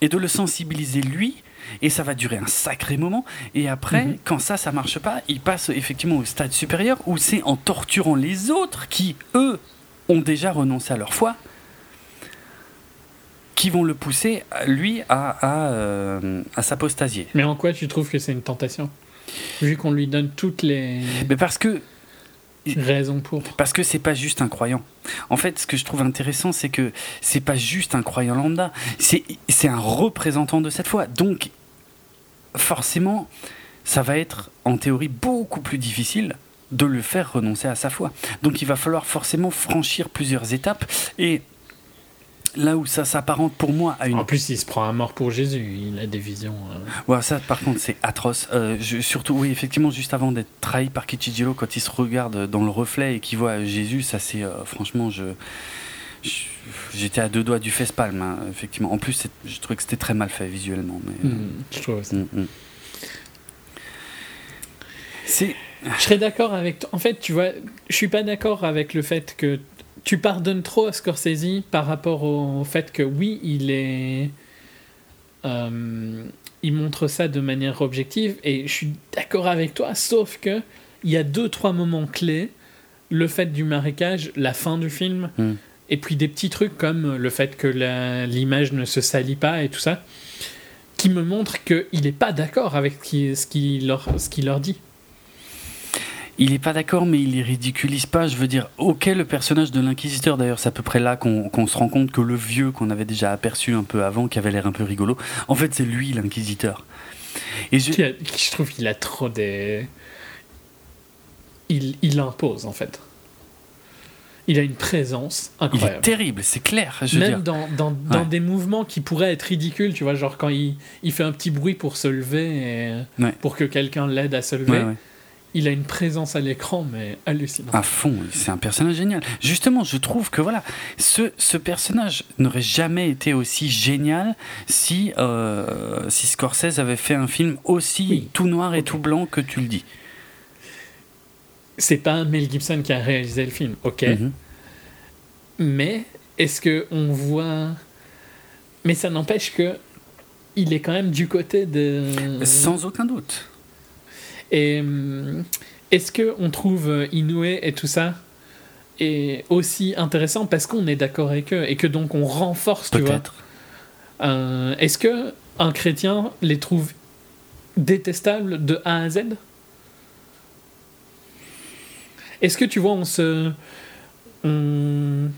et de le sensibiliser lui et ça va durer un sacré moment. Et après, mhm. quand ça, ça marche pas, il passe effectivement au stade supérieur où c'est en torturant les autres qui, eux, ont déjà renoncé à leur foi, qui vont le pousser, lui, à, à, euh, à s'apostasier. Mais en quoi tu trouves que c'est une tentation? Vu qu'on lui donne toutes les. Mais parce que raisons pour. Parce que c'est pas juste un croyant. En fait, ce que je trouve intéressant, c'est que c'est pas juste un croyant lambda, c'est un représentant de cette foi. Donc, forcément, ça va être en théorie beaucoup plus difficile de le faire renoncer à sa foi. Donc, il va falloir forcément franchir plusieurs étapes et là où ça s'apparente pour moi à une. En plus, il se prend à mort pour Jésus, il a des visions. Euh... ça par contre, c'est atroce. Euh, surtout, oui, effectivement, juste avant d'être trahi par Kichijiro, quand il se regarde dans le reflet et qu'il voit Jésus, ça c'est. Euh, franchement, je. J'étais à deux doigts du face-palme, hein, effectivement. En plus, je trouvais que c'était très mal fait visuellement. Mais, mmh, je trouve aussi. Mmh, mmh. C'est. Je serais d'accord avec. En fait, tu vois, je suis pas d'accord avec le fait que tu pardonnes trop à Scorsese par rapport au fait que oui, il est. Euh, il montre ça de manière objective et je suis d'accord avec toi, sauf que il y a deux trois moments clés, le fait du marécage, la fin du film, hmm. et puis des petits trucs comme le fait que l'image ne se salit pas et tout ça, qui me montrent qu'il n'est pas d'accord avec ce qu'il leur, leur dit il n'est pas d'accord, mais il les ridiculise pas. Je veux dire, ok, le personnage de l'inquisiteur, d'ailleurs, c'est à peu près là qu'on se rend compte que le vieux qu'on avait déjà aperçu un peu avant, qui avait l'air un peu rigolo, en fait, c'est lui l'inquisiteur. Et je... je trouve qu'il a trop des. Il, il impose, en fait. Il a une présence incroyable. Il est terrible, c'est clair. Je Même dans, dans, dans des mouvements qui pourraient être ridicules, tu vois, genre quand il, il fait un petit bruit pour se lever, et pour que quelqu'un l'aide à se lever il a une présence à l'écran, mais hallucinante. À fond, c'est un personnage génial. Justement, je trouve que voilà, ce, ce personnage n'aurait jamais été aussi génial si, euh, si Scorsese avait fait un film aussi tout noir et tout blanc que tu le dis. C'est pas Mel Gibson qui a réalisé le film, ok. Mhm. Mais est-ce que on voit Mais ça n'empêche que il est quand même du côté de. Sans aucun doute. Et hum, est-ce que on trouve Inoue et tout ça est aussi intéressant parce qu'on est d'accord avec eux et que donc on renforce, tu vois? Euh, est-ce que un chrétien les trouve détestables de A à Z? Est-ce que tu vois, on se on,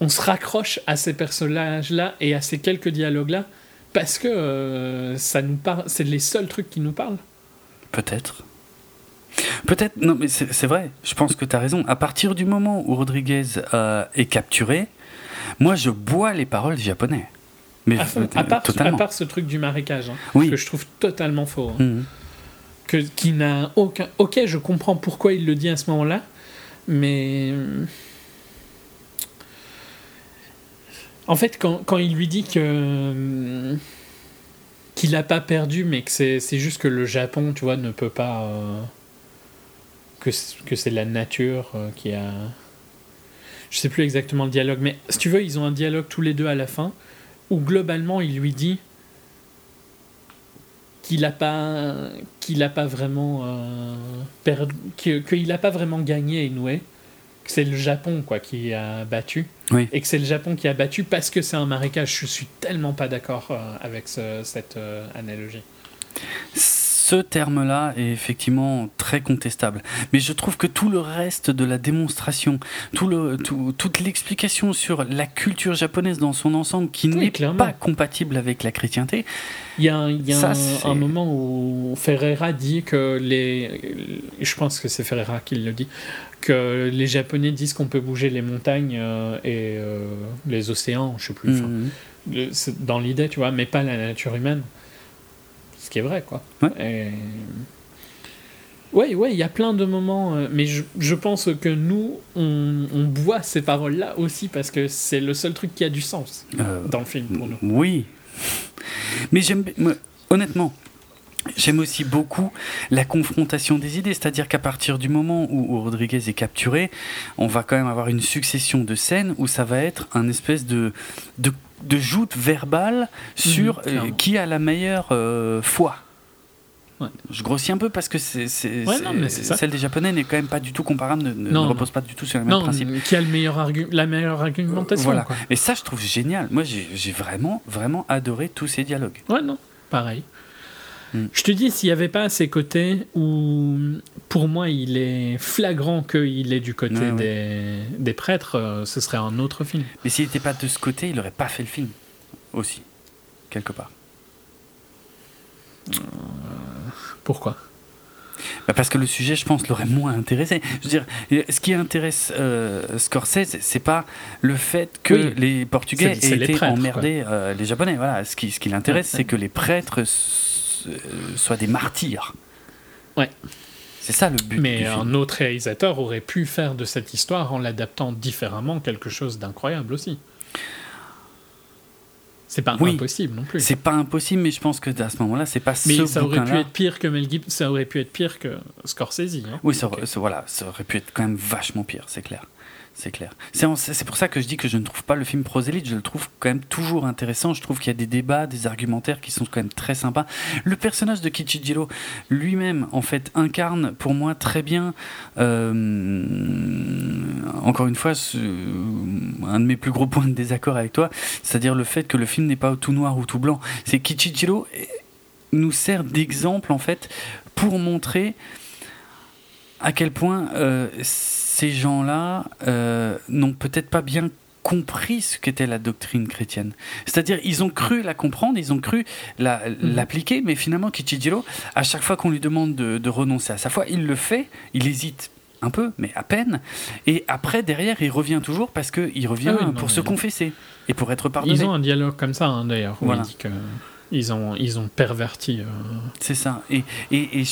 on se raccroche à ces personnages-là et à ces quelques dialogues-là parce que euh, ça nous parle, c'est les seuls trucs qui nous parlent? Peut-être. Peut-être, non, mais c'est vrai, je pense que tu as raison. À partir du moment où Rodriguez euh, est capturé, moi je bois les paroles japonais. Mais à, part, totalement. à part ce truc du marécage, hein, que je trouve totalement faux. Hein. Mhm. que, qui n'a aucun. Ok, je comprends pourquoi il le dit à ce moment-là, mais. En fait, quand, quand il lui dit que. Qu'il n'a pas perdu, mais que c'est juste que le Japon, tu vois, ne peut pas. Euh, que, c'est la nature euh, qui a. Je sais plus exactement le dialogue, mais si tu veux, ils ont un dialogue tous les deux à la fin où globalement il lui dit qu'il n'a pas qu'il a pas vraiment euh, qu'il n'a pas vraiment gagné Inoue que c'est le Japon quoi qui a battu et que c'est le Japon qui a battu parce que c'est un marécage je suis tellement pas d'accord euh, avec cette analogie ce terme-là est effectivement très contestable. Mais je trouve que tout le reste de la démonstration, tout le, toute l'explication sur la culture japonaise dans son ensemble qui n'est pas compatible avec la chrétienté. Il y a, un, moment où Ferreira dit que les. Je pense que c'est Ferreira qui le dit. Que les Japonais disent qu'on peut bouger les montagnes euh, et euh, les océans, je sais plus. Mhm. Dans l'idée, tu vois, mais pas la nature humaine. Ce qui est vrai, quoi. Ouais. Ouais, il y a plein de moments, euh, mais je, je, pense que nous, on, on boit ces paroles-là aussi parce que c'est le seul truc qui a du sens euh, dans le film pour nous. Oui. Mais j'aime. Honnêtement, J'aime aussi beaucoup la confrontation des idées, c'est-à-dire qu'à partir du moment où, Rodriguez est capturé, on va quand même avoir une succession de scènes où ça va être un espèce de, de, de joute verbale sur mhm, euh, qui a la meilleure euh, foi. Je grossis un peu parce que c'est, celle des Japonais n'est quand même pas du tout comparable, ne, repose pas du tout sur les mêmes principes. Qui a le meilleur la meilleure argumentation. Voilà. Et ça, je trouve génial. Moi, j'ai, vraiment, vraiment adoré tous ces dialogues. Ouais, non, pareil. Mm. Je te dis, s'il n'y avait pas ces côtés où, pour moi, il est flagrant qu'il est du côté des, des, prêtres, euh, ce serait un autre film. Mais s'il n'était pas de ce côté, il n'aurait pas fait le film, aussi, quelque part. Euh, pourquoi? Bah, parce que le sujet, je pense, l'aurait moins intéressé. Je veux dire, ce qui intéresse euh, Scorsese, c'est pas le fait que les Portugais aient été emmerdés euh, les Japonais. Voilà, ce qui, ce qui l'intéresse, c'est que les prêtres soient des martyrs. Ouais. C'est ça le but. Mais un autre réalisateur aurait pu faire de cette histoire en l'adaptant différemment quelque chose d'incroyable aussi. C'est pas impossible non plus. C'est pas impossible, mais je pense que à ce moment-là, c'est pas mais ce ça aurait pu être pire que Mel Gibson, ça aurait pu être pire que Scorsese. Hein. Oui, ça, voilà, ça aurait pu être quand même vachement pire, c'est clair c'est clair. C'est pour ça que je dis que je ne trouve pas le film prosélyte, je le trouve quand même toujours intéressant. Je trouve qu'il y a des débats, des argumentaires qui sont quand même très sympas. Le personnage de Kichijiro lui-même, en fait, incarne pour moi très bien, euh, encore une fois, un de mes plus gros points de désaccord avec toi, c'est-à-dire le fait que le film n'est pas tout noir ou tout blanc. C'est Kichijiro nous sert d'exemple, en fait, pour montrer à quel point euh, ces gens-là euh, n'ont peut-être pas bien compris ce qu'était la doctrine chrétienne. C'est-à-dire, ils ont cru la comprendre, ils ont cru mhm. l'appliquer, mais finalement, Kichijiro, à chaque fois qu'on lui demande de, renoncer à sa foi, il le fait, il hésite un peu, mais à peine. Et après, derrière, il revient toujours parce qu'il revient ah pour se confesser et pour être pardonné. Ils ont un dialogue comme ça, hein, d'ailleurs, où il dit que ils ont, ils ont perverti. Euh, c'est ça. Et, et, et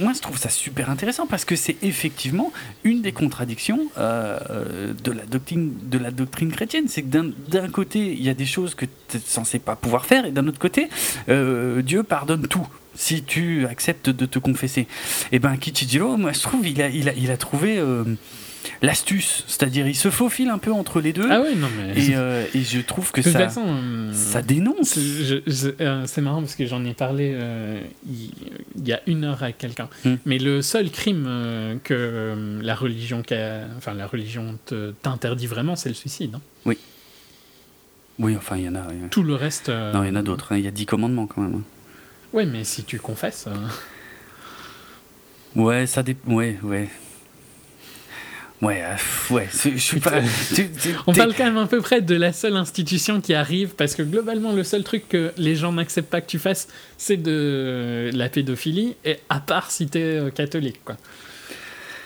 moi, je trouve ça super intéressant parce que c'est effectivement une des contradictions euh, de, la doctrine, de la doctrine chrétienne. C'est que d'un côté, il y a des choses que tu es censé pas pouvoir faire, et d'un autre côté, euh, Dieu pardonne tout si tu acceptes de te confesser. Et ben Kichijiro, moi, je trouve, il a, il a trouvé l'astuce, c'est-à-dire il se faufile un peu entre les deux. Ah oui, non mais. Et, euh, et je trouve que ça, façon, euh, ça dénonce. Euh, c'est marrant parce que j'en ai parlé il, y a une heure avec quelqu'un. Hmm. Mais le seul crime que la religion, enfin la religion t'interdit vraiment, c'est le suicide. Hein. Oui. Oui, enfin il y en a. Tout le reste. Non, il y en a d'autres. Hein. Il y a dix commandements quand même. Oui, mais si tu confesses. Ouais, ça dépend. Ouais, ouais. Ouais, euh, ouais, je suis pas. On parle quand même à peu près de la seule institution qui arrive, parce que globalement, le seul truc que les gens n'acceptent pas que tu fasses, c'est de la pédophilie, et à part si t'es euh, catholique, quoi.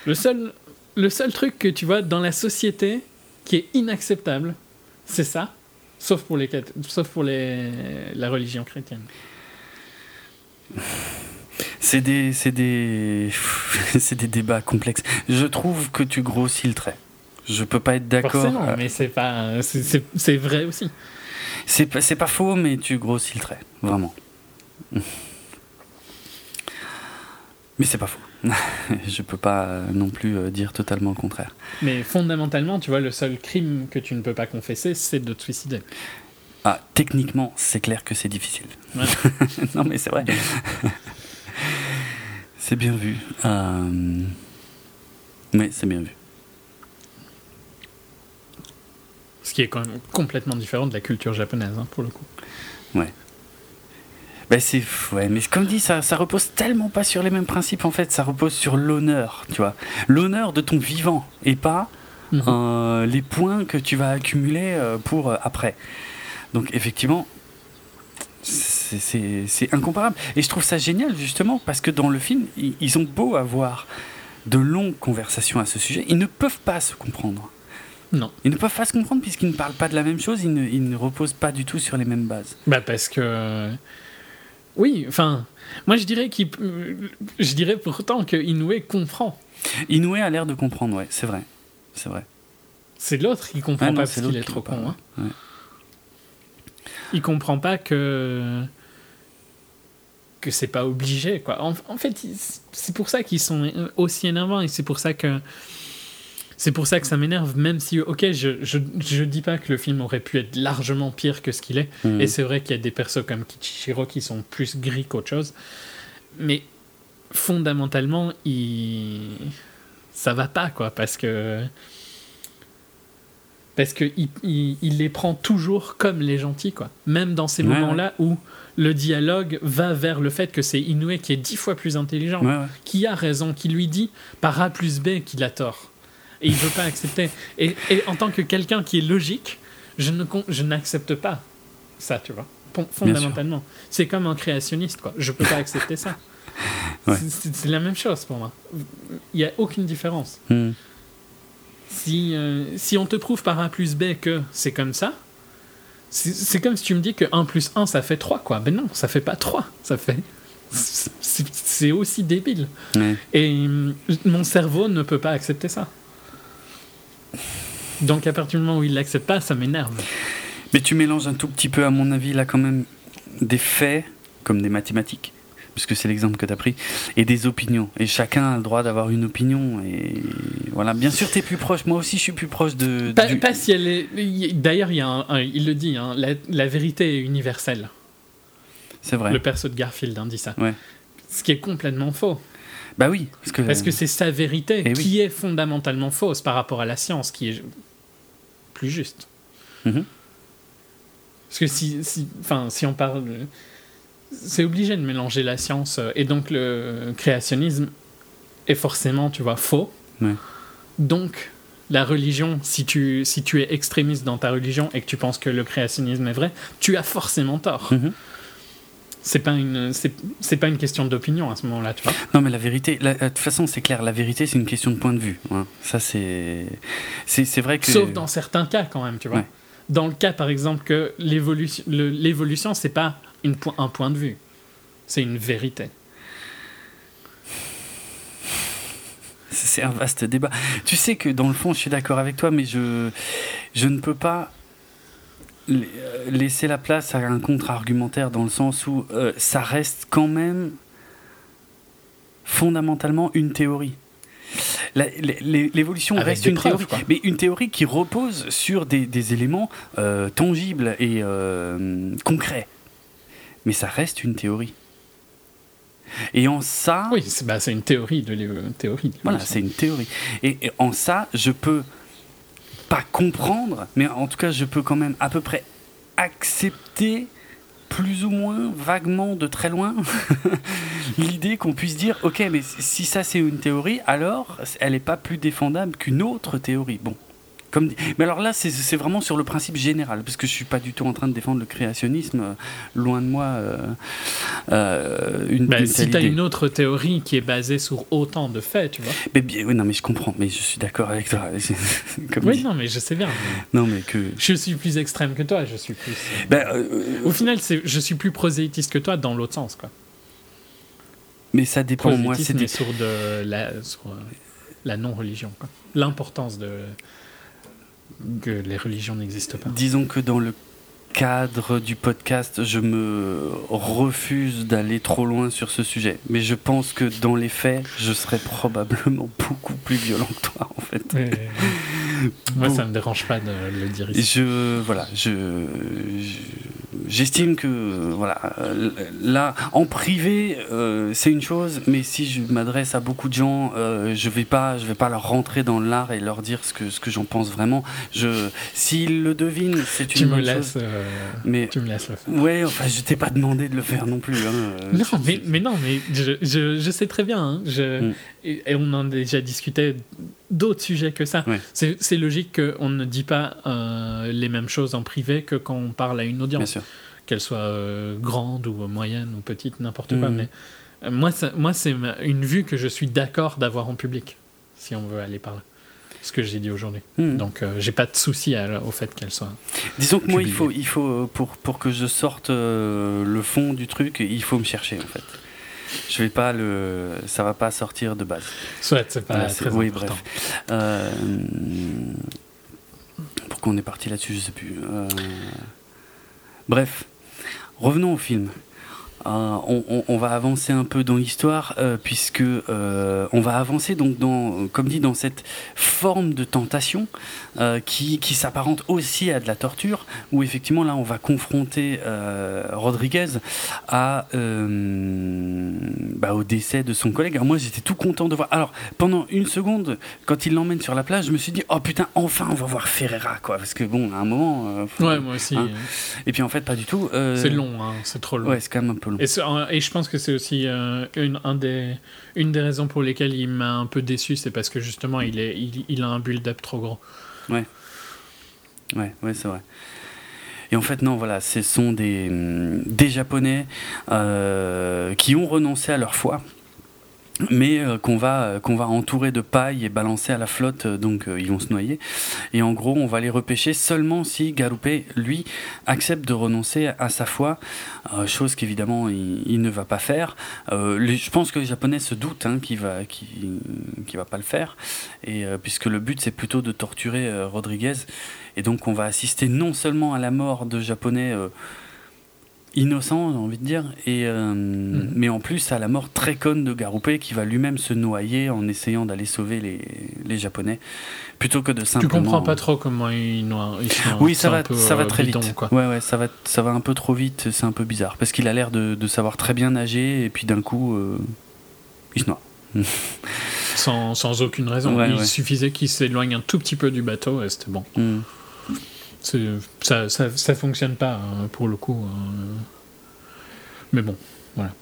Le seul, le seul truc que tu vois dans la société qui est inacceptable, c'est ça, sauf pour, les, sauf pour les, la religion chrétienne. C'est des, c'est des, c'est des débats complexes. Je trouve que tu grossis le trait. Je peux pas être d'accord. Forcément, euh, mais c'est pas, c'est vrai aussi. C'est pas, c'est pas faux, mais tu grossis le trait, vraiment. Mais c'est pas faux. je peux pas non plus euh, dire totalement le contraire. Mais fondamentalement, tu vois, le seul crime que tu ne peux pas confesser, c'est de te suicider. Ah, techniquement, c'est clair que c'est difficile. non, mais c'est vrai. C'est bien vu. Euh... Mais c'est bien vu. Ce qui est quand même complètement différent de la culture japonaise, hein, pour le coup. Ouais. Ben c'est ouais, mais comme dit, ça, ça repose tellement pas sur les mêmes principes en fait. Ça repose sur l'honneur, tu vois, l'honneur de ton vivant et pas mhm. euh, les points que tu vas accumuler euh, pour euh, après. Donc effectivement, c'est incomparable. Et je trouve ça génial, justement, parce que dans le film, ils ont beau avoir de longues conversations à ce sujet, ils ne peuvent pas se comprendre. Non. Ils ne peuvent pas se comprendre puisqu'ils ne parlent pas de la même chose, ils ne, ils ne reposent pas du tout sur les mêmes bases. Bah parce que... Oui, enfin, moi je dirais qu'il, je dirais pourtant que Inoue comprend. Inoue a l'air de comprendre, ouais, c'est vrai, c'est vrai. C'est l'autre qui comprend ah pas parce qu'il est trop con. Hein. Il comprend pas que que c'est pas obligé quoi. En, fait, c'est pour ça qu'ils sont aussi énervants et c'est pour ça que c'est pour ça que ça m'énerve, même si, ok, je, je, je, dis pas que le film aurait pu être largement pire que ce qu'il est, mhm. et c'est vrai qu'il y a des persos comme Kichiro qui sont plus gris qu'autre chose, mais fondamentalement, il... ça va pas, quoi, parce que parce qu'il il, il, les prend toujours comme les gentils, quoi. Même dans ces moments-là où le dialogue va vers le fait que c'est Inoue qui est dix fois plus intelligent, qui a raison, qui lui dit par A plus B qu'il a tort. Et il veut pas accepter. Et, en tant que quelqu'un qui est logique, je, ne, je n'accepte pas ça, tu vois, fondamentalement. C'est comme un créationniste, quoi. Je peux pas accepter ça. C'est, la même chose pour moi. Il n'y a aucune différence. Hmm. Si, euh, si on te prouve par A plus B que c'est comme ça, c'est comme si tu me dis que 1 plus 1 ça fait 3 quoi. Ben non, ça fait pas 3, ça fait. C'est aussi débile. Et mm, mon cerveau ne peut pas accepter ça. Donc à partir du moment où il l'accepte pas, ça m'énerve. Mais tu mélanges un tout petit peu, à mon avis, là quand même, des faits comme des mathématiques puisque c'est l'exemple que tu as pris, et des opinions. Et chacun a le droit d'avoir une opinion. Et voilà, bien sûr, tu es plus proche. Moi aussi, je suis plus proche de. Pas, si elle est. D'ailleurs, il, il le dit, hein, la, vérité est universelle. C'est vrai. Le perso de Garfield hein, dit ça. Ouais. Ce qui est complètement faux. Bah oui. Parce que, parce que c'est sa vérité eh qui est fondamentalement fausse par rapport à la science, qui est plus juste. Mm-hmm. Parce que si, si, si on parle c'est obligé de mélanger la science euh, et donc le créationnisme est forcément, tu vois, faux. Donc, la religion, si tu, si tu es extrémiste dans ta religion et que tu penses que le créationnisme est vrai, tu as forcément tort. Mm-hmm. C'est pas une c'est pas une question d'opinion à ce moment-là, tu vois. Non, mais la vérité, de toute façon, c'est clair. La vérité, c'est une question de point de vue. Hein. Ça, c'est c'est vrai que. Sauf dans certains cas, quand même, tu vois. Dans le cas, par exemple, que l'évolution l'évolution, c'est pas un point de vue. C'est une vérité. C'est un vaste débat. Tu sais que dans le fond, je suis d'accord avec toi, mais je, je ne peux pas laisser la place à un contre-argumentaire dans le sens où euh, ça reste quand même fondamentalement une théorie. l'évolution reste une théorie, mais une théorie qui repose sur des, éléments euh, tangibles et euh, concrets. Mais ça reste une théorie. Et en ça. Oui, c'est bah, une théorie de théorie. Voilà, c'est une théorie. Et, et, en ça, je peux pas comprendre, mais en tout cas, je peux quand même à peu près accepter plus ou moins vaguement de très loin l'idée qu'on puisse dire ok mais si ça c'est une théorie alors elle n'est pas plus défendable qu'une autre théorie bon mais alors là, c'est vraiment sur le principe général, parce que je suis pas du tout en train de défendre le créationnisme, euh, loin de moi. Euh, euh, une, bah, si tu as une autre théorie qui est basée sur autant de faits, tu vois. Mais bien, oui, non, mais je comprends, mais je suis d'accord avec toi. oui, non, mais je sais bien. Non, mais que je suis plus extrême que toi, je suis plus. Ben, Au final, je suis plus prosélytiste que toi dans l'autre sens, quoi. Mais ça dépend. Moi, c'est sur de la, sur la non-religion, l'importance de que les religions n'existent pas. Disons que dans le cadre du podcast, je me refuse d'aller trop loin sur ce sujet. Mais je pense que dans les faits, je serais probablement beaucoup plus violent que toi, en fait. Moi, ça ne me dérange pas de le dire ici. Je, voilà, je, j'estime que voilà, là, en privé, euh, c'est une chose, mais si je m'adresse à beaucoup de gens, euh, je vais pas, je vais pas leur rentrer dans l'art et leur dire ce que ce que j'en pense vraiment. Je, s'ils le devinent, c'est une tu me laisses, euh, mais tu me laisses le faire. Ouais, enfin, je t'ai pas demandé de le faire non plus. Hein, non, mais, mais, non, mais je, je, je sais très bien. Hein, je, mm. et, on en a déjà discuté d'autres sujets que ça. C'est logique qu'on ne dit pas euh, les mêmes choses en privé que quand on parle à une audience, qu'elle soit euh, grande ou moyenne ou petite, n'importe quoi. Mhm. Mais euh, moi, moi c'est une vue que je suis d'accord d'avoir en public, si on veut aller par là. Ce que j'ai dit aujourd'hui. Mhm. Donc, j'ai pas de souci au fait qu'elle soit. Disons que moi, il faut, il faut pour, pour que je sorte le fond du truc, il faut me chercher en fait je vais pas le, ça va pas sortir de base. Soit, c'est pas très oui, important. bref. Euh, pourquoi on est parti là-dessus, je sais plus. Euh, bref, revenons au film. Euh, on, va avancer un peu dans l'histoire euh, puisque euh, on va avancer donc dans, comme dit, dans cette forme de tentation qui, qui s'apparente aussi à de la torture, où effectivement là on va confronter Rodriguez à bah, au décès de son collègue. Alors moi j'étais tout content de voir. Alors pendant une seconde, quand il l'emmène sur la plage, je me suis dit oh putain enfin on va voir Ferreira quoi, parce que bon à un moment. ouais moi aussi. Hein. Et puis en fait pas du tout. c'est long, hein, c'est trop long. Ouais c'est quand même un peu et, et, je pense que c'est aussi euh, une, un des, une des raisons pour lesquelles il m'a un peu déçu, c'est parce que justement, il, est, il, il a un build-up trop grand. Ouais. Ouais, c'est vrai. Et en fait, non, voilà, ce sont des, des Japonais euh, qui ont renoncé à leur foi mais euh, qu'on va euh, qu'on va entourer de paille et balancer à la flotte, euh, donc ils vont se noyer. Et en gros, on va les repêcher seulement si Garupe, lui, accepte de renoncer à sa foi, chose qu'évidemment il, ne va pas faire. je pense que les Japonais se doutent hein, qu'il va qui qui va pas le faire, et puisque le but c'est plutôt de torturer Rodriguez, et donc on va assister non seulement à la mort de Japonais innocent, j'ai envie de dire, et, euh, mm. mais en plus à la mort très conne de Garupe qui va lui-même se noyer en essayant d'aller sauver les, les, Japonais, plutôt que de simplement. Tu comprends pas trop comment il noie. oui, ça va, ça va euh, très vite. Quoi. Ouais, ouais, ça va, ça va un peu trop vite. C'est un peu bizarre parce qu'il a l'air de, de, savoir très bien nager et puis d'un coup, euh, il se noie. sans, sans, aucune raison. il suffisait qu'il s'éloigne un tout petit peu du bateau et c'était bon. Mm ça, ça, ça, fonctionne pas hein, pour le coup. Hein. Mais bon, voilà.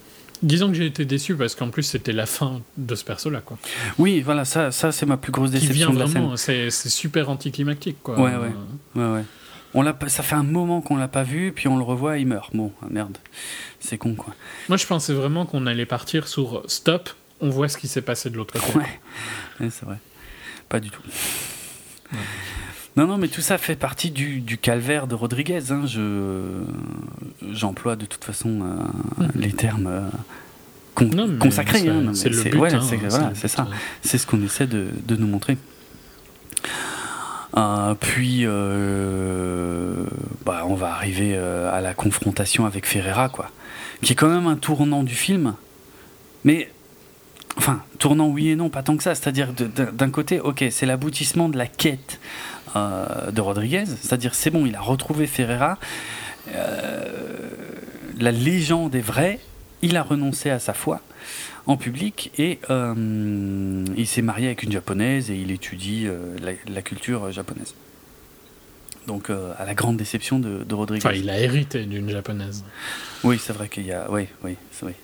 Disons que j'ai été déçu parce qu'en plus c'était la fin de ce perso-là, quoi. Oui, voilà, ça, ça c'est ma plus grosse déception de la vraiment, C'est super anticlimactique, quoi. Ouais, ouais, ouais, ouais. On l'a, ça fait un moment qu'on l'a pas vu, puis on le revoit, il meurt. Bon, ah, merde, c'est con, quoi. Moi, je pensais vraiment qu'on allait partir sur stop. On voit ce qui s'est passé de l'autre côté. Ouais, c'est vrai. Pas du tout. Non, non, mais tout ça fait partie du, calvaire de Rodriguez. Hein. Je, j'emploie de toute façon euh, les termes euh, consacrés. Hein. C'est, le but. Hein, c'est, ça. C'est ce qu'on essaie de, nous montrer. Euh, puis, bah, on va arriver à la confrontation avec Ferreira, quoi, qui est quand même un tournant du film. Mais Enfin, tournant oui et non, pas tant que ça. C'est-à-dire, d'un côté, ok, c'est l'aboutissement de la quête euh, de Rodriguez. C'est-à-dire, c'est bon, il a retrouvé Ferreira. Euh, la légende est vraie. Il a renoncé à sa foi en public et euh, il s'est marié avec une japonaise et il étudie la, culture japonaise. Donc, à la grande déception de, de Rodriguez. Enfin, il a hérité d'une japonaise. Oui, c'est vrai qu'il y a. Oui, oui, c'est vrai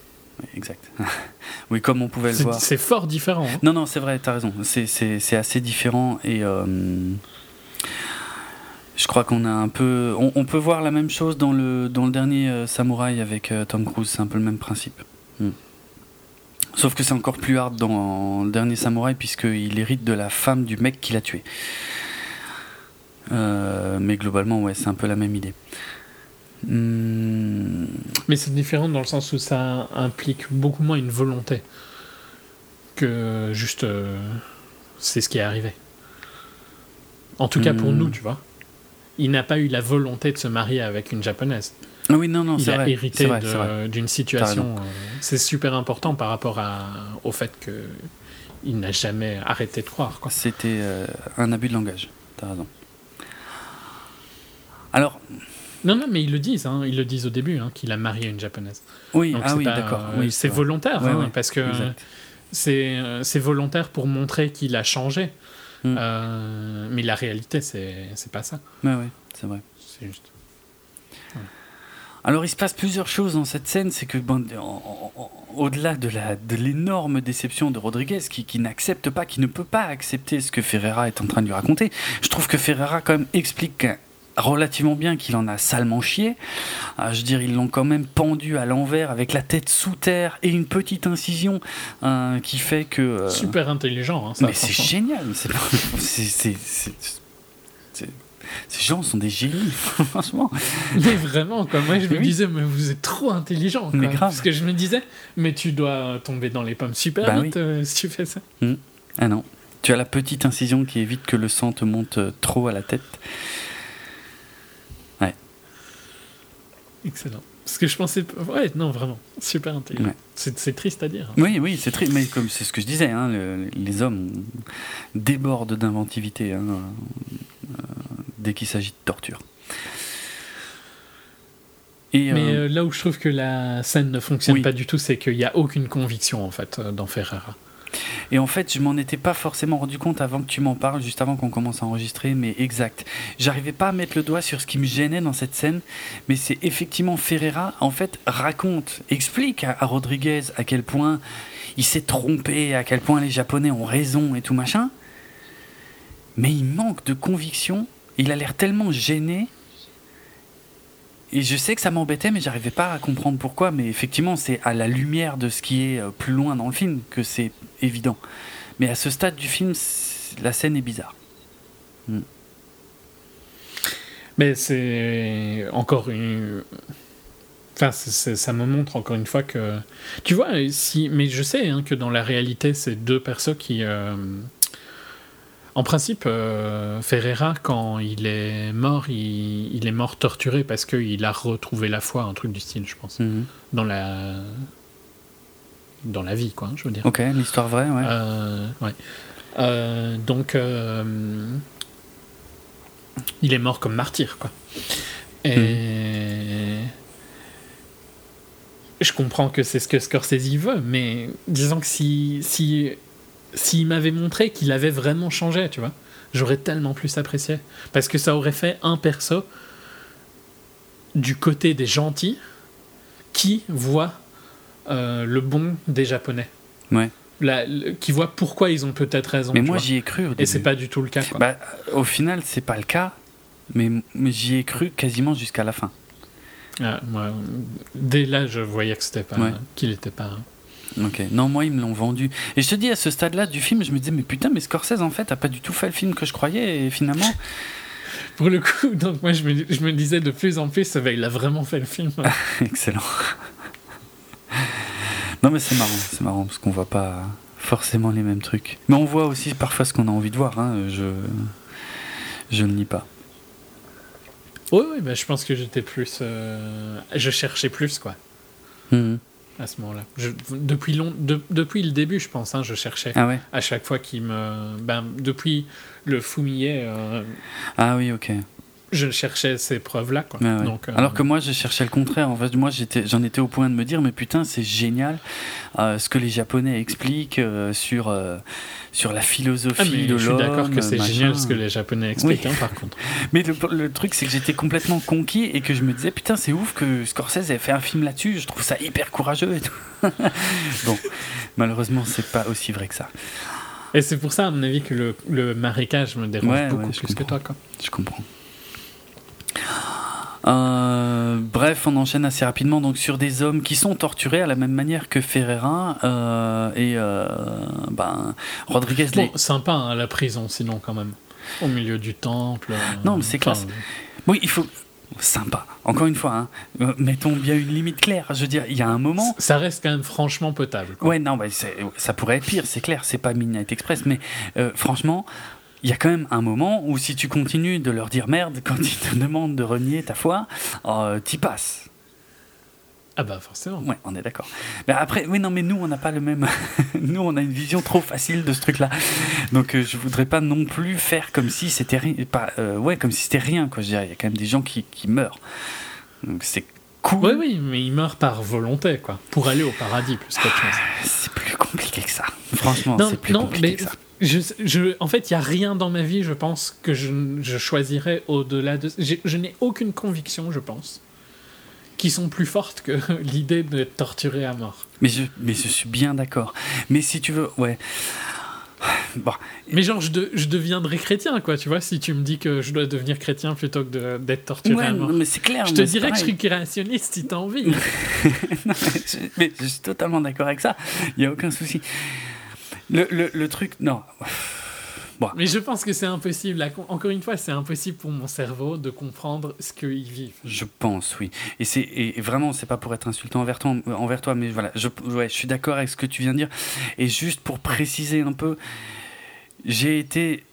exact. oui, comme on pouvait le voir. C'est fort différent. Hein. Non, non, c'est vrai, tu as raison. C'est assez différent et euh, je crois qu'on a un peu. On, peut voir la même chose dans le, dans le dernier euh, Samouraï avec euh, Tom Cruise, c'est un peu le même principe. Hmm. Sauf que c'est encore plus hard dans le dernier Samouraï puisqu'il hérite de la femme du mec qui l'a tué. mais globalement, ouais, c'est un peu la même idée. Hmm. Mais c'est différent dans le sens où ça implique beaucoup moins une volonté que juste euh, c'est ce qui est arrivé. En tout cas pour hmm. nous, tu vois. Il n'a pas eu la volonté de se marier avec une japonaise. Ah oui, non, non, Il a hérité d'une situation. Euh, c'est super important par rapport à, au fait qu'il n'a jamais arrêté de croire. C'était euh, un abus de langage. T'as raison. Alors, non, non, mais ils le disent, hein, ils le disent au début, hein, qu'il a marié une japonaise. Oui, ah oui, d'accord. Oui, c'est volontaire, hein, parce que euh, c'est volontaire pour montrer qu'il a changé. Hmm. Euh, mais la réalité, c'est pas ça. Oui, oui, c'est vrai. C'est juste. Alors il se passe plusieurs choses dans cette scène, c'est que bon, au-delà de l'énorme de déception de Rodriguez, qui, qui n'accepte pas, qui ne peut pas accepter ce que Ferreira est en train de lui raconter, je trouve que Ferreira quand même explique relativement bien qu'il en a salement chié. Euh, je veux dire, ils l'ont quand même pendu à l'envers avec la tête sous terre et une petite incision qui fait que. Euh, Super intelligent. Hein, mais c'est génial. ces gens sont des génies, franchement. Mais vraiment, quoi. Moi, je me disais, mais vous êtes trop intelligent. Mais grave. Parce que je me disais, mais tu dois tomber dans les pommes super bah vite euh, si tu fais ça. Mmh. Ah non. Tu as la petite incision qui évite que le sang te monte trop à la tête. Excellent. Parce que je pensais. Ouais, non, vraiment. Super intelligent. C'est triste à dire. Oui, oui, c'est triste. Mais comme c'est ce que je disais, hein, les hommes débordent d'inventivité hein, euh, dès qu'il s'agit de torture. Et, mais euh, euh, là où je trouve que la scène ne fonctionne pas du tout, c'est qu'il n'y a aucune conviction en fait dans Ferrara. Et en fait, je m'en étais pas forcément rendu compte avant que tu m'en parles, juste avant qu'on commence à enregistrer, mais exact. J'arrivais pas à mettre le doigt sur ce qui me gênait dans cette scène, mais c'est effectivement Ferreira, en fait, raconte, explique à, Rodriguez à quel point il s'est trompé, à quel point les Japonais ont raison et tout machin. Mais il manque de conviction, il a l'air tellement gêné et je sais que ça m'embêtait, mais j'arrivais pas à comprendre pourquoi. Mais effectivement, c'est à la lumière de ce qui est euh, plus loin dans le film que c'est évident. Mais à ce stade du film, la scène est bizarre. Hmm. Mais c'est encore une. Enfin, ça me montre encore une fois que. Tu vois, si. Mais je sais hein, que dans la réalité, c'est deux personnes qui. Euh, en principe, euh, Ferreira, quand il est mort, il, est mort torturé parce qu'il a retrouvé la foi, un truc du style, je pense. Mhm. Dans la. Dans la vie, quoi, je veux dire. Ok, l'histoire vraie, ouais. Euh, ouais. Euh, donc. il est mort comme martyr, quoi. Et. Mhm. Je comprends que c'est ce que Scorsese veut, mais disons que si, si s'il m'avait montré qu'il avait vraiment changé, tu vois, j'aurais tellement plus apprécié. Parce que ça aurait fait un perso du côté des gentils qui voit euh, le bon des Japonais. Ouais. qui voit pourquoi ils ont peut-être raison. Mais moi j'y ai cru. Au début. Et c'est pas du tout le cas. Bah, au final, c'est pas le cas, mais, mais j'y ai cru quasiment jusqu'à la fin. Ah, moi, dès là, je voyais que c'était pas, qu'il était pas. Ok, non, moi ils me l'ont vendu. Et je te dis, à ce stade-là du film, je me disais, mais putain, mais Scorsese en fait a pas du tout fait le film que je croyais, et finalement. Pour le coup, donc moi je me, je me disais de plus en plus, il a vraiment fait le film. Excellent. non, mais c'est marrant, c'est marrant, parce qu'on voit pas forcément les mêmes trucs. Mais on voit aussi parfois ce qu'on a envie de voir, hein, je, je ne nie pas. Oui, oui, bah, je pense que j'étais plus. Euh, je cherchais plus, quoi. Mmh. À ce moment-là. Depuis, long, depuis le début, je pense, hein, je cherchais. Ah ouais à chaque fois qu'il me. Ben, depuis le fumier. Euh, ah oui, ok je cherchais ces preuves-là. Euh, Alors que moi, je cherchais le contraire. En fait, moi, j'en étais, au point de me dire, mais putain, c'est génial euh, ce que les Japonais expliquent euh, sur, sur la philosophie ah, de l'homme. Je suis d'accord que c'est génial ce que les Japonais expliquent, hein, par contre. Mais le, truc, c'est que j'étais complètement conquis et que je me disais, putain, c'est ouf que Scorsese ait fait un film là-dessus. Je trouve ça hyper courageux et tout. bon, malheureusement, c'est pas aussi vrai que ça. Et c'est pour ça, à mon avis, que le, le marécage me dérange beaucoup plus que toi. Quoi. Je comprends. Euh, bref, on enchaîne assez rapidement donc sur des hommes qui sont torturés à la même manière que Ferreira euh, et euh, ben Rodriguez. Bon, sympa hein, la prison, sinon quand même au milieu du temple. non, mais c'est classe. Oui, il faut sympa. Encore une fois, hein, mettons bien une limite claire. Je veux dire, il y a un moment. Ça reste quand même franchement potable. Ouais, non, bah, ça pourrait être pire, c'est clair. C'est pas Midnight Express, mais franchement, il y a quand même un moment où si tu continues de leur dire merde quand ils te demandent de renier ta foi, euh, t'y passes. Ah bah forcément. Ouais, on est d'accord. Mais après, oui non, mais nous on n'a pas le même. nous on a une vision trop facile de ce truc-là. Donc euh, je voudrais pas non plus faire comme si c'était rien. Pas, euh, ouais, comme si c'était rien quoi. Je dirais, il y a quand même des gens qui, qui meurent. Donc c'est cool. Oui oui, mais ils meurent par volonté quoi, pour aller au paradis plus qu'autre chose. Ah, c'est plus compliqué que ça. Franchement, c'est plus compliqué que ça. Je, en fait, il n'y a rien dans ma vie, je pense, que je, je choisirais au-delà de. Je n'ai aucune conviction, je pense, qui sont plus fortes que l'idée d'être torturé à mort. Mais je, mais je suis bien d'accord. Mais si tu veux, ouais. Bon. Mais genre, je, je, deviendrais chrétien, quoi, tu vois, si tu me dis que je dois devenir chrétien plutôt que d'être torturé à mort. mais c'est clair. Je te dirais que je suis créationniste si t'as envie. mais, je, mais, je, suis totalement d'accord avec ça. Il n'y a aucun souci. Le, le, le truc, non. Bon. Mais je pense que c'est impossible. Encore une fois, c'est impossible pour mon cerveau de comprendre ce qu'ils vivent. Je pense, oui. Et c'est et vraiment, c'est pas pour être insultant envers toi, envers toi mais voilà, je, ouais, je suis d'accord avec ce que tu viens de dire. Et juste pour préciser un peu, j'ai été.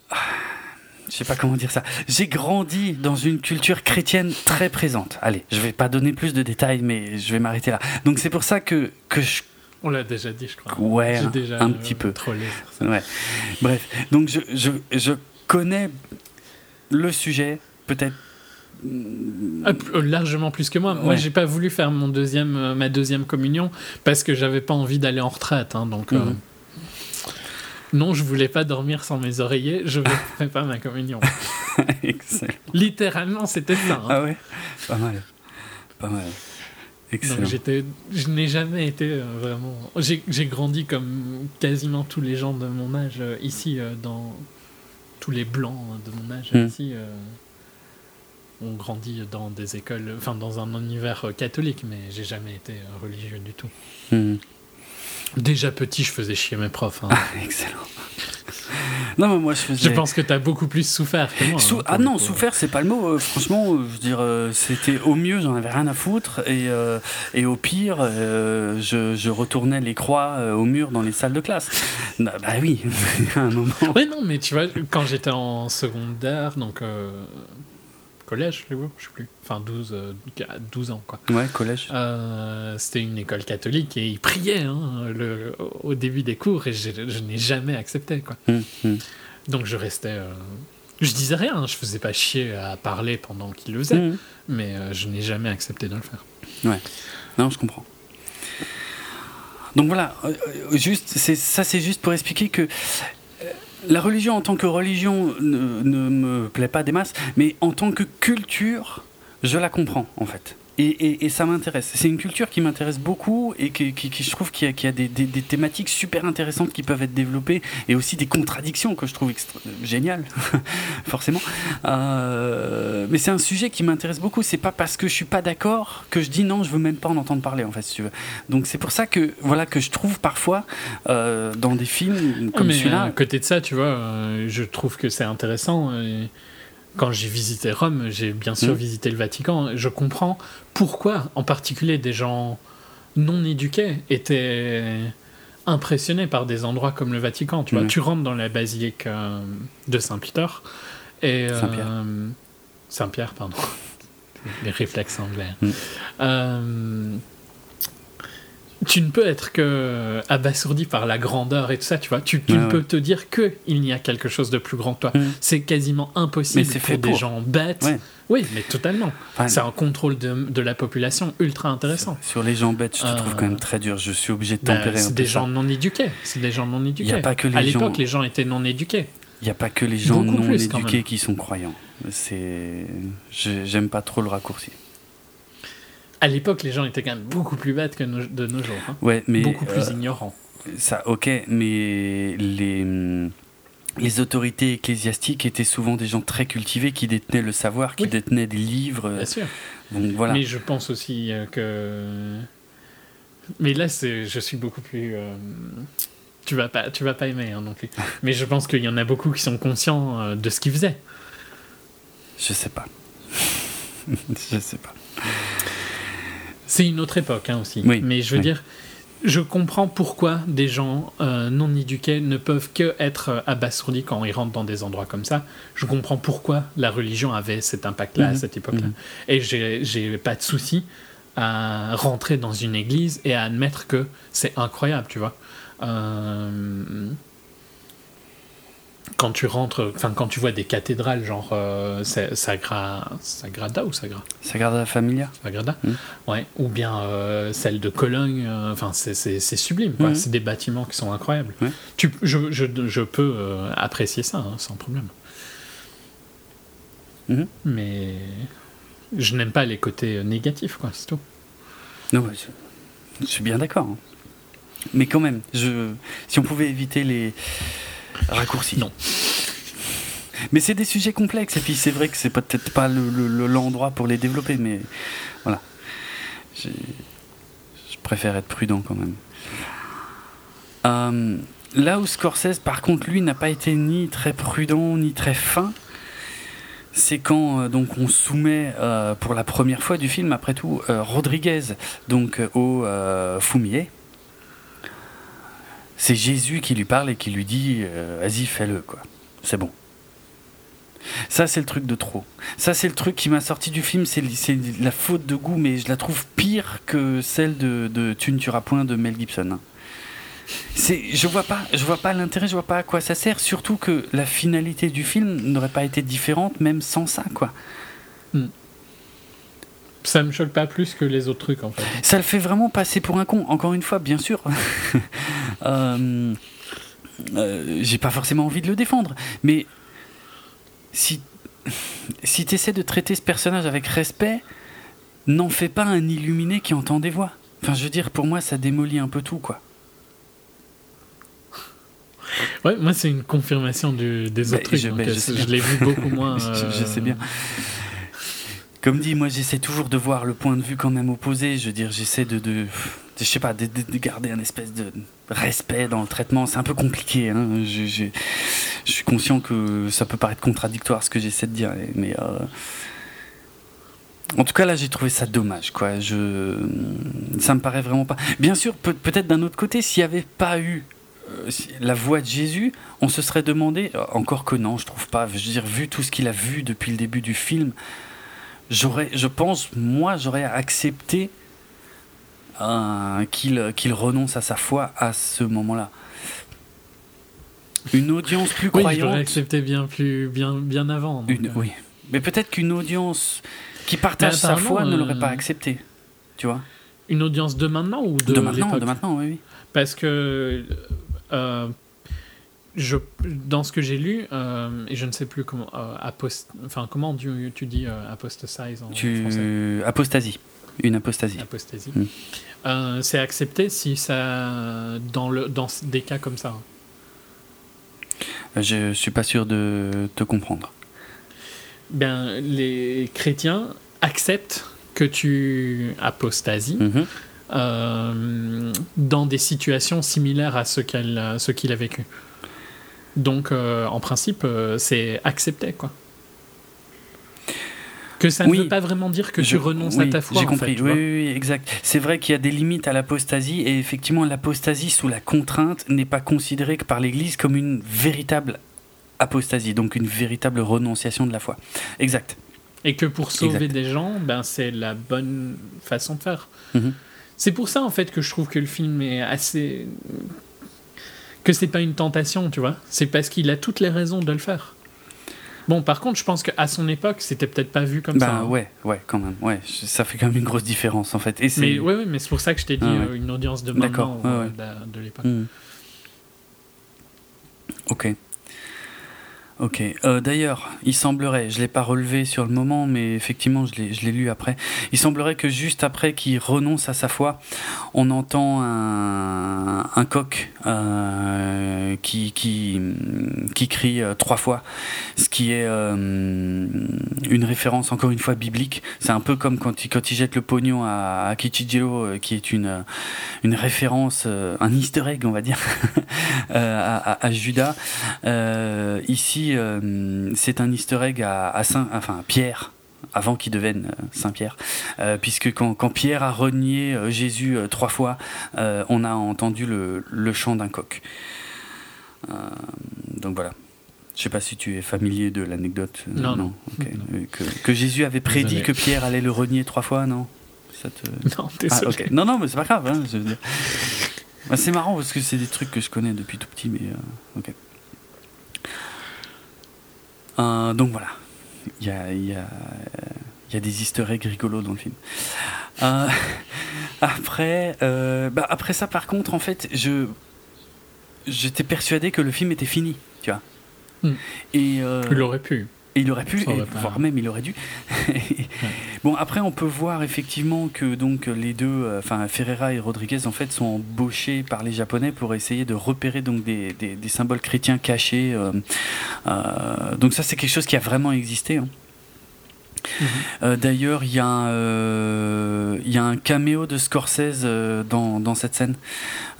Je sais pas comment dire ça. J'ai grandi dans une culture chrétienne très présente. Allez, je vais pas donner plus de détails, mais je vais m'arrêter là. Donc c'est pour ça que, que je on l'a déjà dit, je crois. Ouais, un, déjà, un petit peu. Trollé. Ouais. Bref, donc je, je, je, connais le sujet, peut-être. Ah, euh, largement plus que moi. Moi, j'ai pas voulu faire mon deuxième, euh, ma deuxième communion parce que j'avais pas envie d'aller en retraite. Hein, donc, euh, mhm. non, je voulais pas dormir sans mes oreillers. Je ne ferai pas ma communion. Excellent. Littéralement, c'était ça. Hein. Ah ouais Pas mal. Pas mal. Donc j'étais, je n'ai jamais été euh, vraiment. J'ai grandi comme quasiment tous les gens de mon âge euh, ici, euh, dans tous les blancs de mon âge hmm. ici. ont grandi dans des écoles, enfin dans un univers catholique, mais j'ai jamais été religieux du tout. Hmm. Déjà petit, je faisais chier mes profs. Hein. Ah, excellent. non, mais moi je faisais. Je pense que tu as beaucoup plus souffert que moi. Hein, ah non, souffert, c'est pas le mot. Euh, franchement, euh, je veux dire, euh, c'était au mieux, j'en avais rien à foutre. Et, et au pire, je, je, retournais les croix au mur dans les salles de classe. bah, bah oui, à un moment. Oui, non, mais tu vois, quand j'étais en secondaire, donc collège, je sais plus. Enfin, 12, 12 euh, ans, quoi. Ouais, collège. Euh, c'était une école catholique et ils priaient hein, le, au début des cours et je, n'ai jamais accepté, quoi. Hum, hum. Donc je restais. Euh, je disais rien, je faisais pas chier à parler pendant qu'ils le faisaient, hum. mais je n'ai jamais accepté de le faire. Ouais. Non, je comprends. Donc voilà, juste, ça c'est juste pour expliquer que la religion en tant que religion ne, me plaît pas des masses, mais en tant que culture, je la comprends en fait. Et, ça m'intéresse. C'est une culture qui m'intéresse beaucoup et qui, je trouve qu'il y a, des, thématiques super intéressantes qui peuvent être développées et aussi des contradictions que je trouve géniales, forcément. Euh, mais c'est un sujet qui m'intéresse beaucoup. C'est pas parce que je suis pas d'accord que je dis non, je veux même pas en entendre parler, en fait, si tu veux. Donc c'est pour ça que, voilà, que je trouve parfois euh, dans des films comme celui-là. À côté de ça, tu vois, euh, je trouve que c'est intéressant. Et quand j'ai visité Rome, j'ai bien sûr mm. visité le Vatican. Je comprends pourquoi, en particulier, des gens non éduqués étaient impressionnés par des endroits comme le Vatican. Tu vois, mm. tu rentres dans la basilique euh, de Saint-Peter et Saint-Pierre. Euh, Saint-Pierre, pardon. Les réflexes anglais. Mm. Euh, tu ne peux être que abasourdi par la grandeur et tout ça, tu vois. Tu, ne peux te dire que il y a quelque chose de plus grand que toi. C'est quasiment impossible mais pour des gens bêtes. Oui, mais totalement. c'est un contrôle de, la population ultra intéressant. Sur les gens bêtes, je te trouve quand même euh, très dur. Je suis obligé de tempérer C'est des gens non éduqués. C'est des gens non éduqués. a pas que les à l'époque, les gens étaient non éduqués. Il n'y a pas que les gens non éduqués qui sont croyants. C'est, j'aime pas trop le raccourci à l'époque, les gens étaient quand même beaucoup plus bêtes que de nos jours. Hein. Ouais, mais beaucoup plus euh, ignorants. Ça, ok, mais les les autorités ecclésiastiques étaient souvent des gens très cultivés qui détenaient le savoir, qui détenaient des livres. Bien sûr. Donc voilà. Mais je pense aussi euh, que. Mais là, je suis beaucoup plus. Euh, tu vas pas, tu vas pas aimer hein, non plus. Mais je pense qu'il y en a beaucoup qui sont conscients de ce qu'ils faisaient. Je sais pas. je sais pas. C'est une autre époque hein, aussi. Mais je veux dire, je comprends pourquoi des gens euh, non éduqués ne peuvent que être euh, abasourdis quand ils rentrent dans des endroits comme ça. Je comprends pourquoi la religion avait cet impact-là à mhm. cette époque-là. Mhm. Et j'ai pas de souci à rentrer dans une église et à admettre que c'est incroyable, tu vois. Euh, quand tu rentres, enfin quand tu vois des cathédrales genre euh, Sagra, Sagrada ou Sagra? Sagrada Familia. Sagrada, hmm. ouais, ou bien euh, celle de Cologne, euh, enfin c'est sublime. Hmm. C'est des bâtiments qui sont incroyables. Tu, je, je, je, peux euh, apprécier ça hein, sans problème. Hmm. Mais je n'aime pas les côtés négatifs, quoi, c'est tout. Non, je, suis bien d'accord. Hein. Mais quand même, je, si on pouvait éviter les Raccourci. Non. Mais c'est des sujets complexes, et puis c'est vrai que c'est peut-être pas l'endroit le, pour les développer, mais voilà. Je préfère être prudent quand même. Euh, là où Scorsese, par contre, lui, n'a pas été ni très prudent, ni très fin, c'est quand euh, donc on soumet euh, pour la première fois du film, après tout, Rodriguez donc au fumier c'est Jésus qui lui parle et qui lui dit euh, Vas-y, fais-le, quoi. C'est bon. Ça, c'est le truc de trop. Ça, c'est le truc qui m'a sorti du film. C'est la faute de goût, mais je la trouve pire que celle de, Tu ne tueras point de Mel Gibson. Je vois pas, je vois pas l'intérêt, je vois pas à quoi ça sert. Surtout que la finalité du film n'aurait pas été différente, même sans ça, quoi. Ça me choque pas plus que les autres trucs en fait. Ça le fait vraiment passer pour un con. Encore une fois, bien sûr. euh, euh, J'ai pas forcément envie de le défendre, mais si si tu essaies de traiter ce personnage avec respect, n'en fais pas un illuminé qui entend des voix. Enfin, je veux dire, pour moi, ça démolit un peu tout, quoi. Ouais, moi, c'est une confirmation des autres trucs. Je, euh, je, l'ai vu beaucoup moins. je, sais bien. Euh, comme dit, moi j'essaie toujours de voir le point de vue quand même opposé. Je veux dire, j'essaie de, je sais pas, de, garder un espèce de respect dans le traitement. C'est un peu compliqué. Hein. Je, suis conscient que ça peut paraître contradictoire ce que j'essaie de dire, mais euh, en tout cas là j'ai trouvé ça dommage. Quoi. Ça me paraît vraiment pas. Bien sûr, peut, être d'un autre côté, s'il n'y avait pas eu euh, la voix de Jésus, on se serait demandé, encore que non, je trouve pas. Je veux dire, vu tout ce qu'il a vu depuis le début du film j'aurais, je pense, moi, j'aurais accepté euh, qu'il, qu'il renonce à sa foi à ce moment-là. Une audience plus croyante. Oui, j'aurais accepté bien plus, bien, bien avant. Euh. oui, mais peut-être qu'une audience qui partage sa foi ne l'aurait pas euh, accepté. Tu vois Une audience de maintenant ou de, de maintenant, de maintenant, oui, oui. Parce que je, dans ce que j'ai lu, euh, et je ne sais plus comment, euh, enfin comment tu, tu dis euh, apostasize en tu, français Apostasie, une apostasie. Apostasie. Hmm. c'est accepté si ça, dans, le, dans des cas comme ça. Je suis pas sûr de te comprendre. Ben, les chrétiens acceptent que tu apostasies. Mhm. dans des situations similaires à ce qu'il a vécu. Donc, euh, en principe, euh, c'est accepté, quoi. Que ça ne veut pas vraiment dire que tu renonces à ta foi. J'ai compris, oui, oui, exact. C'est vrai qu'il y a des limites à l'apostasie, et effectivement, l'apostasie sous la contrainte n'est pas considérée que par l'Église comme une véritable apostasie, donc une véritable renonciation de la foi. Exact. Et que pour sauver des gens, ben, c'est la bonne façon de faire. Mhm C'est pour ça en fait que je trouve que le film est assez que c'est pas une tentation, tu vois. C'est parce qu'il a toutes les raisons de le faire. Bon, par contre, je pense qu'à son époque, c'était peut-être pas vu comme bah, ça. Bah ouais, ouais, quand même. Ouais, ça fait quand même une grosse différence en fait. Et mais ouais, ouais mais c'est pour ça que je t'ai dit ah, euh, une audience de maintenant euh, de, l'époque. Hmm. Ok. Ok. Euh, d'ailleurs, il semblerait, je l'ai pas relevé sur le moment, mais effectivement, je l'ai lu après. Il semblerait que juste après qu'il renonce à sa foi, on entend un, coq euh, qui, qui, crie euh, trois fois, ce qui est une référence encore une fois biblique. C'est un peu comme quand il, quand il jette le pognon à, à qui est une, une référence, un easter egg, on va dire, à, à, Judas. ici, euh, c'est un easter egg à, Saint, enfin Pierre avant qu'il devienne euh, Saint Pierre, euh, puisque quand, Pierre a renié Jésus trois fois, on a entendu le, chant d'un coq. donc voilà. Je sais pas si tu es familier de l'anecdote. non, non. Que, Jésus avait prédit que Pierre allait le renier trois fois, non? Non, ah, Non, non, mais c'est pas grave. Hein, bah, c'est marrant parce que c'est des trucs que je connais depuis tout petit, mais ok. Euh, donc voilà, il y a, y, a, y a, des easter eggs rigolos dans le film. Euh, après, euh, bah après ça, par contre, en fait, je j'étais persuadé que le film était fini, tu vois. Hmm. Et il aurait pu il aurait pu, voire même il aurait dû. Bon, après, on peut voir effectivement que donc les deux, euh, enfin Ferreira et Rodriguez, en fait, sont embauchés par les Japonais pour essayer de repérer donc des, des, symboles chrétiens cachés. Euh, euh, donc ça, c'est quelque chose qui a vraiment existé. Hein. Euh, d'ailleurs, il y, euh, y, a un caméo de Scorsese euh, dans, dans, cette scène.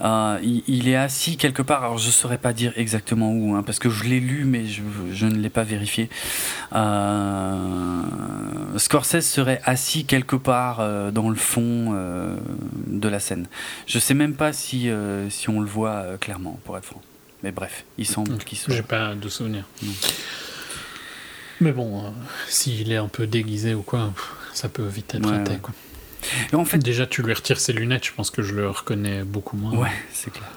Il, est assis quelque part, alors je ne saurais pas dire exactement où, hein, parce que je l'ai lu, mais je, je ne l'ai pas vérifié. Scorsese serait assis quelque part dans le fond de la scène. Je ne sais même pas si, si on le voit clairement, pour être franc. Mais bref, il semble qu'il soit. J'ai pas de souvenir. Mais bon, euh, s'il est un peu déguisé ou quoi, ça peut vite être raté. Quoi. Et en fait, déjà, tu lui retires ses lunettes, je pense que je le reconnais beaucoup moins. Ouais, c'est clair.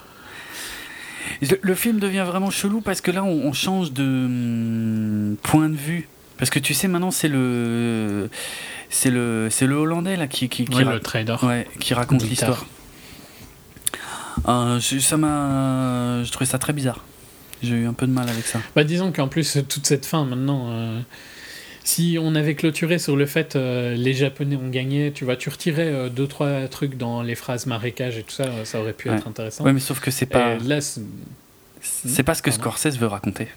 Le, film devient vraiment chelou parce que là, on, change de hum, point de vue. Parce que tu sais, maintenant, c'est le. C'est le, c'est le Hollandais là qui qui, qui, le trader. Ouais, qui raconte l'histoire. Euh, ça m'a, je trouvais ça très bizarre. J'ai eu un peu de mal avec ça. Bah, disons qu'en plus, toute cette fin maintenant. Euh, si on avait clôturé sur le fait euh, les Japonais ont gagné, tu vois, tu retirais euh, deux trois trucs dans les phrases marécage et tout ça, ça aurait pu être intéressant. Ouais, mais sauf que c'est pas. c'est pas ce que Scorsese veut raconter.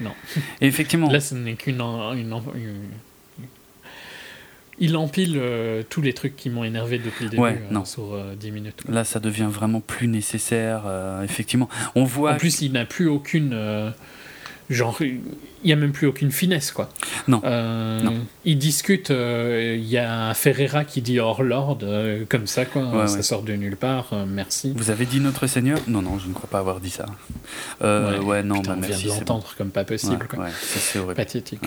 Non. Et effectivement. Là, ce n'est qu'une une, il empile euh, tous les trucs qui m'ont énervé depuis le début euh, sur 10 euh, minutes. Là, ça devient vraiment plus nécessaire, effectivement. On voit. En plus, il n'a plus aucune. genre, il n'y a même plus aucune finesse, quoi. Non. Il discute, il y a Ferreira qui dit hors Lord, comme ça, quoi. ça sort de nulle part, merci. Vous avez dit notre Seigneur? Non, non, je ne crois pas avoir dit ça. ouais, non, bah, on vient de l'entendre comme pas possible, quoi. c'est Pathétique.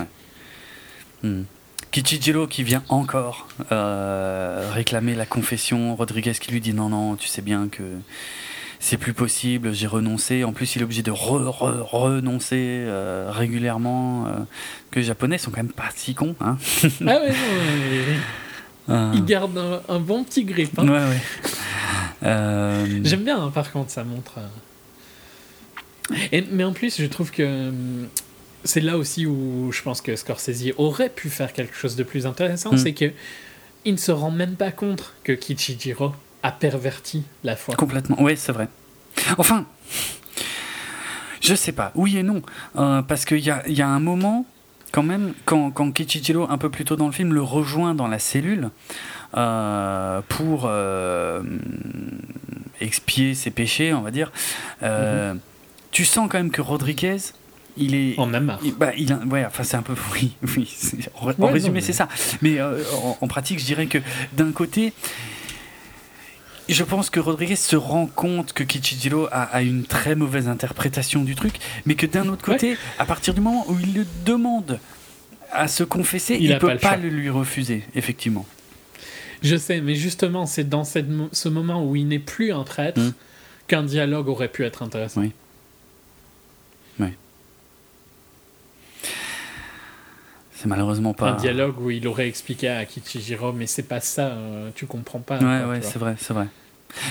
Hmm. Kichijiro qui vient encore euh, réclamer la confession. Rodriguez qui lui dit non, non, tu sais bien que c'est plus possible, j'ai renoncé. En plus, il est obligé de renoncer euh, régulièrement. Euh, que les Japonais sont quand même pas si cons. Hein ah ouais, Ils gardent un, bon petit grip. Hein. Ouais, ouais. J'aime bien, hein, par contre, ça montre. Et, mais en plus, je trouve que c'est là aussi où je pense que Scorsese aurait pu faire quelque chose de plus intéressant, hmm. c'est que il ne se rend même pas compte que Kichijiro a perverti la foi. Complètement, oui, c'est vrai. Enfin, je sais pas, oui et non, euh, parce qu'il y a, y a, un moment, quand même, quand, quand, Kichijiro, un peu plus tôt dans le film, le rejoint dans la cellule euh, pour euh, expier ses péchés, on va dire, mm-hmm. tu sens quand même que Rodriguez il est en même marre. bah, il ouais, enfin c'est un peu oui, oui en, résumé c'est ça. Mais euh, en, pratique, je dirais que d'un côté, je pense que Rodriguez se rend compte que Kichijiro a, une très mauvaise interprétation du truc, mais que d'un autre côté, à partir du moment où il le demande à se confesser, il ne peut pas, le lui refuser, effectivement. Je sais, mais justement, c'est dans cette, ce moment où il n'est plus un prêtre Mm. qu'un dialogue aurait pu être intéressant. Oui. Oui. C'est malheureusement pas. Un dialogue où il aurait expliqué à Kichijiro, mais c'est pas ça, euh, tu comprends pas. Ouais, quoi, ouais, c'est vrai, c'est vrai.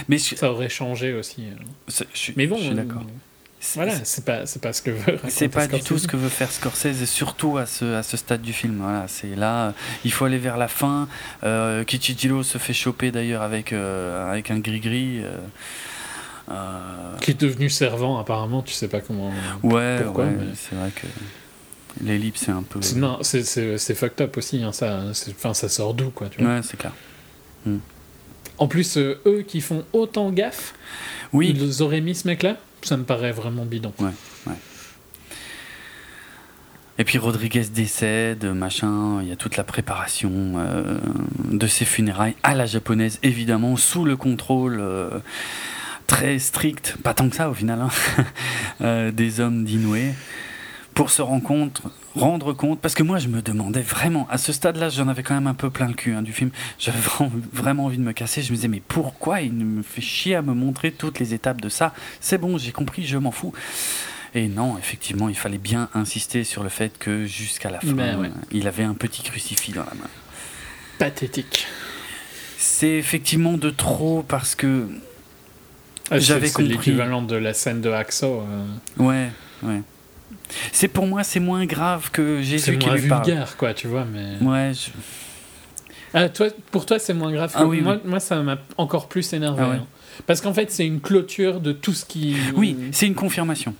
Mais je, Ça aurait changé aussi. euh. c'est- je suis, Mais bon, je suis euh, d'accord. C'est- Voilà, c'est pas, pas ce que veut. C'est pas du tout ce que veut faire Scorsese, et surtout à ce, à ce stade du film. Voilà, c'est là, euh, il faut aller vers la fin. Euh, Kichijiro se fait choper d'ailleurs avec, euh, avec un gris-gris. euh, euh, Qui est devenu servant, apparemment, tu sais pas comment. ouais, ouais, mais- c'est vrai que l'ellipse est un peu. C'est- Non, c'est- c'est c'est fucked up aussi, hein, ça. c'est- Enfin, ça sort d'où, quoi, tu vois. Ouais, c'est clair. En plus, euh, eux qui font autant gaffe, Oui, ils auraient mis ce mec-là, ça me paraît vraiment bidon. Et puis Rodriguez décède, machin, il y a toute la préparation euh, de ses funérailles à la japonaise, évidemment, sous le contrôle euh, très strict, pas tant que ça au final, hein, des hommes d'Inoue, pour se rendre compte, rendre compte, parce que moi je me demandais vraiment, à ce stade-là, j'en avais quand même un peu plein le cul hein, du film, j'avais vraiment, envie de me casser, je me disais, mais pourquoi il me fait chier à me montrer toutes les étapes de ça? C'est bon, j'ai compris, je m'en fous. Et non, effectivement, il fallait bien insister sur le fait que jusqu'à la fin, Ben ouais. il avait un petit crucifix dans la main. Pathétique. C'est effectivement de trop parce que. Ah, c'est- J'avais C'est compris. l'équivalent de la scène de Hacksaw. euh, Ouais, ouais. C'est pour moi, c'est moins grave que c'est Jésus qui moins lui parle. vulgaire, quoi, tu vois, mais... Ouais, je- Ah, toi, pour toi, c'est moins grave. Ah que- oui, moi, oui. moi, ça m'a encore plus énervé. Ah ouais. hein. Parce qu'en fait, c'est une clôture de tout ce qui... oui, c'est une confirmation.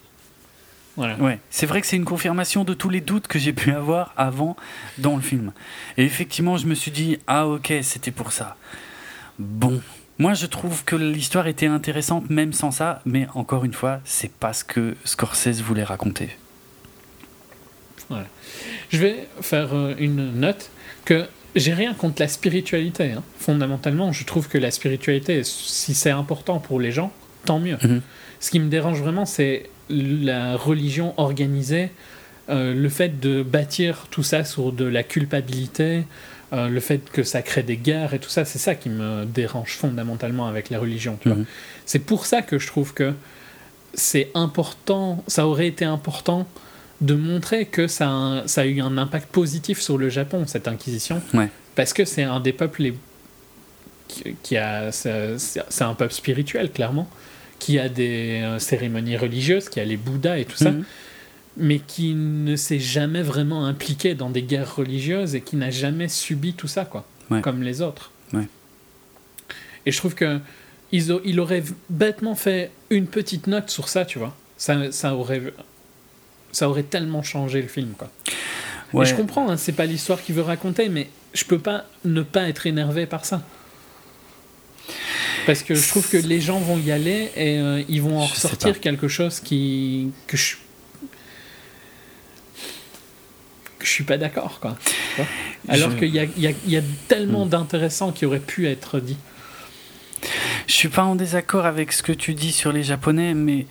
Voilà. Ouais, c'est vrai que c'est une confirmation de tous les doutes que j'ai pu avoir avant dans le film. Et effectivement, je me suis dit ah ok, c'était pour ça. Bon, moi je trouve que l'histoire était intéressante même sans ça, mais encore une fois, c'est pas ce que Scorsese voulait raconter. Je vais faire euh, une note que j'ai rien contre la spiritualité. hein. Fondamentalement, je trouve que la spiritualité, si c'est important pour les gens, tant mieux. Mhm. Ce qui me dérange vraiment, c'est la religion organisée, euh, le fait de bâtir tout ça sur de la culpabilité, euh, le fait que ça crée des guerres et tout ça, c'est ça qui me dérange fondamentalement avec la religion. Tu vois. Mhm. C'est pour ça que je trouve que c'est important, ça aurait été important de montrer que ça a, un- ça a eu un impact positif sur le Japon, cette Inquisition. Ouais. Parce que c'est un des peuples les... qui, qui a. C'est un peuple spirituel, clairement, qui a des euh, cérémonies religieuses, qui a les Bouddhas et tout ça, Mhm. mais qui ne s'est jamais vraiment impliqué dans des guerres religieuses et qui n'a jamais subi tout ça, quoi, Ouais. comme les autres. Ouais. Et je trouve que ils au- il aurait bêtement fait une petite note sur ça, tu vois. Ça, ça aurait ça aurait tellement changé le film, quoi. Ouais. Et je comprends, hein, c'est pas l'histoire qu'il veut raconter, mais je peux pas ne pas être énervé par ça. Parce que je trouve que les gens vont y aller et euh, ils vont en Je ressortir quelque chose qui que je que je suis pas d'accord, quoi. Alors Je- qu'il y a, y a tellement Hmm. d'intéressants qui auraient pu être dit. Je suis pas en désaccord avec ce que tu dis sur les Japonais, mais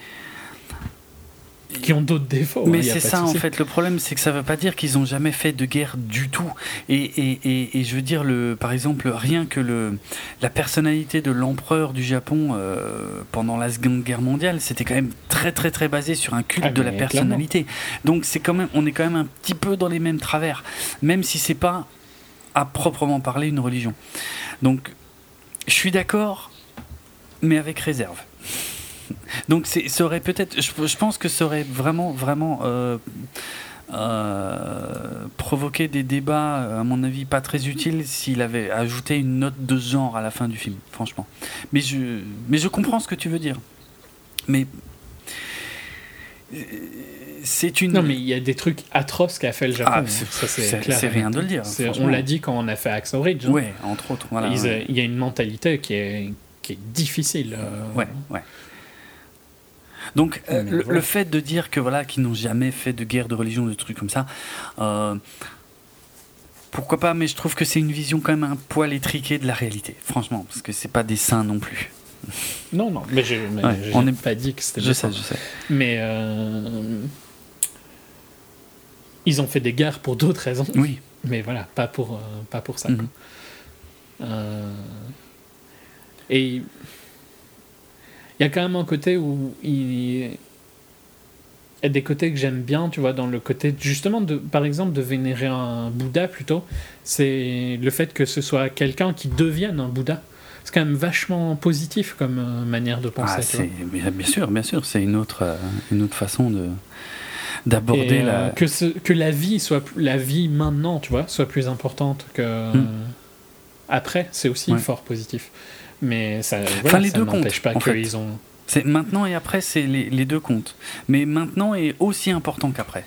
qui ont d'autres défauts. hein, Mais c'est ça en fait le problème, c'est que ça veut pas dire qu'ils ont jamais fait de guerre du tout. Et, et, et, et je veux dire, le, par exemple, rien que le, la personnalité de l'empereur du Japon euh, pendant la Seconde Guerre mondiale, c'était quand même très très très basé sur un culte Ah, de la personnalité. Donc c'est quand même, on est quand même un petit peu dans les mêmes travers, même si c'est pas à proprement parler une religion. Donc je suis d'accord, mais avec réserve. Donc ça aurait peut-être, je, je pense que ça aurait vraiment, vraiment euh, euh, provoqué des débats, à mon avis, pas très utiles s'il avait ajouté une note de genre à la fin du film, franchement. Mais je, mais je comprends ce que tu veux dire. Mais c'est une. Non, mais il y a des trucs atroces qu'a fait le Japon. Ah, hein. c'est- rien de le dire. On l'a dit quand on a fait Axe Ridge. hein. ouais, entre autres, voilà. Ils, ouais. euh, Il y a une mentalité qui est, qui est difficile. euh, Ouais, ouais. Donc euh, le, voilà. le fait de dire que voilà qu'ils n'ont jamais fait de guerre de religion, de trucs comme ça, euh, pourquoi pas Mais je trouve que c'est une vision quand même un poil étriquée de la réalité, franchement, parce que c'est pas des saints non plus. Non, non, mais je Ouais, est- pas dit que c'était Je des sais, saints. je sais. Mais euh, ils ont fait des guerres pour d'autres raisons. Oui. Mais voilà, pas pour, euh, pas pour ça. Mhm. et il y a quand même un côté où il y a des côtés que j'aime bien, tu vois, dans le côté justement de, par exemple, de vénérer un Bouddha plutôt, c'est le fait que ce soit quelqu'un qui devienne un Bouddha. C'est quand même vachement positif comme euh, manière de penser. Ah, bien sûr, bien sûr, c'est une autre, euh, une autre façon de d'aborder euh, la que ce, que la vie soit la vie maintenant, tu vois, soit plus importante que hmm. après. C'est aussi fort positif. Mais ça, enfin, les deux n'empêche pas qu'ils ont c'est maintenant et après, c'est les, deux comptes. Mais maintenant est aussi important qu'après.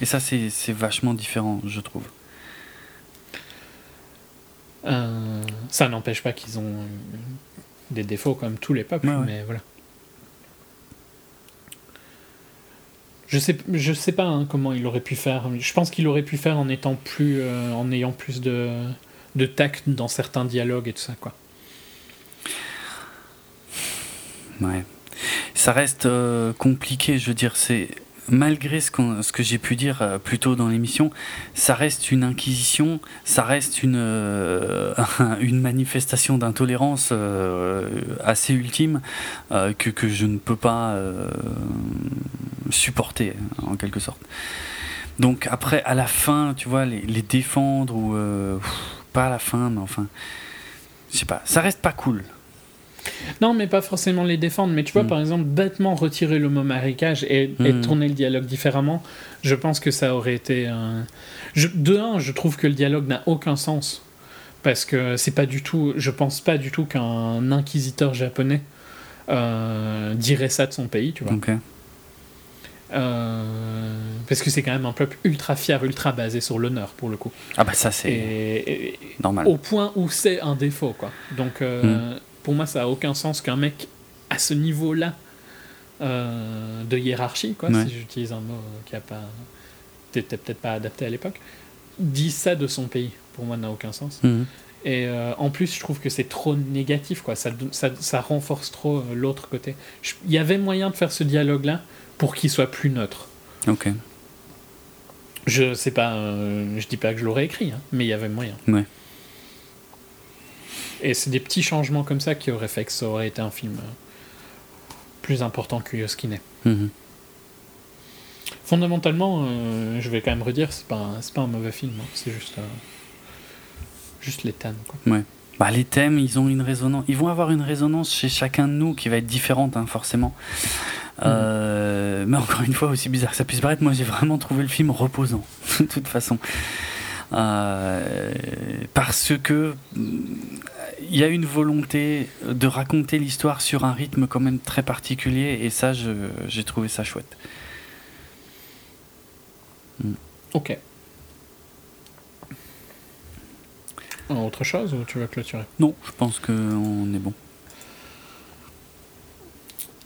Et ça, c'est vachement différent, je trouve. Euh, ça n'empêche pas qu'ils ont des défauts comme tous les peuples, mais voilà. Je sais, je sais pas hein, comment il aurait pu faire. Je pense qu'il aurait pu faire en étant plus, euh, en ayant plus de, de tact dans certains dialogues et tout ça, quoi. Ouais. Ça reste euh, compliqué, je veux dire, c'est malgré ce, que j'ai pu dire euh, plus tôt dans l'émission, ça reste une inquisition, ça reste une, euh, une manifestation d'intolérance assez ultime que, je ne peux pas supporter, en quelque sorte. Donc après, à la fin, tu vois, les défendre ou pas à la fin, mais enfin, je sais pas, ça reste pas cool. Non, mais pas forcément les défendre. Mais tu vois, mm. par exemple, bêtement retirer le mot marécage et, mm. tourner le dialogue différemment, je pense que ça aurait été. Un... de un, je trouve que le dialogue n'a aucun sens. Parce que c'est pas du tout. Je pense pas du tout qu'un inquisiteur japonais euh, dirait ça de son pays, tu vois. Euh, parce que c'est quand même un peuple ultra fier, ultra basé sur l'honneur pour le coup. Ah bah ça c'est normal. Au point où c'est un défaut quoi. Donc euh, mm pour moi, ça a aucun sens qu'un mec à ce niveau-là euh, de hiérarchie, quoi, si j'utilise un mot qui a pas, n'était peut-être pas adapté à l'époque, dise ça de son pays. Pour moi, n'a aucun sens. Mhm. Et euh, en plus, je trouve que c'est trop négatif, quoi. Ça, ça, ça renforce trop euh, l'autre côté. Il y avait moyen de faire ce dialogue-là pour qu'il soit plus neutre. Ok. Je sais pas, je dis pas que je l'aurais écrit, hein, mais il y avait moyen. Ouais. Et c'est des petits changements comme ça qui auraient fait que ça aurait été un film euh, plus important que Yoskine. Mhm. Fondamentalement, euh, je vais quand même redire, c'est pas, pas un mauvais film, hein. c'est juste, euh, juste les thèmes. Quoi. Ouais. Bah, les thèmes, ils ont une résonance. Ils vont avoir une résonance chez chacun de nous qui va être différente, hein, forcément. Mhm. mais encore une fois, aussi bizarre que ça puisse paraître, moi j'ai vraiment trouvé le film reposant, de toute façon. Parce que il y a une volonté de raconter l'histoire sur un rythme quand même très particulier et ça, j'ai trouvé ça chouette. Hmm. Ok. Autre chose ou tu vas clôturer? Non, je pense qu'on est bon.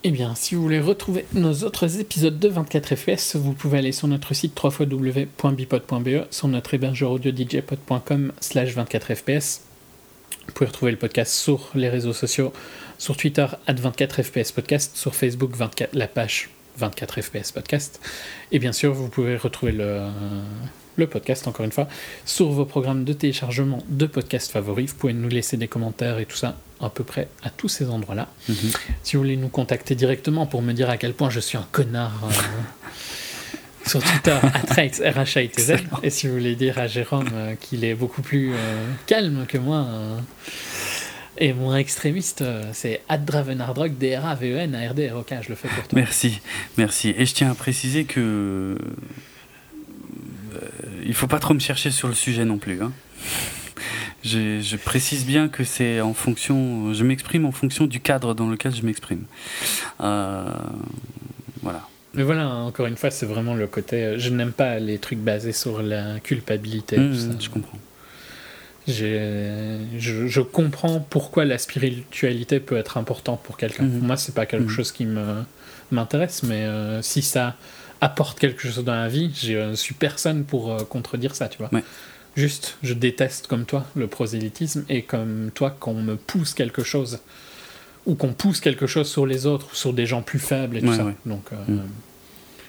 Eh bien, si vous voulez retrouver nos autres épisodes de 24 FPS, vous pouvez aller sur notre site www.bipod.be, sur notre hébergeur audio djpod.com slash 24 FPS vous pouvez retrouver le podcast sur les réseaux sociaux, sur Twitter, at 24fps podcast, sur Facebook, 24, la page 24fps podcast. Et bien sûr, vous pouvez retrouver le, le podcast, encore une fois, sur vos programmes de téléchargement de podcasts favoris. Vous pouvez nous laisser des commentaires et tout ça à peu près à tous ces endroits-là. Mhm. Si vous voulez nous contacter directement pour me dire à quel point je suis un connard. Euh, sur Twitter, RHITZ. Et si vous voulez dire à Jérôme euh, qu'il est beaucoup plus euh, calme que moi euh, et moins extrémiste, c'est Dravenardrog, D-R-A-V-E-N-A-R-D-R-O-K. Je le fais pour toi. Merci, merci. Et je tiens à préciser que. il faut pas trop me chercher sur le sujet non plus. Hein. Je, je, précise bien que c'est en fonction. Je m'exprime en fonction du cadre dans lequel je m'exprime. voilà. Mais voilà, encore une fois, c'est vraiment le côté. Euh, je n'aime pas les trucs basés sur la culpabilité. Mmh, je comprends. Je, je, comprends pourquoi la spiritualité peut être importante pour quelqu'un. Pour mmh. moi, c'est pas quelque mmh. chose qui me m'intéresse, mais euh, si ça apporte quelque chose dans la vie, je suis personne pour euh, contredire ça, tu vois. Juste, je déteste comme toi le prosélytisme et comme toi qu'on me pousse quelque chose ou qu'on pousse quelque chose sur les autres, sur des gens plus faibles et tout ça. Donc, euh, mm.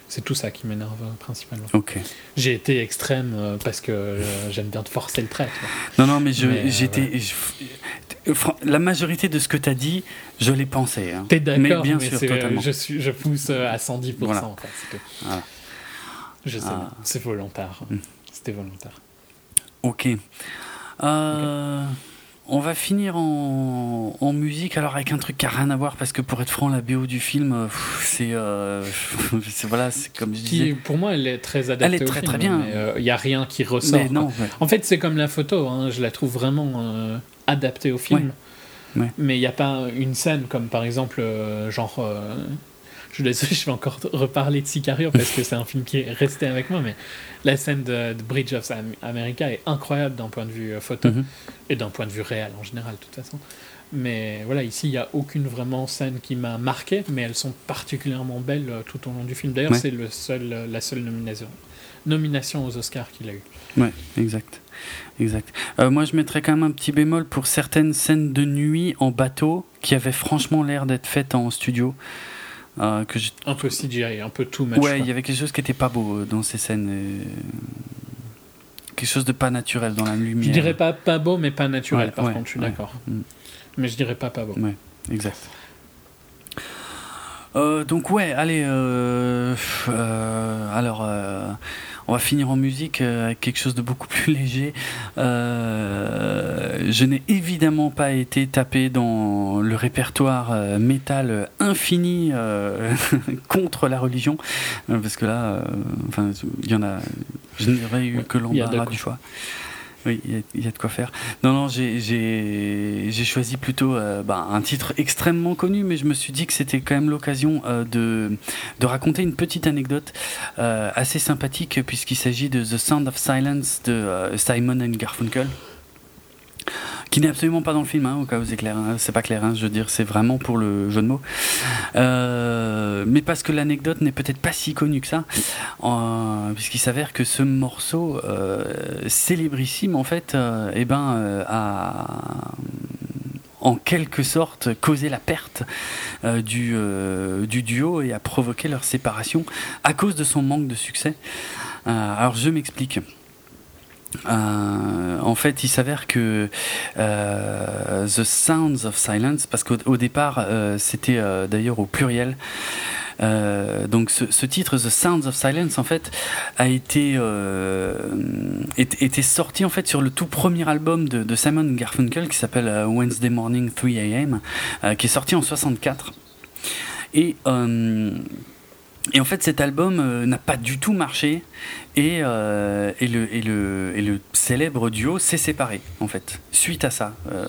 C'est tout ça qui m'énerve principalement. Ok. J'ai été extrême parce que j'aime bien te forcer le trait. Non, non, mais j'étais. La majorité de ce que tu as dit, je l'ai pensé. Hein. T'es d'accord, bien sûr, totalement. Je, suis, je pousse à 110%. En fait, Je sais, ah. c'est volontaire. Hmm. C'était volontaire. Ok. Euh, on va finir en, musique, alors avec un truc qui n'a rien à voir, parce que pour être franc, la BO du film, euh, c'est. voilà, c'est comme je disais. pour moi, elle est très adaptée. Elle est très très bien. Il n'y euh, a rien qui ressort. En fait, c'est comme la photo, hein, je la trouve vraiment adaptée au film. Mais il n'y a pas une scène comme par exemple, genre je vais encore reparler de Sicario parce que c'est un film qui est resté avec moi, mais la scène de, Bridge of America est incroyable d'un point de vue euh, photo mhm. et d'un point de vue réel en général, de toute façon. Mais voilà, ici, il n'y a aucune vraiment scène qui m'a marqué, mais elles sont particulièrement belles euh, tout au long du film. D'ailleurs, c'est le seul, euh, la seule nomination, nomination aux Oscars qu'il a eu. Ouais, exact. Exact. moi, je mettrais quand même un petit bémol pour certaines scènes de nuit en bateau qui avaient franchement l'air d'être faites en studio. Euh, que un peu CGI, un peu tout Ouais, il y avait quelque chose qui était pas beau euh, dans ces scènes. Euh, quelque chose de pas naturel dans la lumière. Je dirais pas pas beau, mais pas naturel, par contre, je suis d'accord. Mm. Mais je dirais pas pas beau. Ouais, exact. donc ouais, allez, alors on va finir en musique euh, avec quelque chose de beaucoup plus léger. Euh, je n'ai évidemment pas été tapé dans le répertoire euh, métal infini contre la religion, parce que là, enfin, il y en a, je n'aurais eu que l'embarras du choix. Oui, il y, a de quoi faire. Non, non, j'ai choisi plutôt euh, bah, un titre extrêmement connu, mais je me suis dit que c'était quand même l'occasion euh, de, de raconter une petite anecdote euh, assez sympathique, puisqu'il s'agit de The Sound of Silence de Simon and Garfunkel qui n'est absolument pas dans le film, hein, au cas où c'est clair, hein. c'est pas clair, hein, je veux dire, c'est vraiment pour le jeu de mots. Euh, mais parce que l'anecdote n'est peut-être pas si connue que ça, puisqu'il s'avère que ce morceau euh, célébrissime, en fait, euh, eh ben, a en quelque sorte causé la perte du duo et a provoqué leur séparation à cause de son manque de succès. alors je m'explique. Euh, en fait, il s'avère que euh, The Sounds of Silence, parce qu'au départ, euh, c'était d'ailleurs au pluriel. donc ce, titre The Sounds of Silence en fait a été était sorti en fait sur le tout premier album de, de Simon Garfunkel qui s'appelle Wednesday Morning 3 a.m. qui est sorti en 64 et et en fait, cet album euh, n'a pas du tout marché et, euh, et, le, célèbre duo s'est séparé, en fait, suite à ça. Euh,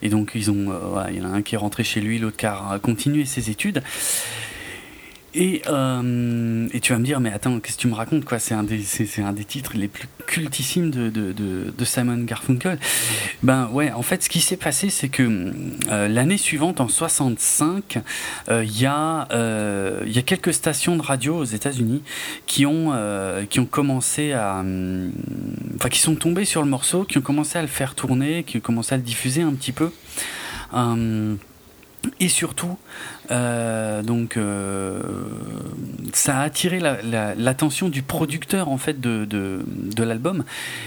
et donc, ils ont, voilà, il y en a un qui est rentré chez lui, l'autre qui a continué ses études. Et, euh, et, tu vas me dire, mais attends, qu'est-ce que tu me racontes quoi? C'est un, des, c'est, un des titres les plus cultissimes de, de, de, Simon Garfunkel. Ben ouais, en fait, ce qui s'est passé, c'est que euh, l'année suivante, en 65, euh, il y, a, y a quelques stations de radio aux États-Unis qui, ont qui ont commencé à. Enfin, qui sont tombées sur le morceau, qui ont commencé à le faire tourner, qui ont commencé à le diffuser un petit peu. Et surtout, euh, donc, euh, ça a attiré l'attention du producteur en fait de, de, l'album,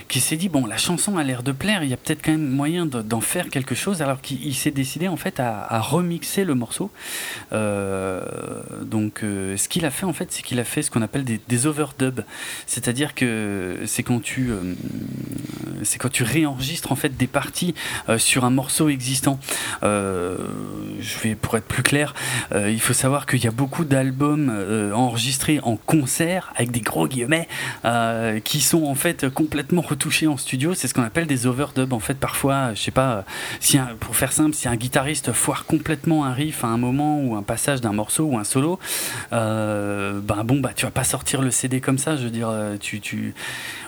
qui s'est dit bon, la chanson a l'air de plaire, il y a peut-être quand même moyen d'en faire quelque chose, alors qu'il s'est décidé en fait à, remixer le morceau. Euh, donc, ce qu'il a fait en fait, c'est qu'il a fait ce qu'on appelle des, des overdubs, c'est-à-dire que c'est quand tu c'est quand tu réenregistres en fait des parties sur un morceau existant. je vais pour être plus clair. Euh, il faut savoir qu'il y a beaucoup d'albums euh, enregistrés en concert avec des gros guillemets euh, qui sont en fait complètement retouchés en studio. C'est ce qu'on appelle des overdubs. En fait, parfois, je sais pas, si pour faire simple, si un guitariste foire complètement un riff à un moment ou un passage d'un morceau ou un solo, ben bon, bah tu vas pas sortir le CD comme ça. Je veux dire, tu, tu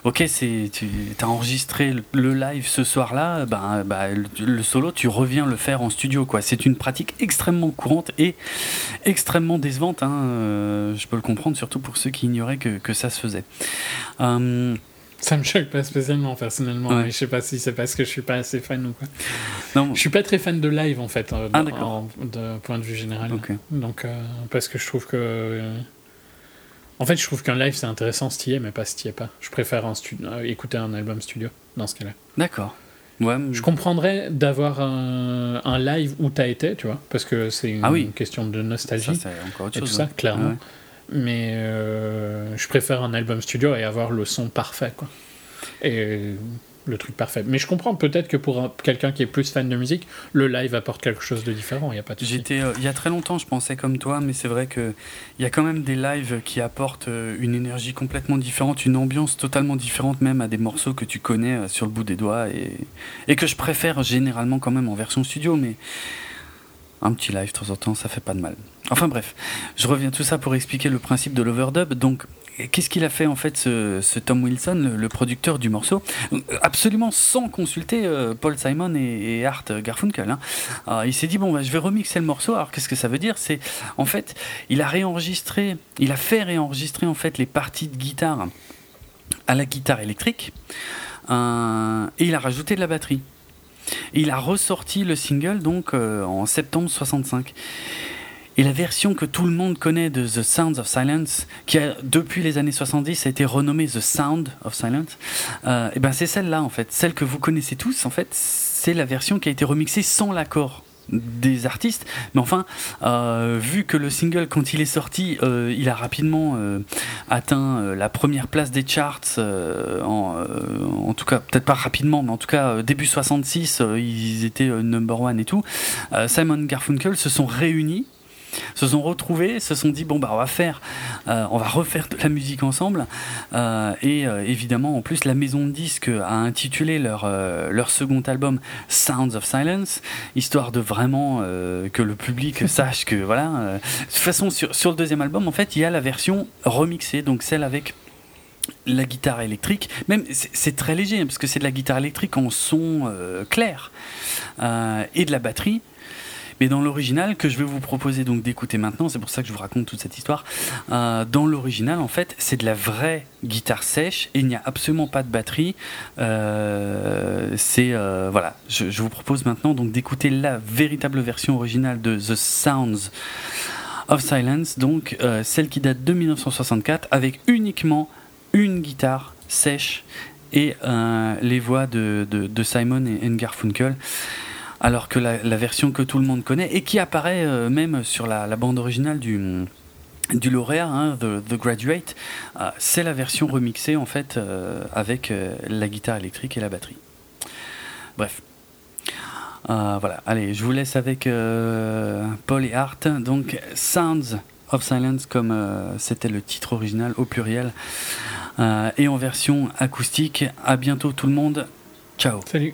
ok, c'est tu as enregistré le live ce soir-là, ben, bah, le, le, solo, tu reviens le faire en studio, quoi. C'est une pratique extrêmement courante et extrêmement décevante. Hein, euh, je peux le comprendre, surtout pour ceux qui ignoraient que, que ça se faisait. Euh, ça me choque pas spécialement personnellement, mais je sais pas si c'est parce que je suis pas assez fan ou quoi. Non. Je suis pas très fan de live en fait, euh, ah, de point de vue général. Donc parce que je trouve que En fait, je trouve qu'un live c'est intéressant si y mais pas si pas. Je préfère un écouter un album studio dans ce cas-là. D'accord. Ouais. Je comprendrais d'avoir un, live où tu as été, tu vois, parce que c'est une, ah question de nostalgie. Ça, encore autre chose, et tout ça, clairement. Mais euh, je préfère un album studio et avoir le son parfait, quoi. Et le truc parfait. Mais je comprends peut-être que pour quelqu'un qui est plus fan de musique, le live apporte quelque chose de différent. Il y a pas de J'étais euh, il y a très longtemps, je pensais comme toi, mais c'est vrai que il y a quand même des lives qui apportent euh, une énergie complètement différente, une ambiance totalement différente même à des morceaux que tu connais euh, sur le bout des doigts et, et que je préfère généralement quand même en version studio, mais un petit live de temps en temps, ça fait pas de mal. Enfin bref, je reviens tout ça pour expliquer le principe de l'overdub. Donc qu'est-ce qu'il a fait en fait ce, Tom Wilson, le, producteur du morceau, absolument sans consulter euh, Paul Simon et, Art Garfunkel. Hein. il s'est dit bon, bah, je vais remixer le morceau. Alors qu'est-ce que ça veut dire? C'est en fait, il a réenregistré, il a fait réenregistrer en fait les parties de guitare à la guitare électrique euh, et il a rajouté de la batterie. Il a ressorti le single donc euh, en septembre 65. Et la version que tout le monde connaît de The Sounds of Silence, qui a depuis les années 70 a été renommée The Sound of Silence, euh, et ben c'est celle-là en fait, celle que vous connaissez tous en fait, c'est la version qui a été remixée sans l'accord des artistes. Mais enfin, euh, vu que le single, quand il est sorti, euh, il a rapidement euh, atteint la première place des charts, en, en, tout cas, peut-être pas rapidement, mais en tout cas, début 66, ils étaient number one et tout. Simon Garfunkel se sont réunis se sont retrouvés, se sont dit bon bah on va faire, euh, on va refaire de la musique ensemble. Euh, et euh, évidemment en plus la maison de disques a intitulé leur leur second album Sounds of Silence, histoire de vraiment que le public sache que voilà. de toute façon sur, sur le deuxième album en fait il y a la version remixée, donc celle avec la guitare électrique, même c'est très léger hein, parce que c'est de la guitare électrique en son clair et de la batterie mais dans l'original, que je vais vous proposer donc d'écouter maintenant, c'est pour ça que je vous raconte toute cette histoire. Euh, dans l'original, en fait, c'est de la vraie guitare sèche et il n'y a absolument pas de batterie. Euh, c'est euh, voilà, je, vous propose maintenant donc d'écouter la véritable version originale de The Sounds of Silence, donc celle qui date de 1964 avec uniquement une guitare sèche et les voix de, Simon et Garfunkel alors que la, version que tout le monde connaît et qui apparaît euh, même sur la, bande originale du du lauréat, hein, The, Graduate, euh, c'est la version remixée en fait euh, avec la guitare électrique et la batterie. Bref. voilà, allez, je vous laisse avec Paul et Art. Donc, Sounds of Silence, comme c'était le titre original au pluriel, et en version acoustique. À bientôt tout le monde. Ciao. Salut.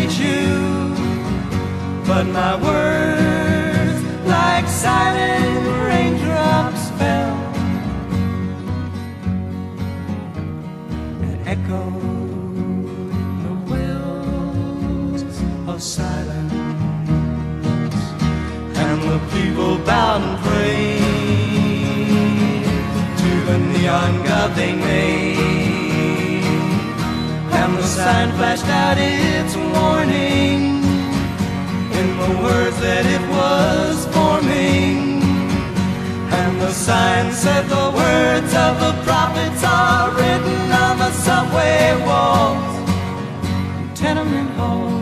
But my words, like silent raindrops, fell and echoed in the wells of silence. And the people bowed and prayed to the neon god they made. And the sign flashed out its warning in the words that it was forming. And the sign said the words of the prophets are written on the subway walls, tenement halls.